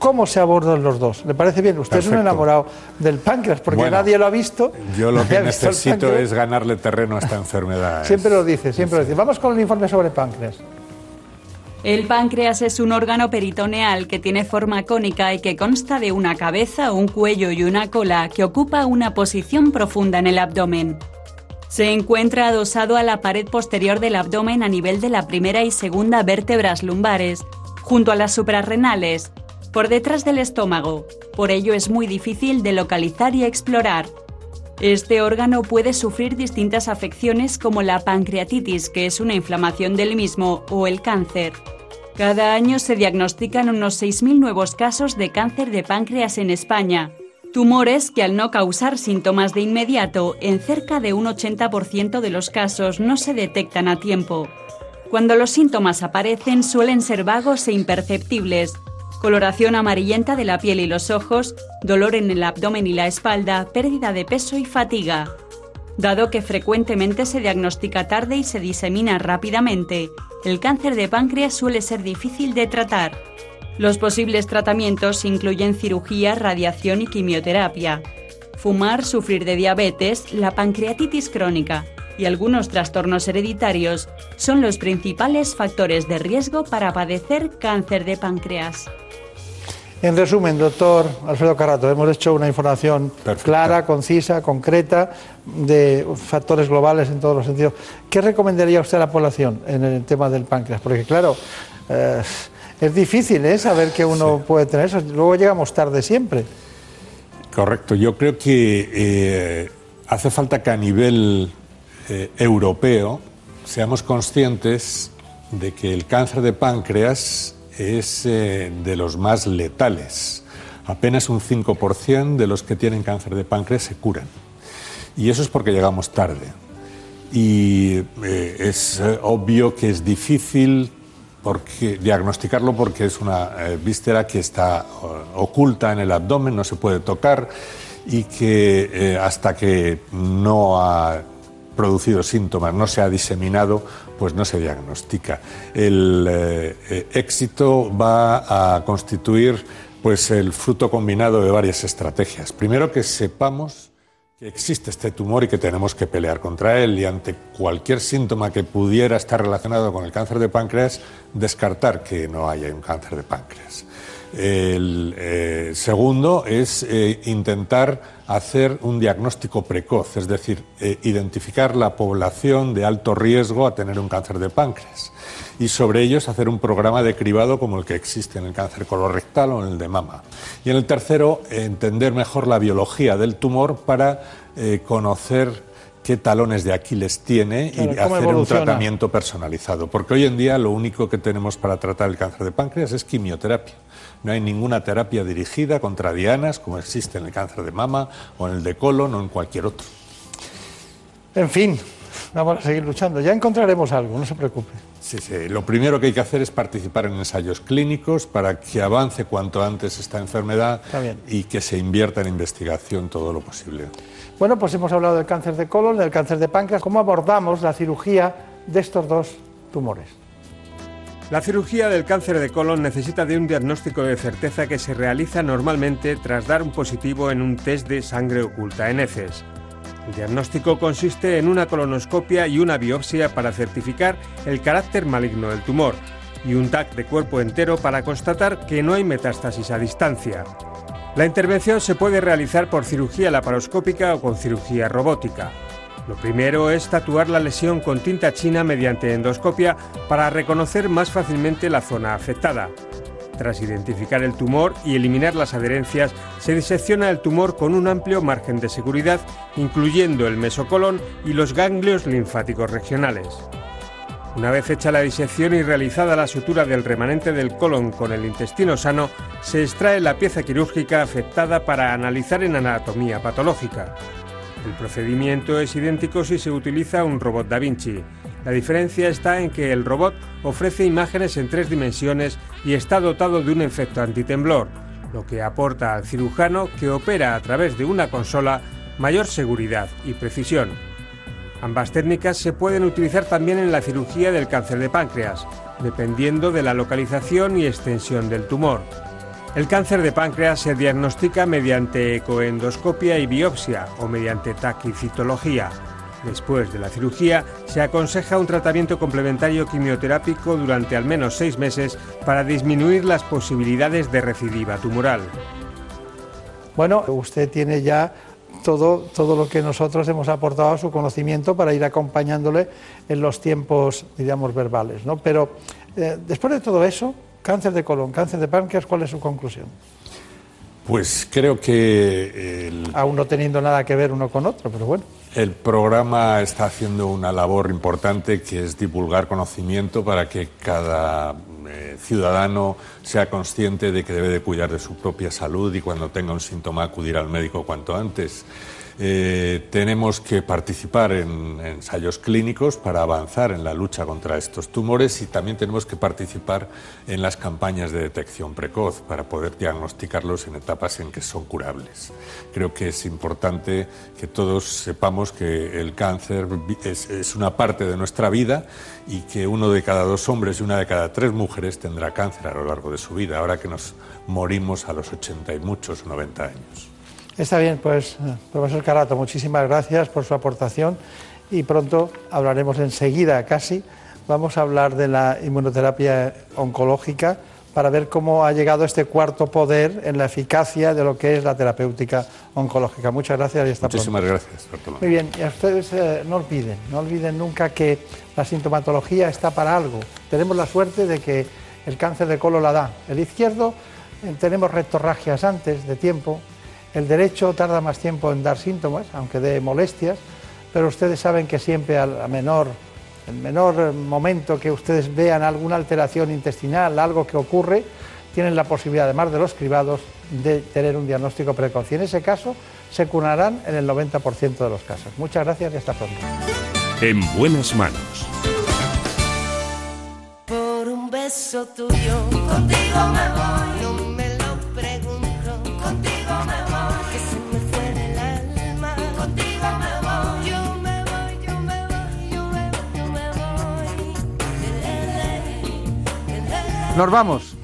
cómo se abordan los dos. ¿Le parece bien? Usted es un Perfecto. enamorado del páncreas porque Bueno, nadie lo ha visto. Yo lo que necesito es ganarle terreno a esta enfermedad. Siempre lo dice, siempre lo dice. Vamos con el informe sobre páncreas. El páncreas es un órgano peritoneal que tiene forma cónica y que consta de una cabeza, un cuello y una cola que ocupa una posición profunda en el abdomen. Se encuentra adosado a la pared posterior del abdomen a nivel de la primera y segunda vértebras lumbares, junto a las suprarrenales, por detrás del estómago. Por ello es muy difícil de localizar y explorar. Este órgano puede sufrir distintas afecciones como la pancreatitis, que es una inflamación del mismo, o el cáncer. Cada año se diagnostican unos 6.000 nuevos casos de cáncer de páncreas en España. Tumores que al no causar síntomas de inmediato, en cerca de un 80% de los casos no se detectan a tiempo. Cuando los síntomas aparecen suelen ser vagos e imperceptibles. Coloración amarillenta de la piel y los ojos, dolor en el abdomen y la espalda, pérdida de peso y fatiga. Dado que frecuentemente se diagnostica tarde y se disemina rápidamente, el cáncer de páncreas suele ser difícil de tratar. Los posibles tratamientos incluyen cirugía, radiación y quimioterapia. Fumar, sufrir de diabetes, la pancreatitis crónica y algunos trastornos hereditarios son los principales factores de riesgo para padecer cáncer de páncreas. En resumen, doctor Alfredo Carrato, hemos hecho una información clara, concisa, concreta, de factores globales en todos los sentidos. ¿Qué recomendaría usted a la población en el tema del páncreas? Porque, claro, eh, es difícil ¿eh? saber que uno puede tener eso. Luego llegamos tarde siempre. Correcto. Yo creo que eh, hace falta que a nivel eh, europeo seamos conscientes de que el cáncer de páncreas es eh, de los más letales. Apenas un 5% de los que tienen cáncer de páncreas se curan. Y eso es porque llegamos tarde. Y eh, es eh, obvio que es difícil porque, diagnosticarlo porque es una víscera que está oculta en el abdomen, no se puede tocar y que hasta que no ha producido síntomas, no se ha diseminado, pues no se diagnostica. El eh, eh, éxito va a constituir pues el fruto combinado de varias estrategias. Primero que sepamos que existe este tumor y que tenemos que pelear contra él y ante cualquier síntoma que pudiera estar relacionado con el cáncer de páncreas, descartar que no haya un cáncer de páncreas. El eh, segundo es intentar hacer un diagnóstico precoz, es decir, eh, identificar la población de alto riesgo a tener un cáncer de páncreas y sobre ellos hacer un programa de cribado como el que existe en el cáncer colorectal o en el de mama. Y en el tercero, entender mejor la biología del tumor para eh, conocer qué talones de Aquiles tiene Claro, y hacer un tratamiento personalizado. Porque hoy en día lo único que tenemos para tratar el cáncer de páncreas es quimioterapia. No hay ninguna terapia dirigida contra dianas como existe en el cáncer de mama o en el de colon o en cualquier otro. En fin, vamos a seguir luchando. Ya encontraremos algo, no se preocupe. Sí, sí. Lo primero que hay que hacer es participar en ensayos clínicos para que avance cuanto antes esta enfermedad y que se invierta en investigación todo lo posible. Bueno, pues hemos hablado del cáncer de colon, del cáncer de páncreas. ¿Cómo abordamos la cirugía de estos dos tumores? La cirugía del cáncer de colon necesita de un diagnóstico de certeza que se realiza normalmente tras dar un positivo en un test de sangre oculta en heces. El diagnóstico consiste en una colonoscopia y una biopsia para certificar el carácter maligno del tumor y un TAC de cuerpo entero para constatar que no hay metástasis a distancia. La intervención se puede realizar por cirugía laparoscópica o con cirugía robótica. Lo primero es tatuar la lesión con tinta china mediante endoscopia para reconocer más fácilmente la zona afectada. Tras identificar el tumor y eliminar las adherencias, se disecciona el tumor con un amplio margen de seguridad, incluyendo el mesocolon y los ganglios linfáticos regionales. Una vez hecha la disección y realizada la sutura del remanente del colon con el intestino sano, se extrae la pieza quirúrgica afectada para analizar en anatomía patológica. El procedimiento es idéntico si se utiliza un robot Da Vinci. La diferencia está en que el robot ofrece imágenes en tres dimensiones y está dotado de un efecto antitemblor, lo que aporta al cirujano que opera a través de una consola mayor seguridad y precisión. Ambas técnicas se pueden utilizar también en la cirugía del cáncer de páncreas, dependiendo de la localización y extensión del tumor. El cáncer de páncreas se diagnostica mediante ecoendoscopia y biopsia o mediante taquicitología. Después de la cirugía, se aconseja un tratamiento complementario quimioterápico durante al menos seis meses para disminuir las posibilidades de recidiva tumoral. Bueno, usted tiene ya todo, todo lo que nosotros hemos aportado a su conocimiento para ir acompañándole en los tiempos, diríamos, verbales. ¿no? Pero eh, después de todo eso, cáncer de colon, cáncer de páncreas, ¿cuál es su conclusión? Pues creo que el, Aún no teniendo nada que ver uno con otro, pero bueno. el programa está haciendo una labor importante que es divulgar conocimiento para que cada eh, ciudadano sea consciente de que debe de cuidar de su propia salud y cuando tenga un síntoma acudir al médico cuanto antes. Eh, tenemos que participar en ensayos clínicos para avanzar en la lucha contra estos tumores y también tenemos que participar en las campañas de detección precoz para poder diagnosticarlos en etapas en que son curables. Creo que es importante que todos sepamos que el cáncer es una parte de nuestra vida y que uno de cada dos hombres y una de cada tres mujeres tendrá cáncer a lo largo de su vida, ahora que nos morimos a los 80 y muchos, 90 años. Está bien, pues, eh, profesor Carato, muchísimas gracias por su aportación y pronto hablaremos enseguida casi. Vamos a hablar de la inmunoterapia oncológica para ver cómo ha llegado este cuarto poder en la eficacia de lo que es la terapéutica oncológica. Muchas gracias y hasta Muchísimas pronto. gracias, Bartolomé. Muy bien, y a ustedes eh, no olviden, no olviden nunca que la sintomatología está para algo. Tenemos la suerte de que el cáncer de colon la da. El izquierdo eh, tenemos rectorragias antes de tiempo, el derecho tarda más tiempo en dar síntomas, aunque dé molestias, pero ustedes saben que siempre al menor, el menor momento que ustedes vean alguna alteración intestinal, algo que ocurre, tienen la posibilidad, además de los cribados, de tener un diagnóstico precoz. Y en ese caso se curarán en el 90% de los casos. Muchas gracias y hasta pronto. En buenas manos. Por un beso tuyo, contigo me voy. Nos vamos.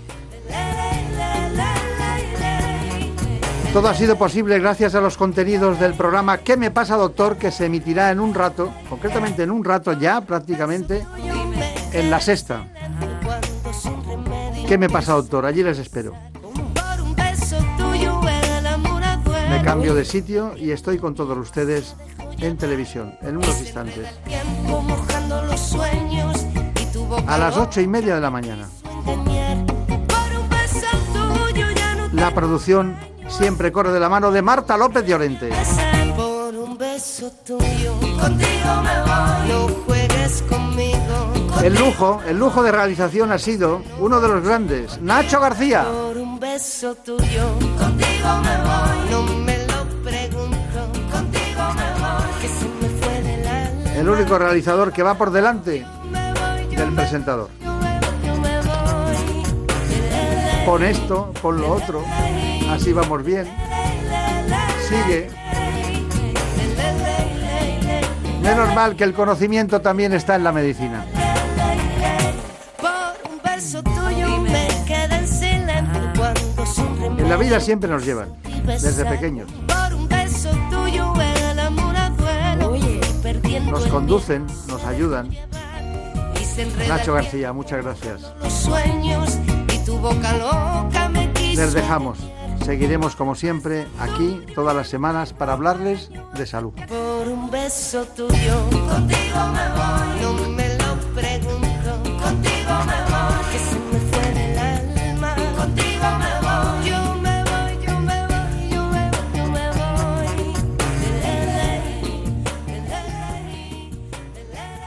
Todo ha sido posible gracias a los contenidos del programa ¿Qué me pasa, doctor? que se emitirá en un rato, concretamente en un rato ya prácticamente, en la sexta. ¿Qué me pasa, doctor? Allí les espero. Me cambio de sitio y estoy con todos ustedes en televisión en unos instantes. A las ocho y media de la mañana. La producción siempre corre de la mano de Marta López Llorente. Por un beso beso tuyo, contigo me voy. No juegues conmigo. El lujo, el lujo de realización ha sido uno de los grandes, Nacho García. Por un beso tuyo, contigo me voy. No me lo pregunto, contigo me voy. Que se me fue del alma. El único realizador que va por delante del presentador. Pon esto, pon lo otro, así vamos bien. Sigue. Menos mal que el conocimiento también está en la medicina. En la vida siempre nos llevan, desde pequeños. Por un beso tuyo el amor a duelo. Fui perdiendo Nos conducen, nos ayudan. Nacho García, muchas gracias. Tu boca loca me quiso. Les dejamos. Seguiremos como siempre aquí todas las semanas para hablarles de salud. Por un beso tuyo, contigo me